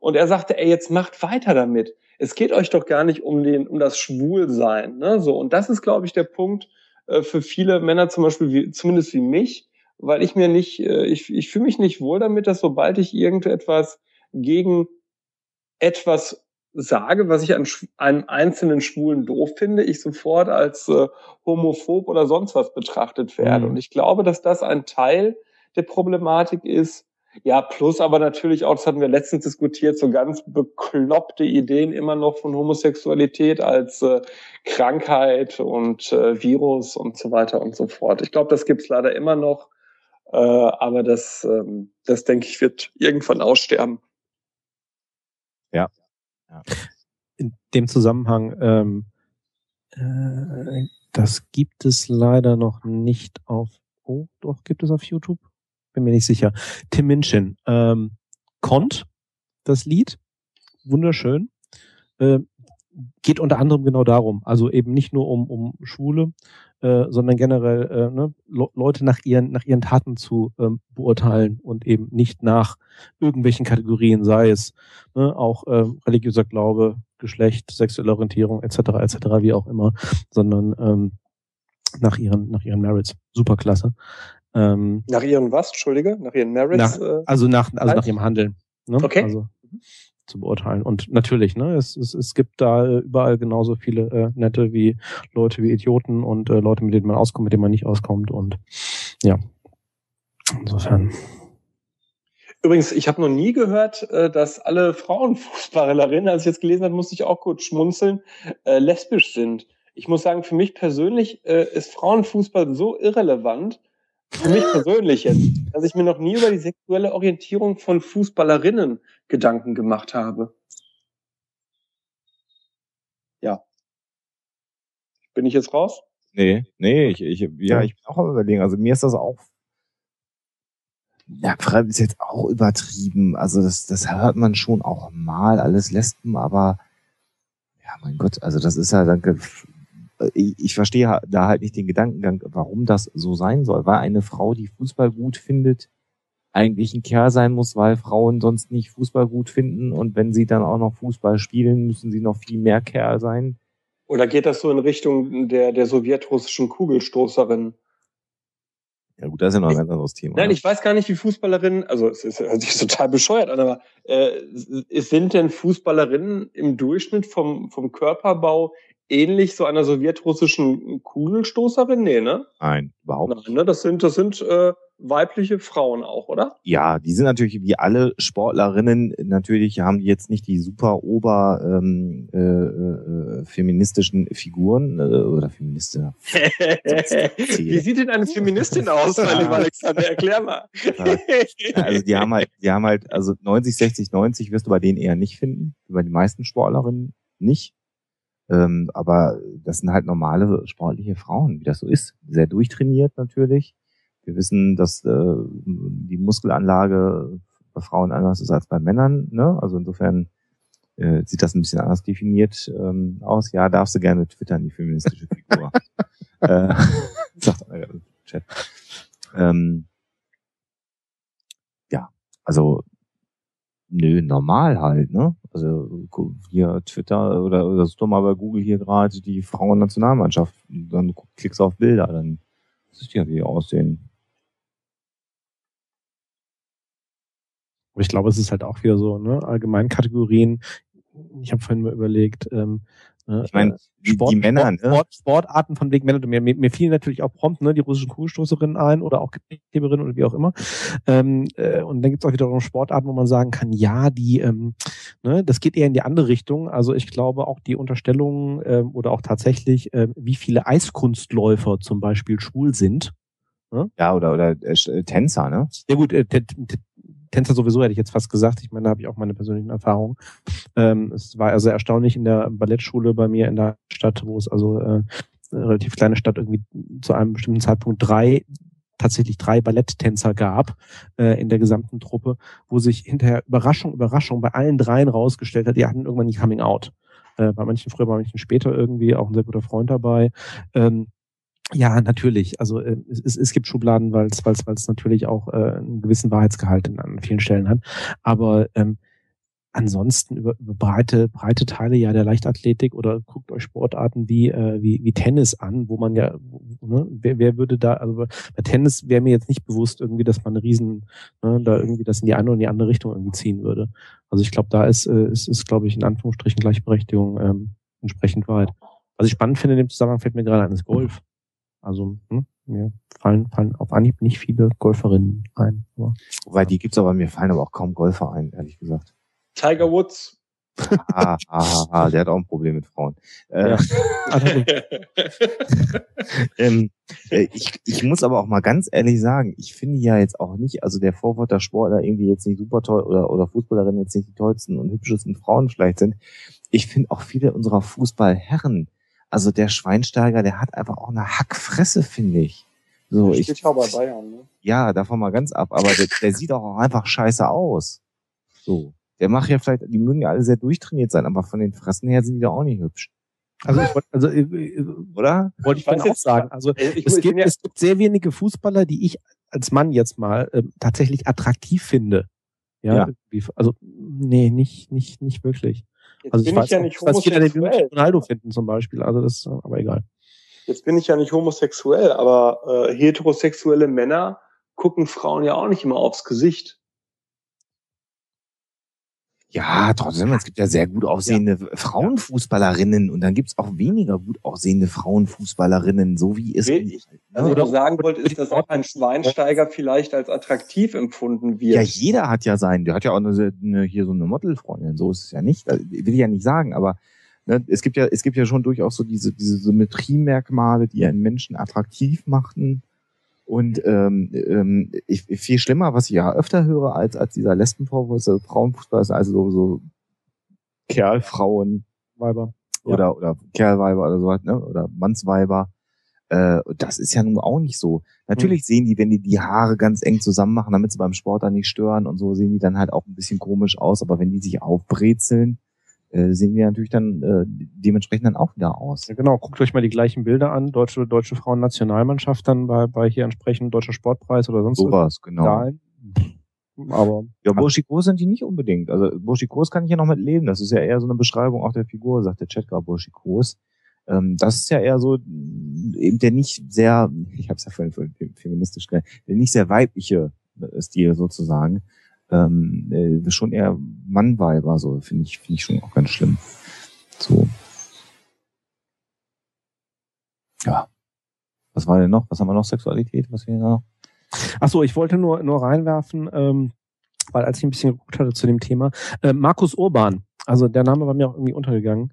Und er sagte, ey, jetzt macht weiter damit es geht euch doch gar nicht um den, um das Schwulsein, ne? So und das ist, glaube ich, der Punkt äh, für viele Männer zum Beispiel, wie, zumindest wie mich, weil ich mir nicht, äh, ich, ich fühle mich nicht wohl damit, dass sobald ich irgendetwas gegen etwas sage, was ich an einem einzelnen Schwulen doof finde, ich sofort als äh, homophob oder sonst was betrachtet werde. Mhm. Und ich glaube, dass das ein Teil der Problematik ist, Ja, plus aber natürlich auch, das hatten wir letztens diskutiert, so ganz bekloppte Ideen immer noch von Homosexualität als äh, Krankheit und äh, Virus und so weiter und so fort. Ich glaube, das gibt's leider immer noch, äh, aber das, ähm, das denke ich, wird irgendwann aussterben. Ja. ja. In dem Zusammenhang, ähm, äh, das gibt es leider noch nicht auf, oh, doch, gibt es auf YouTube? Bin mir nicht sicher. Tim Minchin. Ähm, Kont, das Lied, wunderschön. Äh, geht unter anderem genau darum. Also eben nicht nur um, um Schwule, äh, sondern generell äh, ne, Le Leute nach ihren, nach ihren Taten zu ähm, beurteilen und eben nicht nach irgendwelchen Kategorien, sei es ne, auch äh, religiöser Glaube, Geschlecht, sexuelle Orientierung etc. etc. wie auch immer, sondern ähm, nach ihren nach ihren Merits. Superklasse. Ähm, nach ihren was? Entschuldige? Nach ihren Merits? Nach, äh, also nach, also nach ihrem Handeln. Ne? Okay. Also, zu beurteilen. Und natürlich, ne, es, es, es gibt da überall genauso viele äh, nette wie Leute wie Idioten und äh, Leute, mit denen man auskommt, mit denen man nicht auskommt. Und ja, insofern. Übrigens, ich habe noch nie gehört, äh, dass alle Frauenfußballerinnen, als ich jetzt gelesen habe, musste ich auch kurz schmunzeln, äh, lesbisch sind. Ich muss sagen, für mich persönlich äh, ist Frauenfußball so irrelevant, für mich persönlich jetzt, dass ich mir noch nie über die sexuelle Orientierung von Fußballerinnen Gedanken gemacht habe. Ja. Bin ich jetzt raus? Nee, nee, ich, ich, ja, ich bin auch am überlegen. Also mir ist das auch, ja, Fremd ist jetzt auch übertrieben. Also das, das hört man schon auch mal, alles Lesben, aber ja, mein Gott, also das ist ja, danke, ich, ich verstehe da halt nicht den Gedankengang, warum das so sein soll. Weil eine Frau, die Fußball gut findet, eigentlich ein Kerl sein muss, weil Frauen sonst nicht Fußball gut finden und wenn sie dann auch noch Fußball spielen, müssen sie noch viel mehr Kerl sein. Oder geht das so in Richtung der, der sowjetrussischen Kugelstoßerin? Ja gut, das ist ja noch ein ganz anderes Thema. Nein, ich weiß gar nicht, wie Fußballerinnen, also es ist, hört sich total bescheuert an, aber äh, sind denn Fußballerinnen im Durchschnitt vom, vom Körperbau ähnlich so einer sowjetrussischen Kugelstoßerin? Nee, ne? Nein, überhaupt nicht. Nein, ne? Das sind, das sind äh, weibliche Frauen auch, oder? Ja, die sind natürlich wie alle Sportlerinnen, natürlich haben die jetzt nicht die super ober ähm, äh, äh, feministischen Figuren äh, oder Feministe. wie sieht denn eine Feministin aus, Alexander? Erklär mal. also die haben halt, die haben halt, also 90, 60, 90 wirst du bei denen eher nicht finden, bei den meisten Sportlerinnen nicht. Ähm, aber das sind halt normale sportliche Frauen, wie das so ist. Sehr durchtrainiert natürlich. Wir wissen, dass äh, die Muskelanlage bei Frauen anders ist als bei Männern. Ne? Also insofern äh, sieht das ein bisschen anders definiert ähm, aus. Ja, darfst du gerne twittern, die feministische Figur. äh, sagt einer im Chat. Ähm, ja, also Nö, normal halt, ne? Also hier Twitter oder, oder such doch mal bei Google hier gerade die Frauennationalmannschaft. Dann klickst du auf Bilder, dann siehst du ja, wie die aussehen. Aber ich glaube, es ist halt auch wieder so, ne? Allgemeinkategorien. Ich habe vorhin mal überlegt, ähm? Ich meine, äh, Sport, die Männer, Sport, ne? Sport, Sportarten von wegen Männer. Mir, mir, mir fielen natürlich auch prompt ne, die russischen Kugelstoßerinnen ein oder auch Heberinnen oder wie auch immer. Ähm, äh, und dann gibt es auch wiederum Sportarten, wo man sagen kann, ja, die, ähm, ne, das geht eher in die andere Richtung. Also ich glaube auch die Unterstellung ähm, oder auch tatsächlich, äh, wie viele Eiskunstläufer zum Beispiel schwul sind. Ne? Ja, oder, oder äh, Tänzer, ne? Ja gut, äh, Tänzer sowieso, hätte ich jetzt fast gesagt. Ich meine, da habe ich auch meine persönlichen Erfahrungen. Ähm, es war also erstaunlich in der Ballettschule bei mir in der Stadt, wo es also äh, eine relativ kleine Stadt irgendwie zu einem bestimmten Zeitpunkt drei tatsächlich drei Balletttänzer gab äh, in der gesamten Truppe, wo sich hinterher Überraschung, Überraschung bei allen dreien rausgestellt hat, die hatten irgendwann die Coming Out. Äh, bei manchen früher, bei manchen später irgendwie, auch ein sehr guter Freund dabei. Ähm, ja, natürlich. Also äh, es, es gibt Schubladen, weil es weil es natürlich auch äh, einen gewissen Wahrheitsgehalt in, an vielen Stellen hat. Aber ähm, ansonsten über, über breite breite Teile ja der Leichtathletik oder guckt euch Sportarten wie äh, wie, wie Tennis an, wo man ja ne, wer, wer würde da also bei Tennis wäre mir jetzt nicht bewusst irgendwie, dass man eine riesen ne, da irgendwie das in die eine oder die andere Richtung irgendwie ziehen würde. Also ich glaube, da ist äh, ist, ist glaube ich in Anführungsstrichen Gleichberechtigung ähm, entsprechend weit. Was ich spannend finde in dem Zusammenhang fällt mir gerade an ist Golf. Also, hm? mir fallen, fallen auf Anhieb nicht viele Golferinnen ein. Aber, Wobei die gibt's aber, mir fallen aber auch kaum Golfer ein, ehrlich gesagt. Tiger Woods. ah, ah, ah, der hat auch ein Problem mit Frauen. Äh, ja. ähm, äh, ich, ich muss aber auch mal ganz ehrlich sagen, ich finde ja jetzt auch nicht, also der Vorwort, dass Sportler irgendwie jetzt nicht super toll oder, oder Fußballerinnen jetzt nicht die tollsten und hübschesten Frauen vielleicht sind. Ich finde auch viele unserer Fußballherren, also der Schweinsteiger, der hat einfach auch eine Hackfresse, finde ich. So, ich, ich bei Bayern, ne? Ja, davon mal ganz ab, aber der, der sieht auch einfach scheiße aus. So. Der macht ja vielleicht, die mögen ja alle sehr durchtrainiert sein, aber von den Fressen her sind die doch auch nicht hübsch. Also, ich wollte, also, äh, äh, oder? Wollte ich, ich auch sagen. Also, ich, es, gibt, ja es gibt sehr wenige Fußballer, die ich als Mann jetzt mal äh, tatsächlich attraktiv finde. Ja, ja. also, nee, nicht, nicht, nicht wirklich. Jetzt also, ich weiß, ich ja nicht was jeder den Ronaldo finden zum Beispiel. Also, das, aber egal. Jetzt bin ich ja nicht homosexuell, aber äh, heterosexuelle Männer gucken Frauen ja auch nicht immer aufs Gesicht. Ja, trotzdem, es gibt ja sehr gut aussehende ja. Frauenfußballerinnen und dann gibt's auch weniger gut aussehende Frauenfußballerinnen, so wie es. Ich, was ich sagen wollte, ist, dass auch ein Schweinsteiger vielleicht als attraktiv empfunden wird. Ja, jeder hat ja seinen, der hat ja auch eine, eine, hier so eine Modelfreundin, so ist es ja nicht, will ich ja nicht sagen, aber ne, es gibt ja, es gibt ja schon durchaus so diese, diese Symmetriemerkmale, die einen Menschen attraktiv machten und ähm, ähm, ich, viel schlimmer, was ich ja öfter höre als, als dieser Lesbenvorwurf, also Frauenfußball ist also so, so Kerlfrauen, Weiber oder, ja. oder Kerlweiber oder sowas, ne? Oder Mannsweiber. Äh, das ist ja nun auch nicht so. Natürlich hm. sehen die, wenn die die Haare ganz eng zusammen machen, damit sie beim Sport dann nicht stören und so, sehen die dann halt auch ein bisschen komisch aus. Aber wenn die sich aufbrezeln, äh, sehen die natürlich dann äh, dementsprechend dann auch wieder aus. Ja, genau, guckt euch mal die gleichen Bilder an, deutsche, deutsche Frauennationalmannschaft dann bei, bei hier entsprechend deutscher Sportpreis oder sonst sowas, genau. Zahlen. Aber ja, Burschikos sind die nicht unbedingt. Also Burschikos kann ich ja noch mit leben. Das ist ja eher so eine Beschreibung auch der Figur, sagt der gerade Burschikos. Ähm, das ist ja eher so eben der nicht sehr, ich habe es ja vorhin feministisch genannt, der nicht sehr weibliche Stil sozusagen ähm, äh, schon eher Mannweiber, so finde ich, finde ich schon auch ganz schlimm. So. Ja. Was war denn noch? Was haben wir noch? Sexualität? Was wir noch? Ach so, ich wollte nur, nur reinwerfen, ähm, weil als ich ein bisschen geguckt hatte zu dem Thema, äh, Markus Urban, also der Name war mir auch irgendwie untergegangen,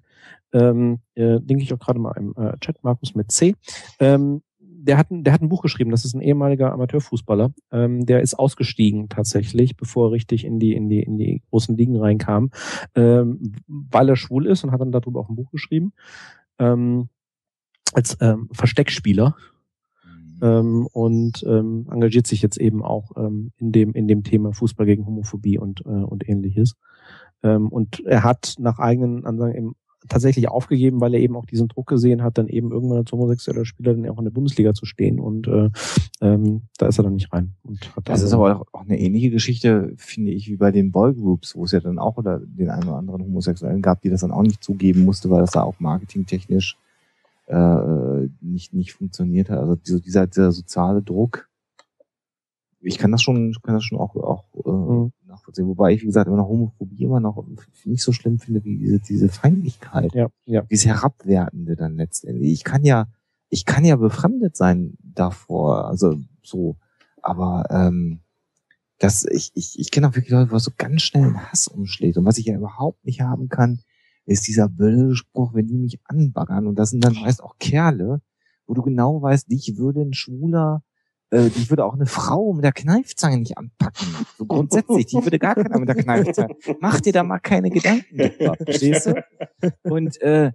ähm, äh, denke ich auch gerade mal im äh, Chat, Markus mit C. Ähm, der hat, der hat ein Buch geschrieben, das ist ein ehemaliger Amateurfußballer, ähm, der ist ausgestiegen tatsächlich, bevor er richtig in die, in die, in die großen Ligen reinkam, ähm, weil er schwul ist und hat dann darüber auch ein Buch geschrieben. Ähm, als ähm, Versteckspieler mhm. ähm, und ähm, engagiert sich jetzt eben auch ähm, in dem in dem Thema Fußball gegen Homophobie und äh, und ähnliches. Ähm, und er hat nach eigenen Ansagen eben tatsächlich aufgegeben, weil er eben auch diesen Druck gesehen hat, dann eben irgendwann als homosexueller Spieler dann auch in der Bundesliga zu stehen. Und äh, ähm, da ist er dann nicht rein. Und hat das ist aber auch eine ähnliche Geschichte, finde ich, wie bei den Boygroups, wo es ja dann auch oder den einen oder anderen Homosexuellen gab, die das dann auch nicht zugeben musste, weil das da auch marketingtechnisch äh, nicht nicht funktioniert hat. Also dieser, dieser soziale Druck, ich kann das schon, kann das schon auch, auch äh, mhm. Nachvollziehen. Wobei ich, wie gesagt, immer noch Homophobie immer noch nicht so schlimm finde wie diese, diese Feindlichkeit. Ja, ja. Dieses Herabwertende dann letztendlich. Ich kann ja, ich kann ja befremdet sein davor, also so, aber ähm, das, ich, ich, ich kenne auch wirklich Leute, wo es so ganz schnell in Hass umschlägt. Und was ich ja überhaupt nicht haben kann, ist dieser blöde Spruch, wenn die mich anbaggern. Und das sind dann meist auch Kerle, wo du genau weißt, dich würde ein Schwuler äh, die würde auch eine Frau mit der Kneifzange nicht anpacken. So grundsätzlich, die würde gar keiner mit der Kneifzange. Mach dir da mal keine Gedanken drüber, verstehst du? Und äh,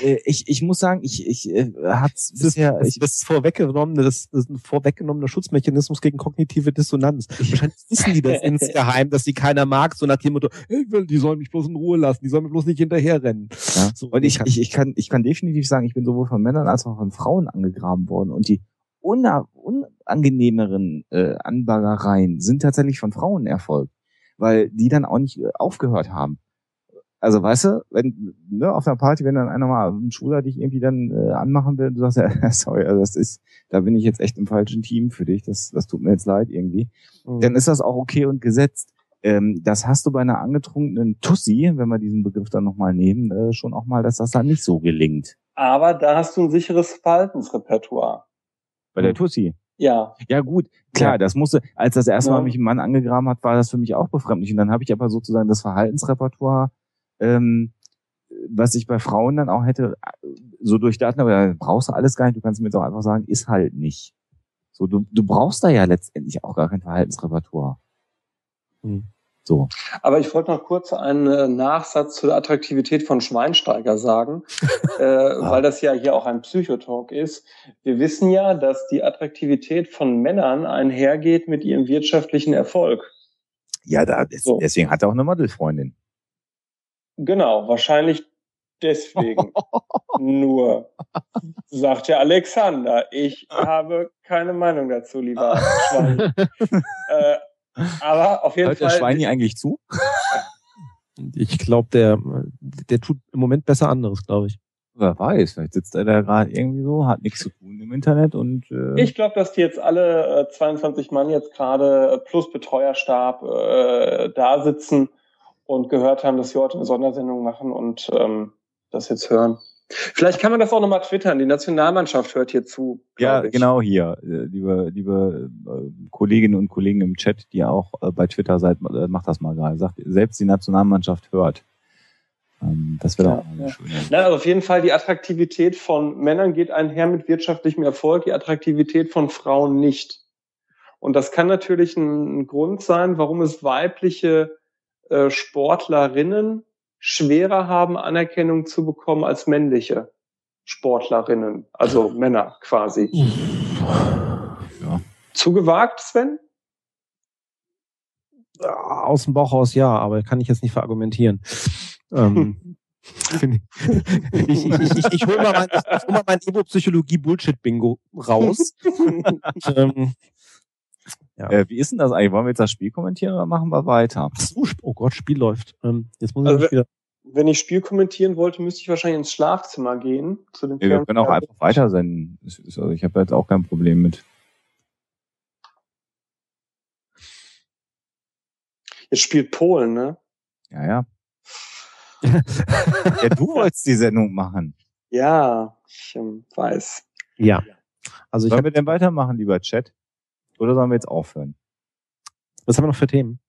äh ich, ich muss sagen, ich, ich äh, hab's bisher. Das, das, das vorweggenommene, das, das ist ein vorweggenommener Schutzmechanismus gegen kognitive Dissonanz. Wahrscheinlich wissen die das insgeheim, dass sie keiner mag, so nach dem Motto, hey, die sollen mich bloß in Ruhe lassen, die sollen mir bloß nicht hinterherrennen. Ja. So, und ich, ich, ich kann, ich kann definitiv sagen, ich bin sowohl von Männern als auch von Frauen angegraben worden und die unangenehmeren äh, Anbaggereien sind tatsächlich von Frauen erfolgt, weil die dann auch nicht äh, aufgehört haben. Also weißt du, wenn ne, auf einer Party, wenn dann einer mal ein Schwuler dich irgendwie dann äh, anmachen will, du sagst ja, sorry, also das ist, da bin ich jetzt echt im falschen Team für dich, das, das tut mir jetzt leid irgendwie, mhm. dann ist das auch okay und gesetzt. Ähm, das hast du bei einer angetrunkenen Tussi, wenn wir diesen Begriff dann nochmal nehmen, äh, schon auch mal, dass das dann nicht so gelingt. Aber da hast du ein sicheres Verhaltensrepertoire. Bei der Tussi. Ja. Ja gut, klar, ja. das musste, als das erste Mal mich ein Mann angegraben hat, war das für mich auch befremdlich. Und dann habe ich aber sozusagen das Verhaltensrepertoire, ähm, was ich bei Frauen dann auch hätte, so durchdaten, aber da brauchst du alles gar nicht, du kannst mir jetzt auch einfach sagen, ist halt nicht. So, du, du brauchst da ja letztendlich auch gar kein Verhaltensrepertoire. Hm. So. Aber ich wollte noch kurz einen äh, Nachsatz zur Attraktivität von Schweinsteiger sagen, äh, ah. weil das ja hier auch ein Psychotalk ist. Wir wissen ja, dass die Attraktivität von Männern einhergeht mit ihrem wirtschaftlichen Erfolg. Ja, da, so. deswegen hat er auch eine Modelfreundin. Genau, wahrscheinlich deswegen. Nur, sagt ja Alexander, ich habe keine Meinung dazu, lieber Schwein. äh, aber auf jeden Hört Fall. Hört der Schweini eigentlich zu? ich glaube, der, der tut im Moment besser anderes, glaube ich. Wer weiß, vielleicht sitzt er da gerade irgendwie so, hat nichts zu tun im Internet und. Äh ich glaube, dass die jetzt alle äh, 22 Mann jetzt gerade äh, plus Betreuerstab äh, da sitzen und gehört haben, dass wir heute eine Sondersendung machen und ähm, das jetzt hören. Vielleicht kann man das auch nochmal twittern. Die Nationalmannschaft hört hier zu. Ja, ich. genau hier, äh, liebe, liebe äh, Kolleginnen und Kollegen im Chat, die auch äh, bei Twitter seid, macht das mal gerade. Sagt, selbst die Nationalmannschaft hört. Ähm, das wäre ja, auch eine ja. schöne. Na, also auf jeden Fall die Attraktivität von Männern geht einher mit wirtschaftlichem Erfolg, die Attraktivität von Frauen nicht. Und das kann natürlich ein Grund sein, warum es weibliche Sportlerinnen schwerer haben, Anerkennung zu bekommen als männliche Sportlerinnen, also Männer quasi. Ja. Zu gewagt, Sven? Aus dem Bauch raus ja, aber kann ich jetzt nicht verargumentieren. ähm, ich, ich, ich, ich, hole mal mein, hol mein Ego-Psychologie-Bullshit-Bingo raus. ähm, ja. Äh, wie ist denn das eigentlich? Wollen wir jetzt das Spiel kommentieren oder machen wir weiter? Ach so, oh Gott, Spiel läuft. Ähm, jetzt muss ich also, wieder. Wenn ich Spiel kommentieren wollte, müsste ich wahrscheinlich ins Schlafzimmer gehen. Zu den ja, wir können auch einfach weiter senden. Also ich habe jetzt auch kein Problem mit. Jetzt spielt Polen, ne? Ja, ja. ja, du wolltest die Sendung machen. Ja, ich ähm, weiß. Ja. Also ich Sollen wir denn weitermachen, lieber Chat? Oder sollen wir jetzt aufhören? Was haben wir noch für Themen?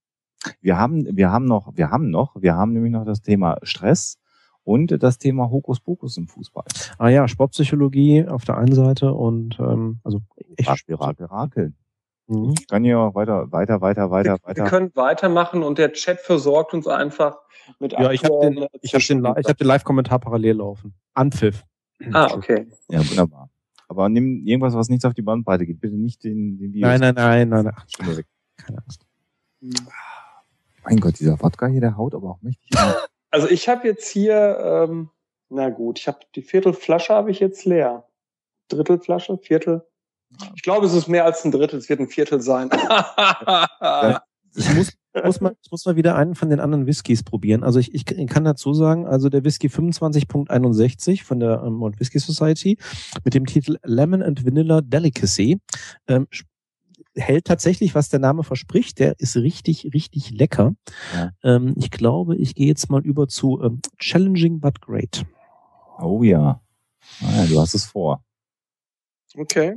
Wir haben, wir haben noch, wir haben noch, wir haben nämlich noch das Thema Stress und das Thema Hokuspokus im Fußball. Ah ja, Sportpsychologie auf der einen Seite und ähm, also echt Rakel, Rakel, Rakel. Mhm. Ich kann hier weiter, weiter, weiter, weiter, wir, weiter. Wir können weitermachen und der Chat versorgt uns einfach mit Ja, ich habe den, ich hab den, ich hab den Live-Kommentar parallel laufen. Anpfiff. Ah, okay. Ja, wunderbar. Aber nimm irgendwas, was nicht auf die Bandbreite geht. Bitte nicht den, den Virus. Nein, nein, nein, nein, nein. Stimme weg. Keine Angst. Mein Gott, dieser Wodka hier, der haut aber auch mächtig. Also ich habe jetzt hier, ähm, na gut, ich habe die Viertelflasche habe ich jetzt leer. Drittelflasche, Viertel. Ich glaube, es ist mehr als ein Drittel, es wird ein Viertel sein. ich muss, muss mal, ich muss mal wieder einen von den anderen Whiskys probieren. Also ich, ich kann dazu sagen, also der Whisky 25.61 von der ähm, Mount Whisky Society mit dem Titel Lemon and Vanilla Delicacy ähm, hält tatsächlich, was der Name verspricht. Der ist richtig, richtig lecker. Ja. Ähm, ich glaube, ich gehe jetzt mal über zu ähm, Challenging but Great. Oh ja. Ah, ja. Du hast es vor. Okay.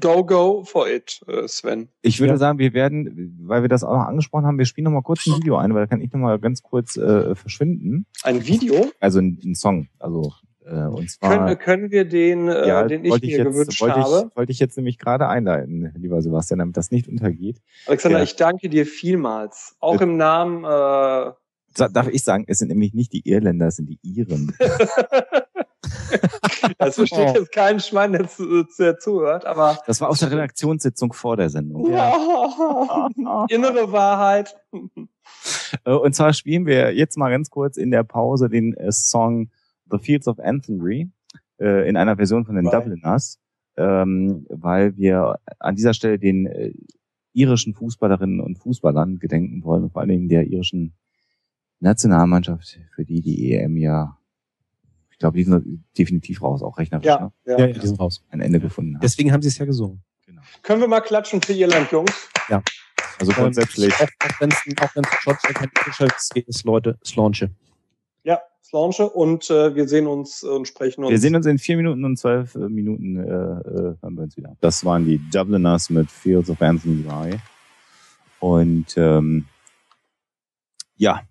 Go, go for it, äh, Sven. Ich würde ja. sagen, wir werden, weil wir das auch noch angesprochen haben, wir spielen noch mal kurz ein Video ein, weil da kann ich noch mal ganz kurz äh, verschwinden. Ein Video? Also ein, ein Song. Also äh, und zwar können, können wir den, äh, ja, den ich mir jetzt, gewünscht wollte habe? Ich, wollte ich jetzt nämlich gerade einleiten, lieber Sebastian, damit das nicht untergeht. Alexander, ja. ich danke dir vielmals. Auch im Namen. Äh, Darf ich sagen, es sind nämlich nicht die Irländer, es sind die Iren. das versteht jetzt kein Schwein, der, zu, der zuhört, aber. Das war aus der Redaktionssitzung vor der Sendung. Ja. Innere Wahrheit. Äh, und zwar spielen wir jetzt mal ganz kurz in der Pause den äh, Song The Fields of Anthony äh, in einer Version von den right. Dubliners, ähm, weil wir an dieser Stelle den irischen Fußballerinnen und Fußballern gedenken wollen, vor allen Dingen der irischen Nationalmannschaft, für die die EM ja ich glaube, die sind definitiv raus, auch rechnerisch. Ja, ne? ja, ja, die sind raus. Ein Ende gefunden. Haben. Deswegen haben sie es ja gesungen. Genau. Können wir mal klatschen für Irland, Jungs? Ja. Also grundsätzlich. Auch, auch wenn es auch wenn's Shots ist, Leute, es launche. Ja, ich launche und äh, wir sehen uns und sprechen uns. Wir sehen uns in vier Minuten und zwölf äh, Minuten äh, äh, hören wir uns wieder. Das waren die Dubliners mit Fields of Anthony Rye. Und ähm, ja,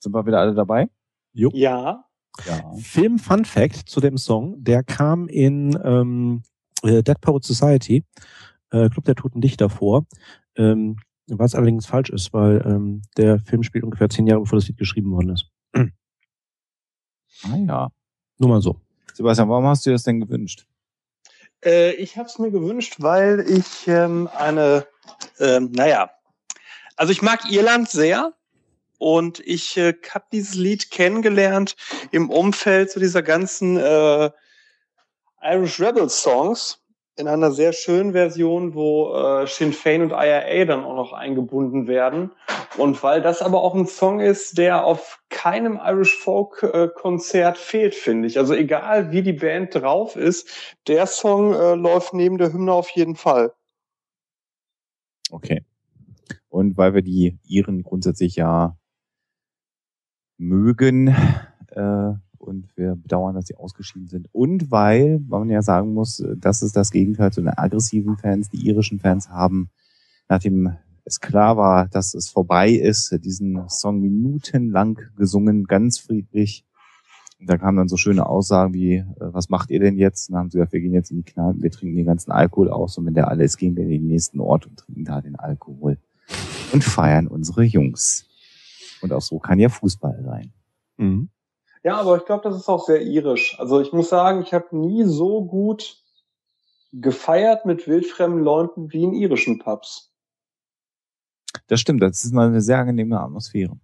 sind wir wieder alle dabei? Jo. Ja. Ja. Film Fun Fact zu dem Song, der kam in ähm, äh, Dead Poet Society, äh, Club der Toten Dichter vor. Ähm, was allerdings falsch ist, weil ähm, der Film spielt ungefähr zehn Jahre bevor das Lied geschrieben worden ist. Ah ja. Nur mal so. Sebastian, warum hast du das denn gewünscht? Äh, ich habe es mir gewünscht, weil ich ähm, eine, ähm, naja, also ich mag Irland sehr und ich äh, habe dieses Lied kennengelernt im Umfeld zu dieser ganzen äh, Irish Rebel Songs in einer sehr schönen Version, wo äh, Sinn Fein und IRA dann auch noch eingebunden werden. Und weil das aber auch ein Song ist, der auf keinem Irish Folk äh, Konzert fehlt, finde ich. Also egal wie die Band drauf ist, der Song äh, läuft neben der Hymne auf jeden Fall. Okay. Und weil wir die Iren grundsätzlich ja mögen, äh, und wir bedauern, dass sie ausgeschieden sind. Und weil, man ja sagen muss, das ist das Gegenteil zu den aggressiven Fans, die irischen Fans haben, nachdem es klar war, dass es vorbei ist, diesen Song minutenlang gesungen, ganz friedlich. Und da kamen dann so schöne Aussagen wie, äh, was macht ihr denn jetzt? Und dann haben sie gesagt, wir gehen jetzt in die Kneipen, wir trinken den ganzen Alkohol aus und wenn der alle ist, gehen wir in den nächsten Ort und trinken da den Alkohol und feiern unsere Jungs. Und auch so kann ja Fußball sein. Mhm. Ja, aber ich glaube, das ist auch sehr irisch. Also ich muss sagen, ich habe nie so gut gefeiert mit wildfremden Leuten wie in irischen Pubs. Das stimmt, das ist mal eine sehr angenehme Atmosphäre.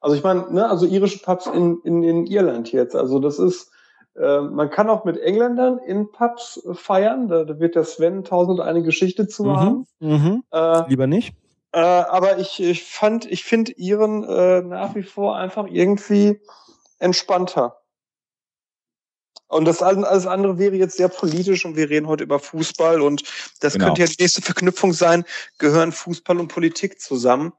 Also ich meine, ne, also irische Pubs in, in, in Irland jetzt. Also das ist, äh, man kann auch mit Engländern in Pubs feiern. Da, da wird der Sven tausend eine Geschichte zu mhm, haben. Mhm. Äh, Lieber nicht. Äh, aber ich, ich fand, ich finde Iren äh, nach wie vor einfach irgendwie entspannter. Und das alles andere wäre jetzt sehr politisch und wir reden heute über Fußball und das genau. könnte ja die nächste Verknüpfung sein, gehören Fußball und Politik zusammen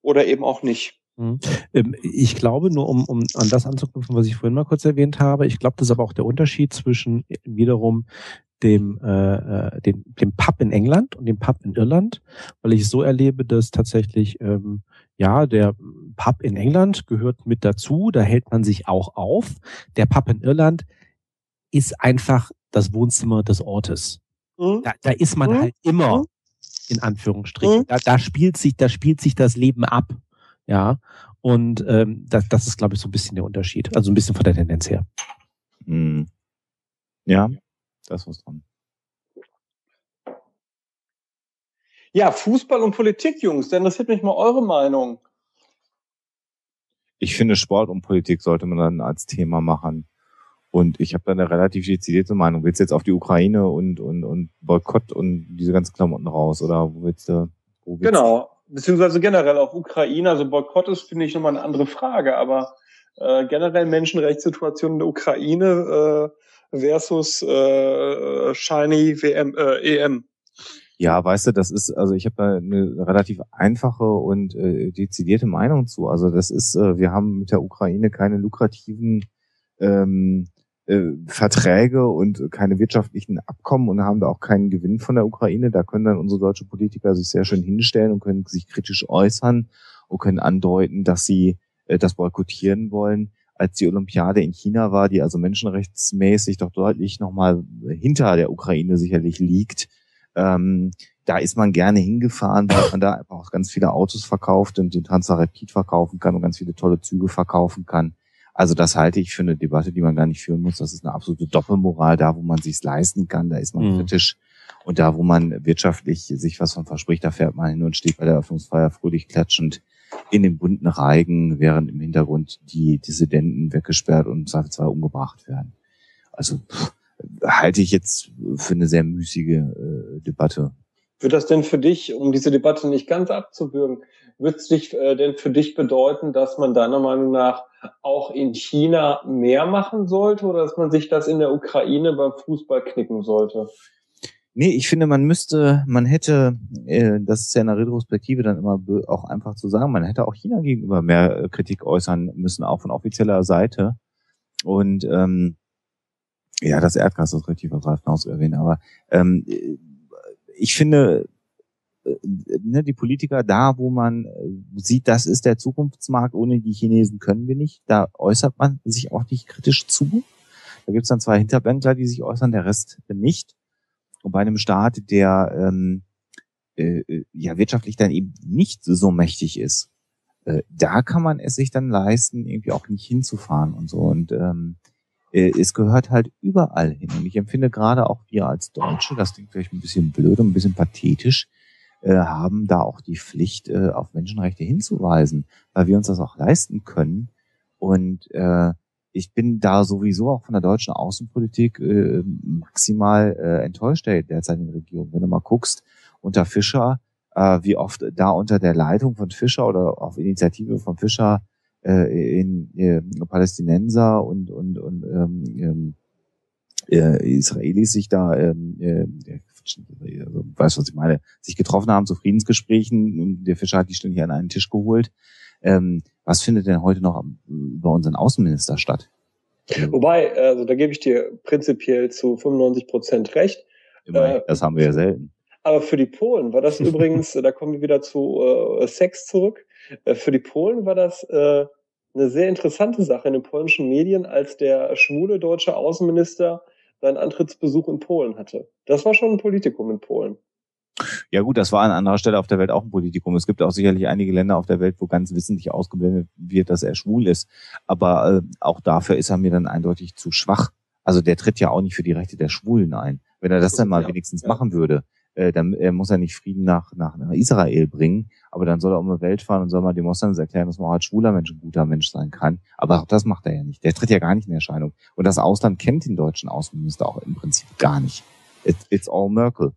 oder eben auch nicht. Mhm. Ähm, ich glaube, nur um, um an das anzuknüpfen, was ich vorhin mal kurz erwähnt habe, ich glaube, das ist aber auch der Unterschied zwischen wiederum dem, äh, äh, dem, dem Pub in England und dem Pub in Irland, weil ich so erlebe, dass tatsächlich ähm, ja der Pub in England gehört mit dazu, da hält man sich auch auf. Der Pub in Irland ist einfach das Wohnzimmer des Ortes. Mhm. Da, da ist man mhm. halt immer mhm. in Anführungsstrichen. Mhm. Da, da spielt sich, da spielt sich das Leben ab. Ja, und ähm, das, das ist, glaube ich, so ein bisschen der Unterschied. Also ein bisschen von der Tendenz her. Mhm. Ja, da ist was dran. Ja, Fußball und Politik, Jungs, da interessiert mich mal eure Meinung. Ich finde, Sport und Politik sollte man dann als Thema machen. Und ich habe da eine relativ dezidierte Meinung. Willst du jetzt auf die Ukraine und, und, und Boykott und diese ganzen Klamotten raus? Oder wo willst du? Wo willst genau, beziehungsweise generell auf Ukraine. Also Boykott ist, finde ich, nochmal eine andere Frage. Aber äh, generell Menschenrechtssituation in der Ukraine äh, versus äh, Shiny WM, äh, EM. Ja, weißt du, das ist, also ich habe da eine relativ einfache und äh, dezidierte Meinung zu. Also das ist, äh, wir haben mit der Ukraine keine lukrativen ähm, äh, Verträge und keine wirtschaftlichen Abkommen und haben da auch keinen Gewinn von der Ukraine. Da können dann unsere deutsche Politiker sich sehr schön hinstellen und können sich kritisch äußern und können andeuten, dass sie äh, das boykottieren wollen als die Olympiade in China war, die also menschenrechtsmäßig doch deutlich nochmal hinter der Ukraine sicherlich liegt. Ähm, da ist man gerne hingefahren, weil man da einfach auch ganz viele Autos verkauft und den Transfer Rapid verkaufen kann und ganz viele tolle Züge verkaufen kann. Also das halte ich für eine Debatte, die man gar nicht führen muss. Das ist eine absolute Doppelmoral. Da, wo man sich's leisten kann, da ist man mhm. kritisch. Und da, wo man wirtschaftlich sich was von verspricht, da fährt man hin und steht bei der Eröffnungsfeier fröhlich klatschend in den bunten Reigen, während im Hintergrund die Dissidenten weggesperrt und zwar umgebracht werden. Also pff, halte ich jetzt für eine sehr müßige äh, Debatte. Wird das denn für dich, um diese Debatte nicht ganz abzubürgen, wird es dich äh, denn für dich bedeuten, dass man deiner Meinung nach auch in China mehr machen sollte oder dass man sich das in der Ukraine beim Fußball knicken sollte? Nee, ich finde, man müsste, man hätte, äh, das ist ja in der Retrospektive dann immer auch einfach zu sagen, man hätte auch China gegenüber mehr äh, Kritik äußern müssen, auch von offizieller Seite. Und ähm, ja, das Erdgas ist richtig, was Ralf aber ähm, ich finde, äh, ne, die Politiker da, wo man äh, sieht, das ist der Zukunftsmarkt, ohne die Chinesen können wir nicht, da äußert man sich auch nicht kritisch zu. Da gibt's dann zwei Hinterbänkler, die sich äußern, der Rest nicht. Und bei einem Staat, der ähm, äh, äh, ja wirtschaftlich dann eben nicht so mächtig ist, äh, da kann man es sich dann leisten, irgendwie auch nicht hinzufahren und so. Und ähm, äh, es gehört halt überall hin. Und ich empfinde gerade auch wir als Deutsche, das klingt vielleicht ein bisschen blöd und ein bisschen pathetisch, äh, haben da auch die Pflicht, äh, auf Menschenrechte hinzuweisen, weil wir uns das auch leisten können. Und äh, ich bin da sowieso auch von der deutschen Außenpolitik äh, maximal äh, enttäuscht der derzeitigen Regierung. Wenn du mal guckst, unter Fischer, äh, wie oft da unter der Leitung von Fischer oder auf Initiative von Fischer äh, in äh, Palästinenser und und und ähm, ähm äh, Israelis sich da ähm, äh, also, weißt was ich meine, sich getroffen haben zu Friedensgesprächen. Der Fischer hat die ständig an einen Tisch geholt. Ähm, was findet denn heute noch über unseren Außenminister statt? Wobei, also da gebe ich dir prinzipiell zu 95 Prozent recht. Immerhin, äh, das haben wir ja selten. Aber für die Polen war das übrigens, da kommen wir wieder zu äh, Sex zurück. Äh, für die Polen war das äh, eine sehr interessante Sache in den polnischen Medien, als der schwule deutsche Außenminister seinen Antrittsbesuch in Polen hatte. Das war schon ein Politikum in Polen. Ja gut, das war an anderer Stelle auf der Welt auch ein Politikum. Es gibt auch sicherlich einige Länder auf der Welt, wo ganz wissentlich ausgeblendet wird, dass er schwul ist. Aber äh, auch dafür ist er mir dann eindeutig zu schwach. Also der tritt ja auch nicht für die Rechte der Schwulen ein. Wenn er das dann mal ja, wenigstens ja. machen würde, äh, dann äh, muss er nicht Frieden nach, nach, Israel bringen, aber dann soll er um die Welt fahren und soll mal den Moslems erklären, dass man auch als schwuler Mensch ein guter Mensch sein kann. Aber auch das macht er ja nicht. Der tritt ja gar nicht in Erscheinung. Und das Ausland kennt den deutschen Außenminister auch im Prinzip gar nicht. It, it's all Merkel.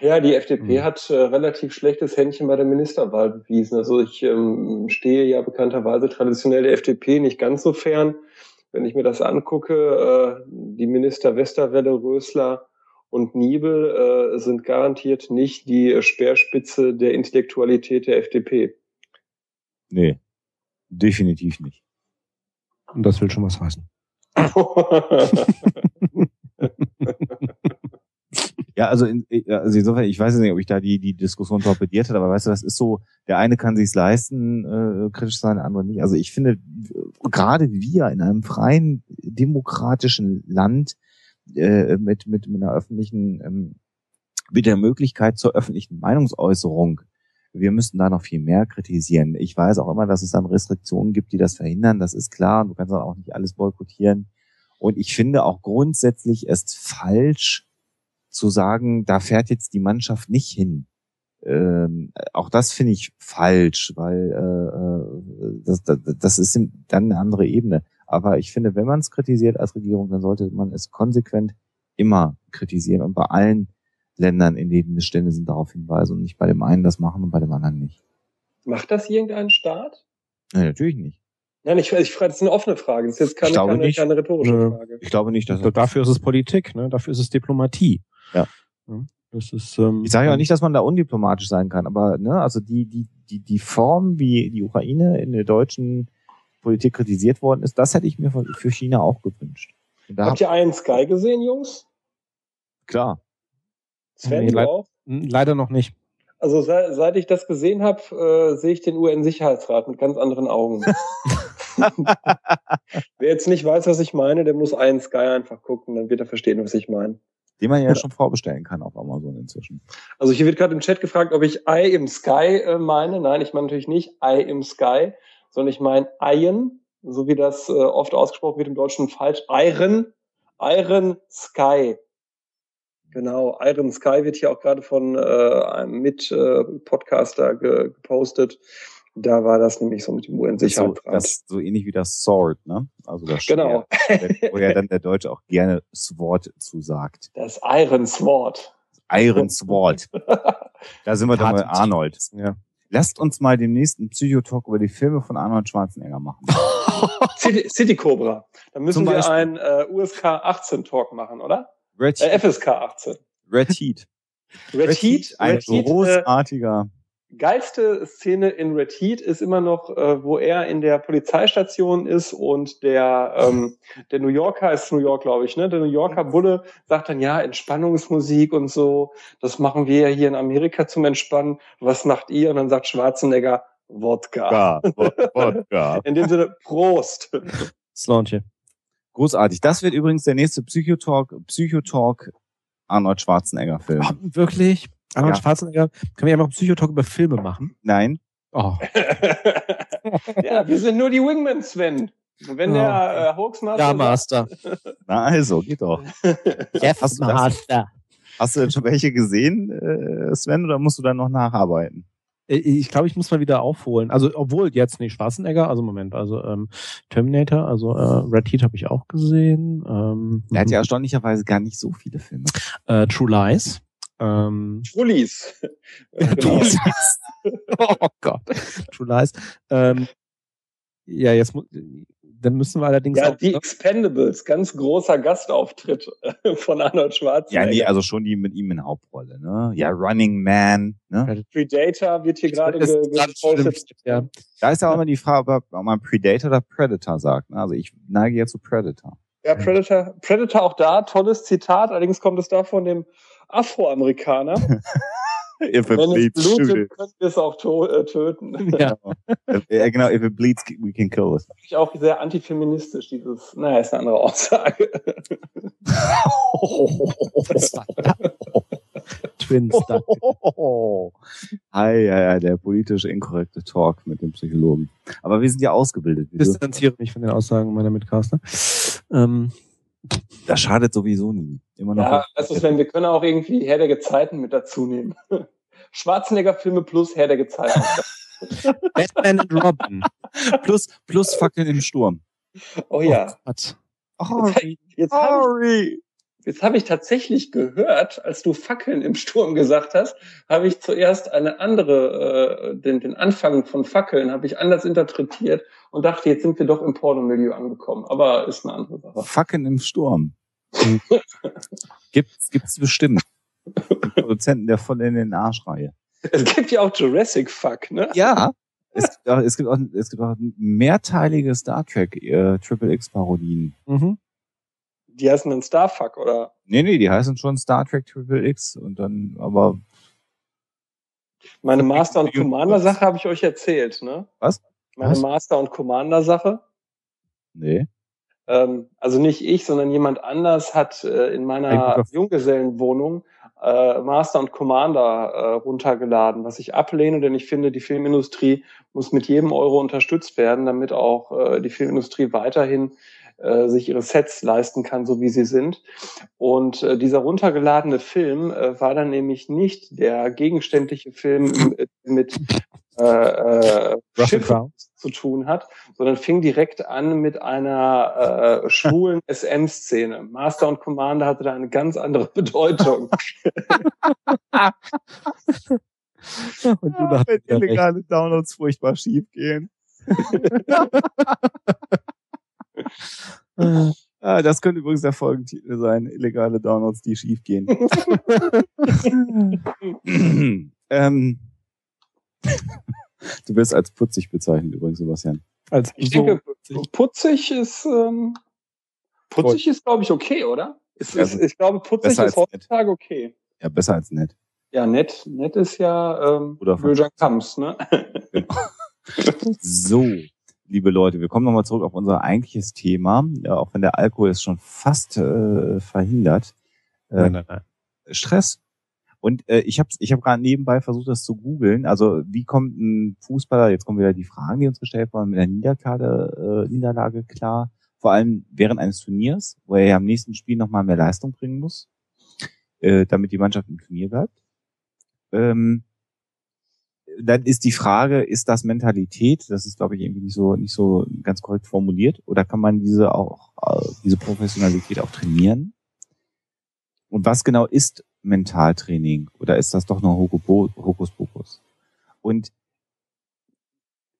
Ja, die FDP mhm. hat äh, relativ schlechtes Händchen bei der Ministerwahl bewiesen. Also ich ähm, stehe ja bekannterweise traditionell der FDP nicht ganz so fern. Wenn ich mir das angucke, äh, die Minister Westerwelle, Rösler und Niebel äh, sind garantiert nicht die Speerspitze der Intellektualität der FDP. Nee, definitiv nicht. Und das will schon was heißen. Ja, also, in, also insofern, ich weiß nicht, ob ich da die, die Diskussion torpediert habe, aber weißt du, das ist so, der eine kann sich's leisten, äh, kritisch sein, der andere nicht. Also ich finde, gerade wir in einem freien, demokratischen Land äh, mit, mit, mit einer öffentlichen, ähm, mit der Möglichkeit zur öffentlichen Meinungsäußerung, wir müssten da noch viel mehr kritisieren. Ich weiß auch immer, dass es dann Restriktionen gibt, die das verhindern. Das ist klar. Du kannst auch nicht alles boykottieren. Und ich finde auch grundsätzlich es falsch, zu sagen, da fährt jetzt die Mannschaft nicht hin. Ähm, auch das finde ich falsch, weil äh, äh das, das, das ist dann eine andere Ebene. Aber ich finde, wenn man es kritisiert als Regierung, dann sollte man es konsequent immer kritisieren und bei allen Ländern, in denen Missstände sind, darauf hinweisen und nicht bei dem einen das machen und bei dem anderen nicht. Macht das irgendein Staat? Nein, natürlich nicht. Nein, ich, ich frage, das ist eine offene Frage. Das ist jetzt keine, keine, keine rhetorische Frage. Ich glaube nicht, dass dafür ist es Politik, ne? Dafür ist es Diplomatie. Ja. Das ist, ähm, ich sage ja auch nicht, dass man da undiplomatisch sein kann, aber ne, also die, die, die, die Form, wie die Ukraine in der deutschen Politik kritisiert worden ist, das hätte ich mir für China auch gewünscht. Habt ihr einen Sky gesehen, Jungs? Klar. Sven, nee, leid, leider noch nicht. Also seit, seit ich das gesehen habe, äh, sehe ich den UN-Sicherheitsrat mit ganz anderen Augen. Wer jetzt nicht weiß, was ich meine, der muss einen Sky einfach gucken, dann wird er verstehen, was ich meine den man ja, schon vorbestellen kann auf Amazon inzwischen. Also hier wird gerade im Chat gefragt, ob ich Ei im Sky äh, meine. Nein, ich meine natürlich nicht Ei im Sky, sondern ich meine Eien, so wie das äh, oft ausgesprochen wird im Deutschen falsch. Iron, Iron Sky. Genau, Iron Sky wird hier auch gerade von äh, einem Mit-Podcaster ge gepostet. Da war das nämlich so mit dem UN-Sicherheitsrat. So, das so ähnlich wie das Sword, ne? Also das genau. Schwert, wo ja dann der Deutsche auch gerne Sword zusagt. Das Iron Sword. Iron Sword. da sind wir dann bei Arnold. Ja. Lasst uns mal den nächsten Psychotalk über die Filme von Arnold Schwarzenegger machen. City, City Cobra. Dann müssen wir einen äh, USK 18 Talk machen, oder? Red äh, FSK 18. Red Heat. Red, Red Heat, ein Red äh, großartiger. Geilste Szene in Red Heat ist immer noch, äh, wo er in der Polizeistation ist und der ähm, der New Yorker ist New York, glaube ich, ne? Der New Yorker Bulle sagt dann ja Entspannungsmusik und so. Das machen wir ja hier in Amerika zum Entspannen. Was macht ihr? Und dann sagt Schwarzenegger Wodka. Wodka. in dem Sinne Prost. Slaunche. Großartig. Das wird übrigens der nächste Psychotalk, Psychotalk Arnold Schwarzenegger Film. Wirklich? Arnold ja. Schwarzenegger? Können wir ja mal Psychotalk über Filme machen? Nein. Oh. ja, wir sind nur die Wingmen, Sven. Wenn der äh, Hoaxmaster. Ja, Master. Na also, geht doch. Jeff hast Master. hast du denn schon welche gesehen, äh, Sven, oder musst du dann noch nacharbeiten? Äh, ich glaube, ich muss mal wieder aufholen. Also, obwohl jetzt nicht Schwarzenegger, also Moment, also ähm, Terminator, also äh, Red Heat habe ich auch gesehen. Ähm, er hat ja mhm. erstaunlicherweise gar nicht so viele Filme. Äh, True Lies. Ähm, True Lies. True Lies. oh Gott. True Lies. Ähm, ja, jetzt muss dann müssen wir allerdings ja, auch. Die Expendables, ganz großer Gastauftritt äh, von Arnold Schwarzenegger. Ja, nee, also schon die mit ihm in Hauptrolle, ne? Ja, Running Man, ne? Predator wird hier gerade gepostet. Ja. Da ist ja auch immer die Frage, ob man Predator oder Predator sagt. Ne? Also ich neige ja zu Predator. Ja, Predator, Predator auch da, tolles Zitat, allerdings kommt es da von dem Afroamerikaner. if it Wenn bleeds, es blutet, können wir es auch äh, töten. Ja. ja, genau. If it bleeds, we can kill it. Ich auch sehr antifeministisch, dieses, naja, ist eine andere Aussage. Twins. Oh, Hi, ja, ja, der politisch inkorrekte Talk mit dem Psychologen. Aber wir sind ja ausgebildet. Ich distanziere mich von den Aussagen meiner Mitcaster. Ähm, das schadet sowieso nie. Immer noch. Ja, also Sven, wir können auch irgendwie Herr der Gezeiten mit dazu nehmen. Schwarzenegger-Filme plus Herr der Gezeiten. Batman und Robin. Plus, plus Fackeln im Sturm. Oh ja. Oh Gott. Sorry. Jetzt, Sorry. Jetzt habe ich tatsächlich gehört, als du Fackeln im Sturm gesagt hast, habe ich zuerst eine andere, äh, den, den Anfang von Fackeln habe ich anders interpretiert und dachte, jetzt sind wir doch im Pornomilieu angekommen. Aber ist eine andere Sache. Fackeln im Sturm. gibt's, gibt's bestimmt. Die Produzenten der voll in den Arschreihe. Es gibt ja auch Jurassic Fuck, ne? Ja. Es gibt auch, es gibt auch, es gibt auch mehrteilige Star Trek äh, Triple X Parodien. Mhm. Die heißen dann Starfuck, oder? Nee, nee, die heißen schon Star Trek Triple X und dann, aber. Meine Master- und Commander-Sache habe ich euch erzählt, ne? Was? Meine Was? Master- und Commander-Sache. Nee. Ähm, also nicht ich, sondern jemand anders hat äh, in meiner Junggesellenwohnung äh, Master und Commander äh, runtergeladen, was ich ablehne, denn ich finde, die Filmindustrie muss mit jedem Euro unterstützt werden, damit auch äh, die Filmindustrie weiterhin äh, sich ihre Sets leisten kann, so wie sie sind. Und äh, dieser runtergeladene Film äh, war dann nämlich nicht der gegenständliche Film mit äh, äh, Schiffen zu tun hat, sondern fing direkt an mit einer äh, schwulen SM-Szene. Master und Commander hatte da eine ganz andere Bedeutung. und du ja, wenn illegale Downloads furchtbar schief gehen. Ah, das könnte übrigens der Folgentitel sein. Illegale Downloads, die schief gehen. ähm, du wirst als putzig bezeichnet übrigens, Sebastian. Als ich so denke, putzig, putzig ist ähm, putzig Voll. ist, glaube ich, okay, oder? Ist, also, ist, ich glaube, putzig ist heutzutage nett. okay. Ja, besser als nett. Ja, nett, nett ist ja ähm, Oder Böjan Kams, ne? Genau. so, liebe Leute, wir kommen nochmal zurück auf unser eigentliches Thema, ja, auch wenn der Alkohol es schon fast äh, verhindert. Äh, nein, nein, nein. Stress. Und äh, ich habe ich hab gerade nebenbei versucht, das zu googeln. Also wie kommt ein Fußballer, jetzt kommen wieder die Fragen, die uns gestellt wurden, mit der Niederlage, äh, Niederlage klar, vor allem während eines Turniers, wo er ja am nächsten Spiel nochmal mehr Leistung bringen muss, äh, damit die Mannschaft im Turnier bleibt. Ähm, dann ist die Frage, ist das Mentalität? Das ist, glaube ich, irgendwie nicht so, nicht so ganz korrekt formuliert. Oder kann man diese auch, äh, diese Professionalität auch trainieren? Und was genau ist Mentaltraining? Oder ist das doch nur Hokuspokus? Und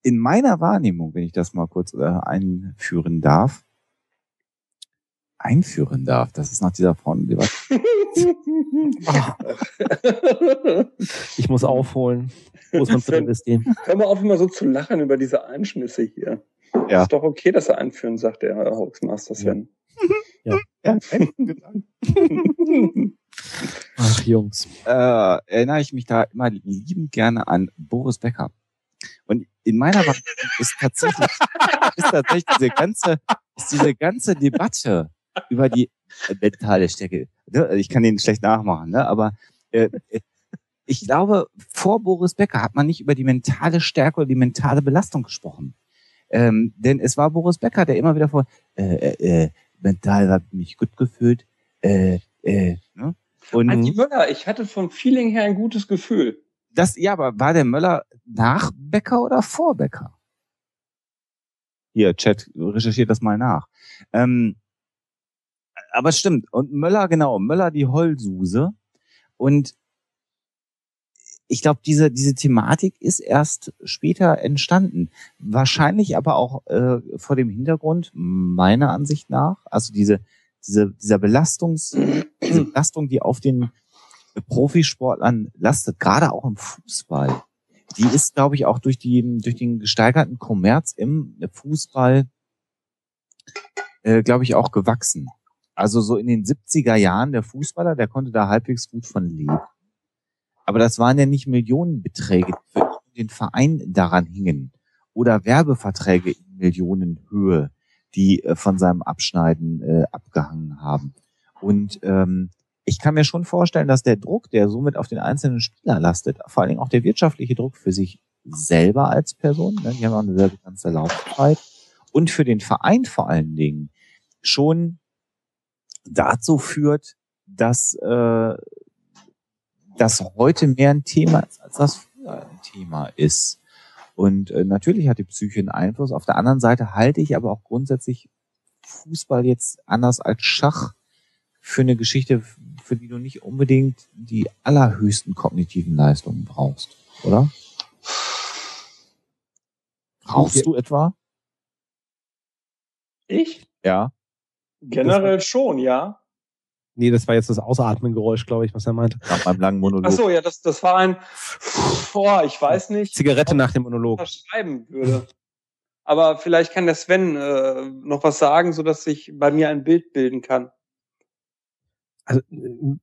in meiner Wahrnehmung, wenn ich das mal kurz äh, einführen darf, einführen darf. Das ist nach dieser Frauendebatte. ich muss aufholen. Muss man Hör mal auf, immer so zu lachen über diese Einschnisse hier. Ja. Ist doch okay, dass er einführen, sagt der Hoaxmaster Sven. Ja. ja. Ach, Jungs. Äh, erinnere ich mich da immer liebend gerne an Boris Becker. Und in meiner Wahrnehmung ist tatsächlich, ist tatsächlich diese ganze, ist diese ganze Debatte über die mentale Stärke. Ne, ich kann den schlecht nachmachen, ne? aber äh, ich glaube, vor Boris Becker hat man nicht über die mentale Stärke oder die mentale Belastung gesprochen. Ähm, denn es war Boris Becker, der immer wieder vor, äh, äh, äh mental hat mich gut gefühlt. Äh, äh, ne? Und Andi Möller, ich hatte vom Feeling her ein gutes Gefühl. Das, ja, aber war der Möller nach Becker oder vor Becker? Hier, Chat, recherchiert das mal nach. Ähm, aber stimmt. Und Möller, genau, Möller die Heulsuse. Und ich glaube, diese, diese Thematik ist erst später entstanden. Wahrscheinlich aber auch äh, vor dem Hintergrund, meiner Ansicht nach, also diese, diese, dieser Belastungs, diese Belastung, die auf den Profisportlern lastet, gerade auch im Fußball, die ist, glaube ich, auch durch, die, durch den gesteigerten Kommerz im Fußball, äh, glaube ich, auch gewachsen. Also so in den 70er Jahren der Fußballer, der konnte da halbwegs gut von leben. Aber das waren ja nicht Millionenbeträge, die für den Verein daran hingen. Oder Werbeverträge in Millionenhöhe, die äh, von seinem Abschneiden äh, abgehangen haben. Und ähm, ich kann mir schon vorstellen, dass der Druck, der somit auf den einzelnen Spieler lastet, vor allen Dingen auch der wirtschaftliche Druck für sich selber als Person, ne, die haben auch eine sehr begrenzte Laufzeit, und für den Verein vor allen Dingen schon dazu führt, dass äh, das heute mehr ein Thema ist, als das früher ein Thema ist. Und äh, natürlich hat die Psyche einen Einfluss. Auf der anderen Seite halte ich aber auch grundsätzlich Fußball jetzt anders als Schach für eine Geschichte, für die du nicht unbedingt die allerhöchsten kognitiven Leistungen brauchst, oder? Brauchst du etwa? Ich? Ja. Generell schon, ja. Nee, das war jetzt das Ausatmengeräusch, glaube ich, was er meinte. Nach meinem langen Monolog. Ach so, ja, das, das war ein, boah, ich weiß nicht. Zigarette nach dem Monolog. schreiben würde. Aber vielleicht kann der Sven äh, noch was sagen, so dass sich bei mir ein Bild bilden kann also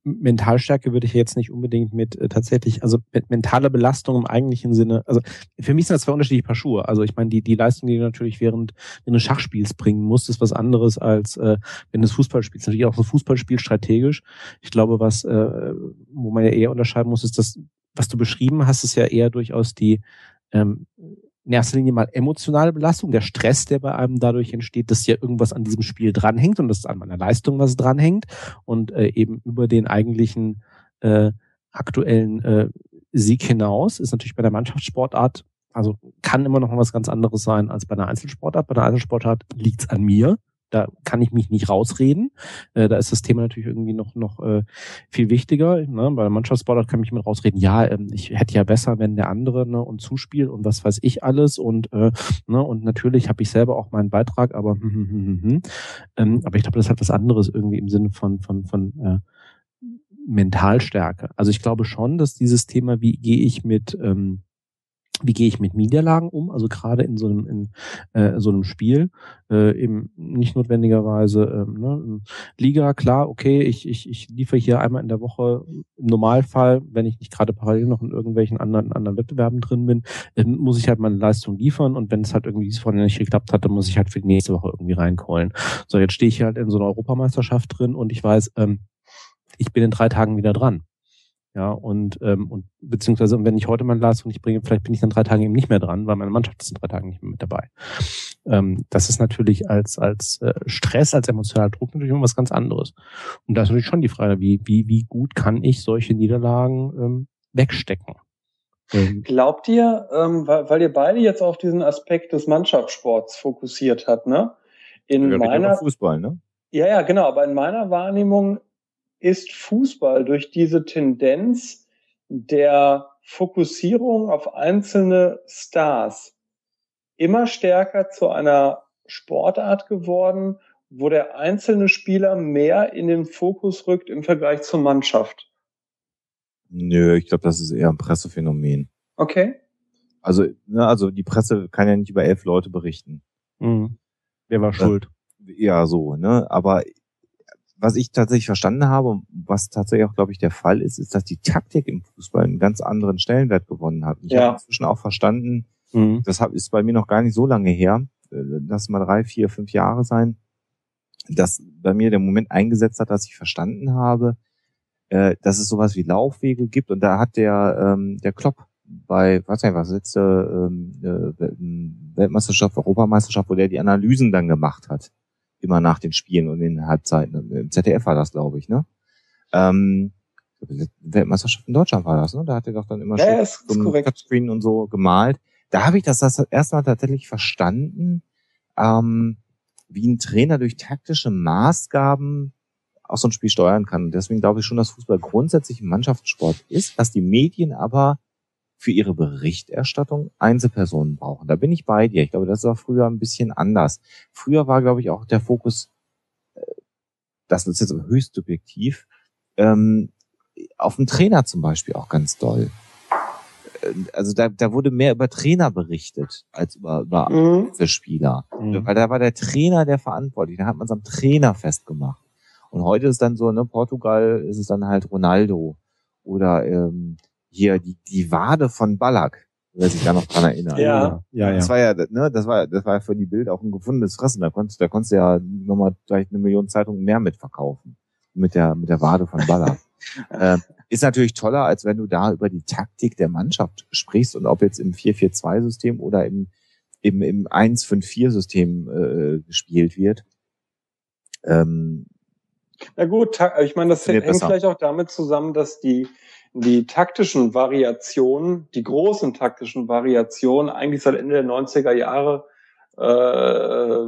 Mentalstärke würde ich jetzt nicht unbedingt mit äh, tatsächlich, also mit mentaler Belastung im eigentlichen Sinne, also für mich sind das zwei unterschiedliche Paar Schuhe. Also ich meine, die, die Leistung, die du natürlich während eines Schachspiels bringen musst, ist was anderes als äh, wenn du Fußball spielst. Natürlich auch ein Fußballspiel strategisch. Ich glaube, was, äh, wo man ja eher unterscheiden muss, ist das, was du beschrieben hast, ist ja eher durchaus die ähm, in erster Linie mal emotionale Belastung, der Stress, der bei einem dadurch entsteht, dass ja irgendwas an diesem Spiel dranhängt und dass an meiner Leistung was dranhängt und äh, eben über den eigentlichen äh, aktuellen äh, Sieg hinaus ist natürlich bei der Mannschaftssportart, also kann immer noch was ganz anderes sein als bei einer Einzelsportart. Bei einer Einzelsportart liegt's an mir. Da kann ich mich nicht rausreden. Äh, da ist das Thema natürlich irgendwie noch noch äh, viel wichtiger. Ne? Bei Mannschaftssportart kann ich mit rausreden. Ja, ähm, ich hätte ja besser, wenn der andere ne, und zuspielt und was weiß ich alles und äh, ne, und natürlich habe ich selber auch meinen Beitrag, aber hm, hm, hm, hm, ähm, aber ich glaube, das hat was anderes irgendwie im Sinne von von von äh, Mentalstärke. Also ich glaube schon, dass dieses Thema, wie gehe ich mit ähm, wie gehe ich mit Niederlagen um, also gerade in so einem, in, äh, so einem Spiel, äh, eben nicht notwendigerweise ähm, ne, Liga, klar, okay, ich, ich, ich liefere hier einmal in der Woche im Normalfall, wenn ich nicht gerade parallel noch in irgendwelchen anderen, anderen Wettbewerben drin bin, äh, muss ich halt meine Leistung liefern und wenn es halt irgendwie vorhin nicht geklappt hat, dann muss ich halt für die nächste Woche irgendwie reinkollen. So, jetzt stehe ich halt in so einer Europameisterschaft drin und ich weiß, ähm, ich bin in drei Tagen wieder dran. Ja, und, ähm, und beziehungsweise, wenn ich heute meine Leistung nicht bringe, vielleicht bin ich dann drei Tage eben nicht mehr dran, weil meine Mannschaft ist in drei Tagen nicht mehr mit dabei. Ähm, das ist natürlich als, als äh, Stress, als emotionaler Druck natürlich immer was ganz anderes. Und da ist natürlich schon die Frage, wie, wie, wie gut kann ich solche Niederlagen ähm, wegstecken? Ähm, Glaubt ihr, ähm, weil, weil ihr beide jetzt auf diesen Aspekt des Mannschaftssports fokussiert habt, ne? In ja, meiner Fußball, ne? Ja, ja, genau. Aber in meiner Wahrnehmung ist Fußball durch diese Tendenz der Fokussierung auf einzelne Stars immer stärker zu einer Sportart geworden, wo der einzelne Spieler mehr in den Fokus rückt im Vergleich zur Mannschaft? Nö, ich glaube, das ist eher ein Pressephänomen. Okay. Also, ne, also die Presse kann ja nicht über elf Leute berichten. Mhm. Wer war schuld? Ja, so, ne? Aber was ich tatsächlich verstanden habe, was tatsächlich auch, glaube ich, der Fall ist, ist, dass die Taktik im Fußball einen ganz anderen Stellenwert gewonnen hat. Ich ja. habe inzwischen auch verstanden, mhm. das ist bei mir noch gar nicht so lange her, äh, lass mal drei, vier, fünf Jahre sein, dass bei mir der Moment eingesetzt hat, dass ich verstanden habe, äh, dass es sowas wie Laufwege gibt und da hat der ähm, der Klopp bei, was nicht, was letzte ähm, äh, Weltmeisterschaft, Europameisterschaft, wo der die Analysen dann gemacht hat, immer nach den Spielen und in den Halbzeiten. Im ZDF war das, glaube ich, ne? Ähm, Weltmeisterschaft in Deutschland war das, ne? Da hat er doch dann immer ja, ein Touchscreen und so gemalt. Da habe ich das, das erstmal tatsächlich verstanden, ähm, wie ein Trainer durch taktische Maßgaben auch so ein Spiel steuern kann. Deswegen glaube ich schon, dass Fußball grundsätzlich ein Mannschaftssport ist, dass die Medien aber für ihre Berichterstattung Einzelpersonen brauchen. Da bin ich bei dir. Ich glaube, das war früher ein bisschen anders. Früher war, glaube ich, auch der Fokus, äh, das ist jetzt höchst subjektiv, ähm, auf den Trainer zum Beispiel auch ganz doll. Äh, also da, da wurde mehr über Trainer berichtet als über, über mhm. Spieler. Mhm. Weil da war der Trainer der verantwortlich. Da hat man es am Trainer festgemacht. Und heute ist dann so, ne, Portugal ist es dann halt Ronaldo oder ähm, hier die, die Wade von Ballack, wer sich da noch dran erinnert. Ja, ja, ja. Das war ja, ne, das war, das war ja für die Bild auch ein gefundenes Fressen. Da konntest, da konntest du ja nochmal vielleicht eine Million Zeitungen mehr mitverkaufen. Mit der, mit der Wade von Ballack. äh, ist natürlich toller, als wenn du da über die Taktik der Mannschaft sprichst und ob jetzt im 4-4-2-System oder im, im, im 1-5-4-System äh, gespielt wird. Ähm, Na gut, ich meine, das hängt vielleicht auch damit zusammen, dass die die taktischen Variationen, die großen taktischen Variationen eigentlich seit Ende der 90er Jahre äh,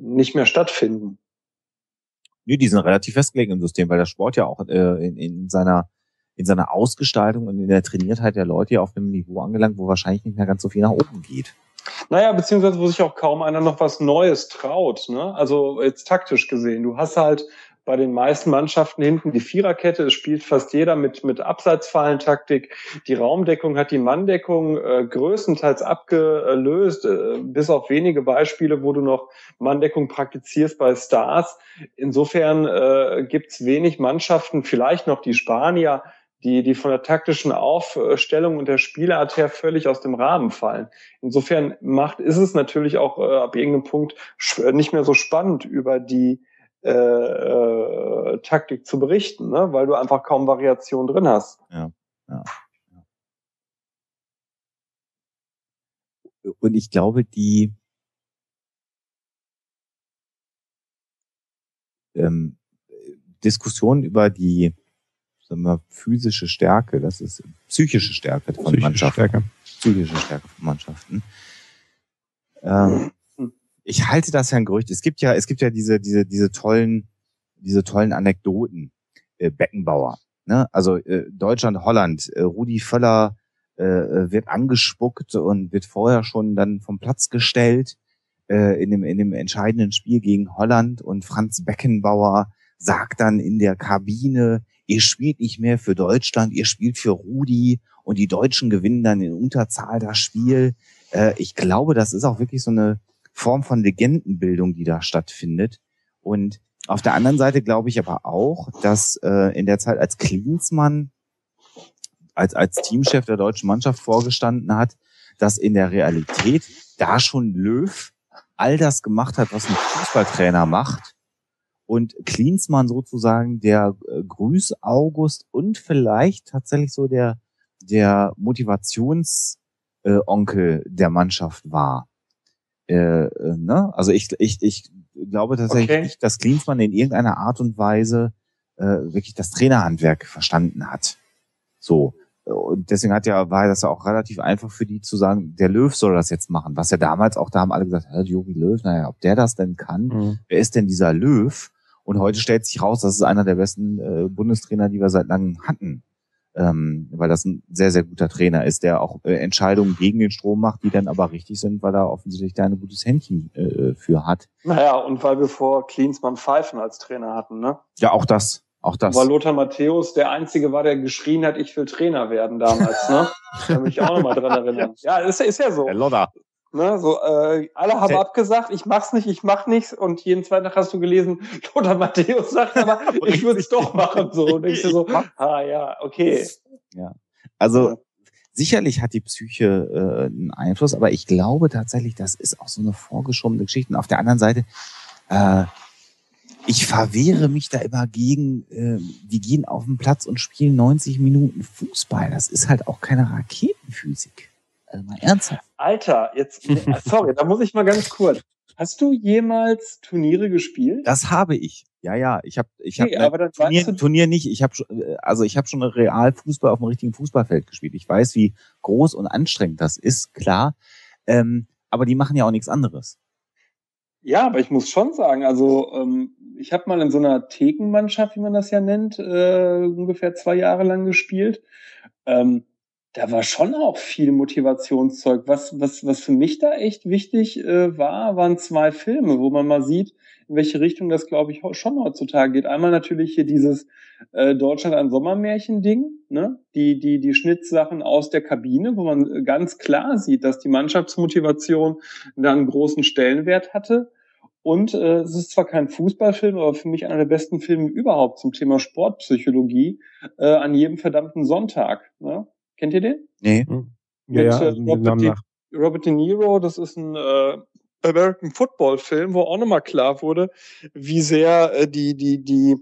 nicht mehr stattfinden. Nee, die sind relativ festgelegt im System, weil der Sport ja auch äh, in, in seiner in seiner Ausgestaltung und in der Trainiertheit der Leute ja auf einem Niveau angelangt, wo wahrscheinlich nicht mehr ganz so viel nach oben geht. Naja, beziehungsweise wo sich auch kaum einer noch was Neues traut. Ne? Also jetzt taktisch gesehen. Du hast halt bei den meisten Mannschaften hinten die Viererkette. Es spielt fast jeder mit, mit Abseitsfallentaktik. Die Raumdeckung hat die Manndeckung äh, größtenteils abgelöst, äh, bis auf wenige Beispiele, wo du noch Manndeckung praktizierst bei Stars. Insofern äh, gibt's wenig Mannschaften, vielleicht noch die Spanier, die, die von der taktischen Aufstellung und der Spielart her völlig aus dem Rahmen fallen. Insofern macht, ist es natürlich auch äh, ab irgendeinem Punkt nicht mehr so spannend über die äh, äh, Taktik zu berichten, ne? weil du einfach kaum Variation drin hast. Ja, ja. Und ich glaube, die ähm, Diskussion über die sagen wir, physische Stärke, das ist psychische Stärke von psychische Mannschaften. Stärke. Psychische Stärke von Mannschaften. Ähm, ich halte das ja ein Gerücht. Es gibt ja, es gibt ja diese, diese, diese tollen, diese tollen Anekdoten. Äh, Beckenbauer. Ne? Also äh, Deutschland, Holland, äh, Rudi Völler äh, äh, wird angespuckt und wird vorher schon dann vom Platz gestellt äh, in dem in dem entscheidenden Spiel gegen Holland und Franz Beckenbauer sagt dann in der Kabine, ihr spielt nicht mehr für Deutschland, ihr spielt für Rudi und die Deutschen gewinnen dann in Unterzahl das Spiel. Äh, ich glaube, das ist auch wirklich so eine Form von Legendenbildung, die da stattfindet. Und auf der anderen Seite glaube ich aber auch, dass äh, in der Zeit, als Klinsmann als, als Teamchef der deutschen Mannschaft vorgestanden hat, dass in der Realität da schon Löw all das gemacht hat, was ein Fußballtrainer macht. Und Klinsmann sozusagen der äh, Grüß August und vielleicht tatsächlich so der, der Motivationsonkel äh, der Mannschaft war. Äh, äh, ne? Also ich, ich, ich glaube tatsächlich okay. nicht, dass Klinsmann in irgendeiner Art und Weise äh, wirklich das Trainerhandwerk verstanden hat. So. Und deswegen hat ja, war das ja auch relativ einfach für die zu sagen, der Löw soll das jetzt machen. Was ja damals auch, da haben alle gesagt, Jogi Löw, naja, ob der das denn kann, mhm. wer ist denn dieser Löw? Und heute stellt sich raus, das ist einer der besten äh, Bundestrainer, die wir seit langem hatten. Ähm, weil das ein sehr, sehr guter Trainer ist, der auch äh, Entscheidungen gegen den Strom macht, die dann aber richtig sind, weil er offensichtlich da ein gutes Händchen äh, für hat. Naja, und weil wir vor Klinsmann Pfeifen als Trainer hatten, ne? Ja, auch das. Auch das. Weil Lothar Matthäus der Einzige war, der geschrien hat, ich will Trainer werden damals, ne? Da kann mich auch nochmal dran erinnern. Ja, ist, ist ja so. Der Lothar. Ne, so, äh, alle haben abgesagt, ich mach's nicht, ich mach nichts und jeden zweiten Tag hast du gelesen, Lothar Matthäus sagt aber, ich würde es doch machen. So, und denkst du so, ah ja, okay. Ja. Also sicherlich hat die Psyche äh, einen Einfluss, aber ich glaube tatsächlich, das ist auch so eine vorgeschobene Geschichte. Und auf der anderen Seite, äh, ich verwehre mich da immer gegen, äh, die gehen auf den Platz und spielen 90 Minuten Fußball. Das ist halt auch keine Raketenphysik. Also mal ernsthaft. Alter, jetzt, sorry, da muss ich mal ganz kurz. Hast du jemals Turniere gespielt? Das habe ich. Ja, ja, ich habe ich okay, habe ne, Turnier, Turnier nicht, ich habe also ich habe schon real Fußball auf dem richtigen Fußballfeld gespielt. Ich weiß, wie groß und anstrengend das ist, klar. Ähm, aber die machen ja auch nichts anderes. Ja, aber ich muss schon sagen, also ähm, ich habe mal in so einer Thekenmannschaft, wie man das ja nennt, äh, ungefähr zwei Jahre lang gespielt. Ähm, da war schon auch viel Motivationszeug. Was, was, was für mich da echt wichtig äh, war, waren zwei Filme, wo man mal sieht, in welche Richtung das, glaube ich, schon heutzutage geht. Einmal natürlich hier dieses äh, Deutschland ein Sommermärchen-Ding, ne? Die, die, die Schnittsachen aus der Kabine, wo man ganz klar sieht, dass die Mannschaftsmotivation da einen großen Stellenwert hatte. Und äh, es ist zwar kein Fußballfilm, aber für mich einer der besten Filme überhaupt zum Thema Sportpsychologie äh, an jedem verdammten Sonntag. Ne? Kennt ihr den? Nee. Hm. Ja, ja, also Robert, De, Robert De Niro, das ist ein äh, American Football Film, wo auch nochmal klar wurde, wie sehr äh, die, die, die,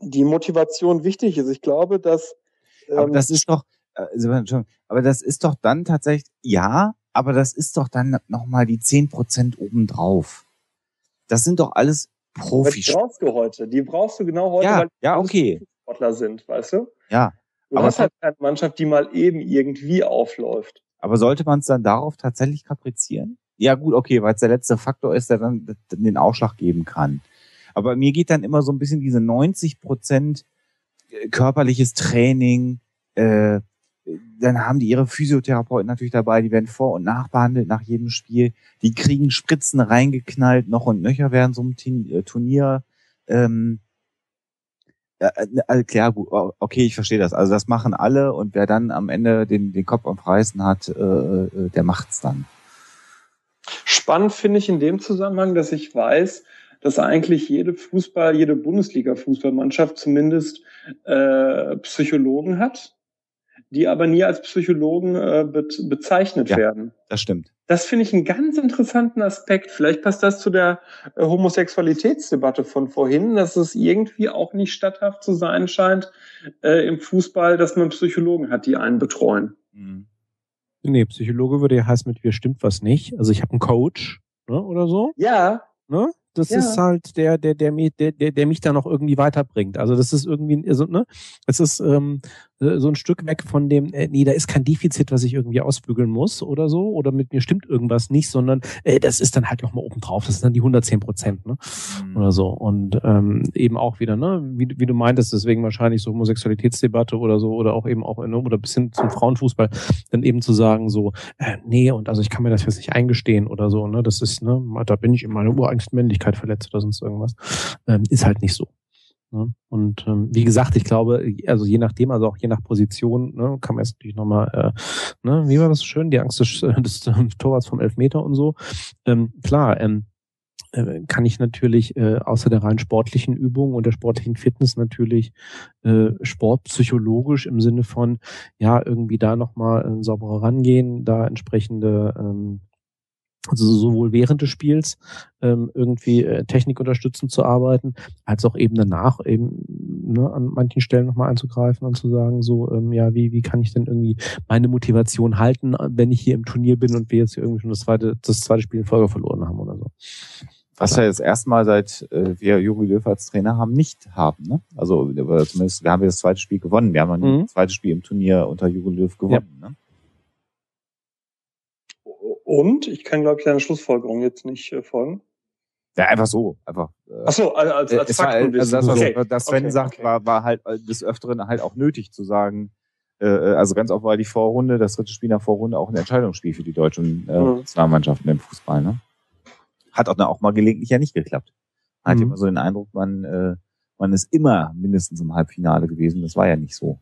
die Motivation wichtig ist. Ich glaube, dass. Ähm, aber das ist doch, äh, aber das ist doch dann tatsächlich, ja, aber das ist doch dann nochmal die zehn Prozent obendrauf. Das sind doch alles Profis. Die brauchst du heute. Die brauchst du genau heute, ja, weil die ja, okay. Sportler sind, weißt du? Ja. Du aber hast halt keine Mannschaft, die mal eben irgendwie aufläuft. Aber sollte man es dann darauf tatsächlich kaprizieren? Ja gut, okay, weil es der letzte Faktor ist, der dann den Ausschlag geben kann. Aber mir geht dann immer so ein bisschen diese 90 Prozent äh, körperliches Training, äh, dann haben die ihre Physiotherapeuten natürlich dabei, die werden vor- und nachbehandelt nach jedem Spiel. Die kriegen Spritzen reingeknallt, noch und nöcher während so einem äh, Turnier. Ähm, äh, äh, klar, gut, okay, ich verstehe das. Also das machen alle und wer dann am Ende den, den Kopf am Reißen hat, äh, äh, der macht's dann. Spannend finde ich in dem Zusammenhang, dass ich weiß, dass eigentlich jede Fußball, jede Bundesliga-Fußballmannschaft zumindest äh, Psychologen hat, die aber nie als Psychologen äh, be bezeichnet ja, werden. Das stimmt. Das finde ich einen ganz interessanten Aspekt. Vielleicht passt das zu der äh, Homosexualitätsdebatte von vorhin, dass es irgendwie auch nicht statthaft zu sein scheint äh, im Fußball, dass man Psychologen hat, die einen betreuen. Mhm. Nee, Psychologe würde ja heißen, mit mir stimmt was nicht. Also ich habe einen Coach ne, oder so. Ja. Ne? Das ja. ist halt der, der, der, der, der, der mich da noch irgendwie weiterbringt. Also das ist irgendwie, also, ne, es ist ähm, so ein Stück weg von dem, äh, nee, da ist kein Defizit, was ich irgendwie ausbügeln muss oder so, oder mit mir stimmt irgendwas nicht, sondern äh, das ist dann halt nochmal oben drauf. Das sind dann die 110 Prozent, ne? Mhm. Oder so. Und ähm, eben auch wieder, ne, wie, wie du meintest, deswegen wahrscheinlich so Homosexualitätsdebatte oder so, oder auch eben auch, ne, oder bis hin zum Frauenfußball, dann eben zu sagen, so, äh, nee, und also ich kann mir das jetzt nicht eingestehen oder so, ne? Das ist, ne, da bin ich in meiner ureigensten Männlichkeit verletzt oder sonst irgendwas. Ähm, ist halt nicht so. Ne? Und ähm, wie gesagt, ich glaube, also je nachdem, also auch je nach Position, ne, kann man jetzt natürlich nochmal, äh, ne, wie war das schön, die Angst des, des Torwarts vom Elfmeter und so. Ähm, klar, ähm, äh, kann ich natürlich äh, außer der rein sportlichen Übung und der sportlichen Fitness natürlich äh, sportpsychologisch im Sinne von ja irgendwie da nochmal äh, sauberer rangehen, da entsprechende ähm, also sowohl während des Spiels ähm, irgendwie äh, Technik unterstützend zu arbeiten, als auch eben danach eben ne, an manchen Stellen nochmal einzugreifen und zu sagen, so, ähm, ja, wie, wie kann ich denn irgendwie meine Motivation halten, wenn ich hier im Turnier bin und wir jetzt hier irgendwie schon das zweite, das zweite Spiel in Folge verloren haben oder so. Was wir jetzt erstmal seit äh, wir Juri Löw als Trainer haben, nicht haben. Ne? Also zumindest, wir haben das zweite Spiel gewonnen. Wir haben mhm. das zweite Spiel im Turnier unter Juri Löw gewonnen. Ja. Ne? Und ich kann, glaube ich, deiner Schlussfolgerung jetzt nicht äh, folgen. Ja, einfach so, einfach. Äh, Ach so, als, als Fakt. War, also das, was, okay. das Sven okay, sagt, okay. war, war halt des Öfteren halt auch nötig zu sagen, äh, äh, also ganz oft war die Vorrunde, das dritte Spiel nach Vorrunde auch ein Entscheidungsspiel für die deutschen äh, mhm. Nationalmannschaften im Fußball. Ne? Hat auch, auch mal gelegentlich ja nicht geklappt. Man mhm. hat immer so den Eindruck, man, äh, man ist immer mindestens im Halbfinale gewesen. Das war ja nicht so.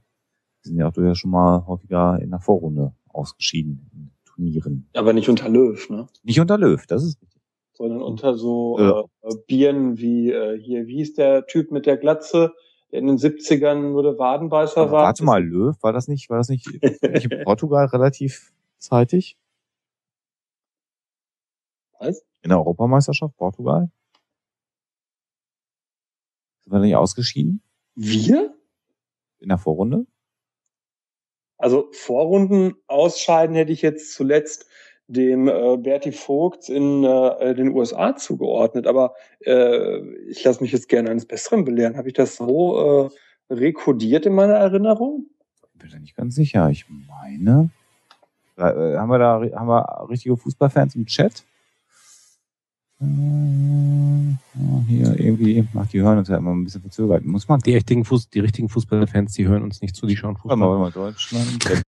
Wir sind ja auch durchaus schon mal häufiger in der Vorrunde ausgeschieden Turnieren. Aber nicht unter Löw, ne? Nicht unter Löw, das ist richtig sondern unter so ja. äh, Bieren wie äh, hier, wie hieß der Typ mit der Glatze, der in den 70ern nur der Wadenbeißer Aber war. Warte mal, Löw, war das nicht, war das nicht, nicht in Portugal relativ zeitig? Was? In der Europameisterschaft Portugal? Sind wir nicht ausgeschieden? Wir? In der Vorrunde? Also Vorrunden ausscheiden hätte ich jetzt zuletzt dem äh, Berti Vogts in äh, den USA zugeordnet. Aber äh, ich lasse mich jetzt gerne eines Besseren belehren. Habe ich das so äh, rekodiert in meiner Erinnerung? Bin da nicht ganz sicher. Ich meine, äh, haben wir da haben wir richtige Fußballfans im Chat? Hier irgendwie, ach, die hören uns ja immer ein bisschen verzögert. Muss man. Die richtigen, Fuß, die richtigen Fußballfans, die hören uns nicht zu, die schauen Fußball. Warte mal, warte mal, Deutschland.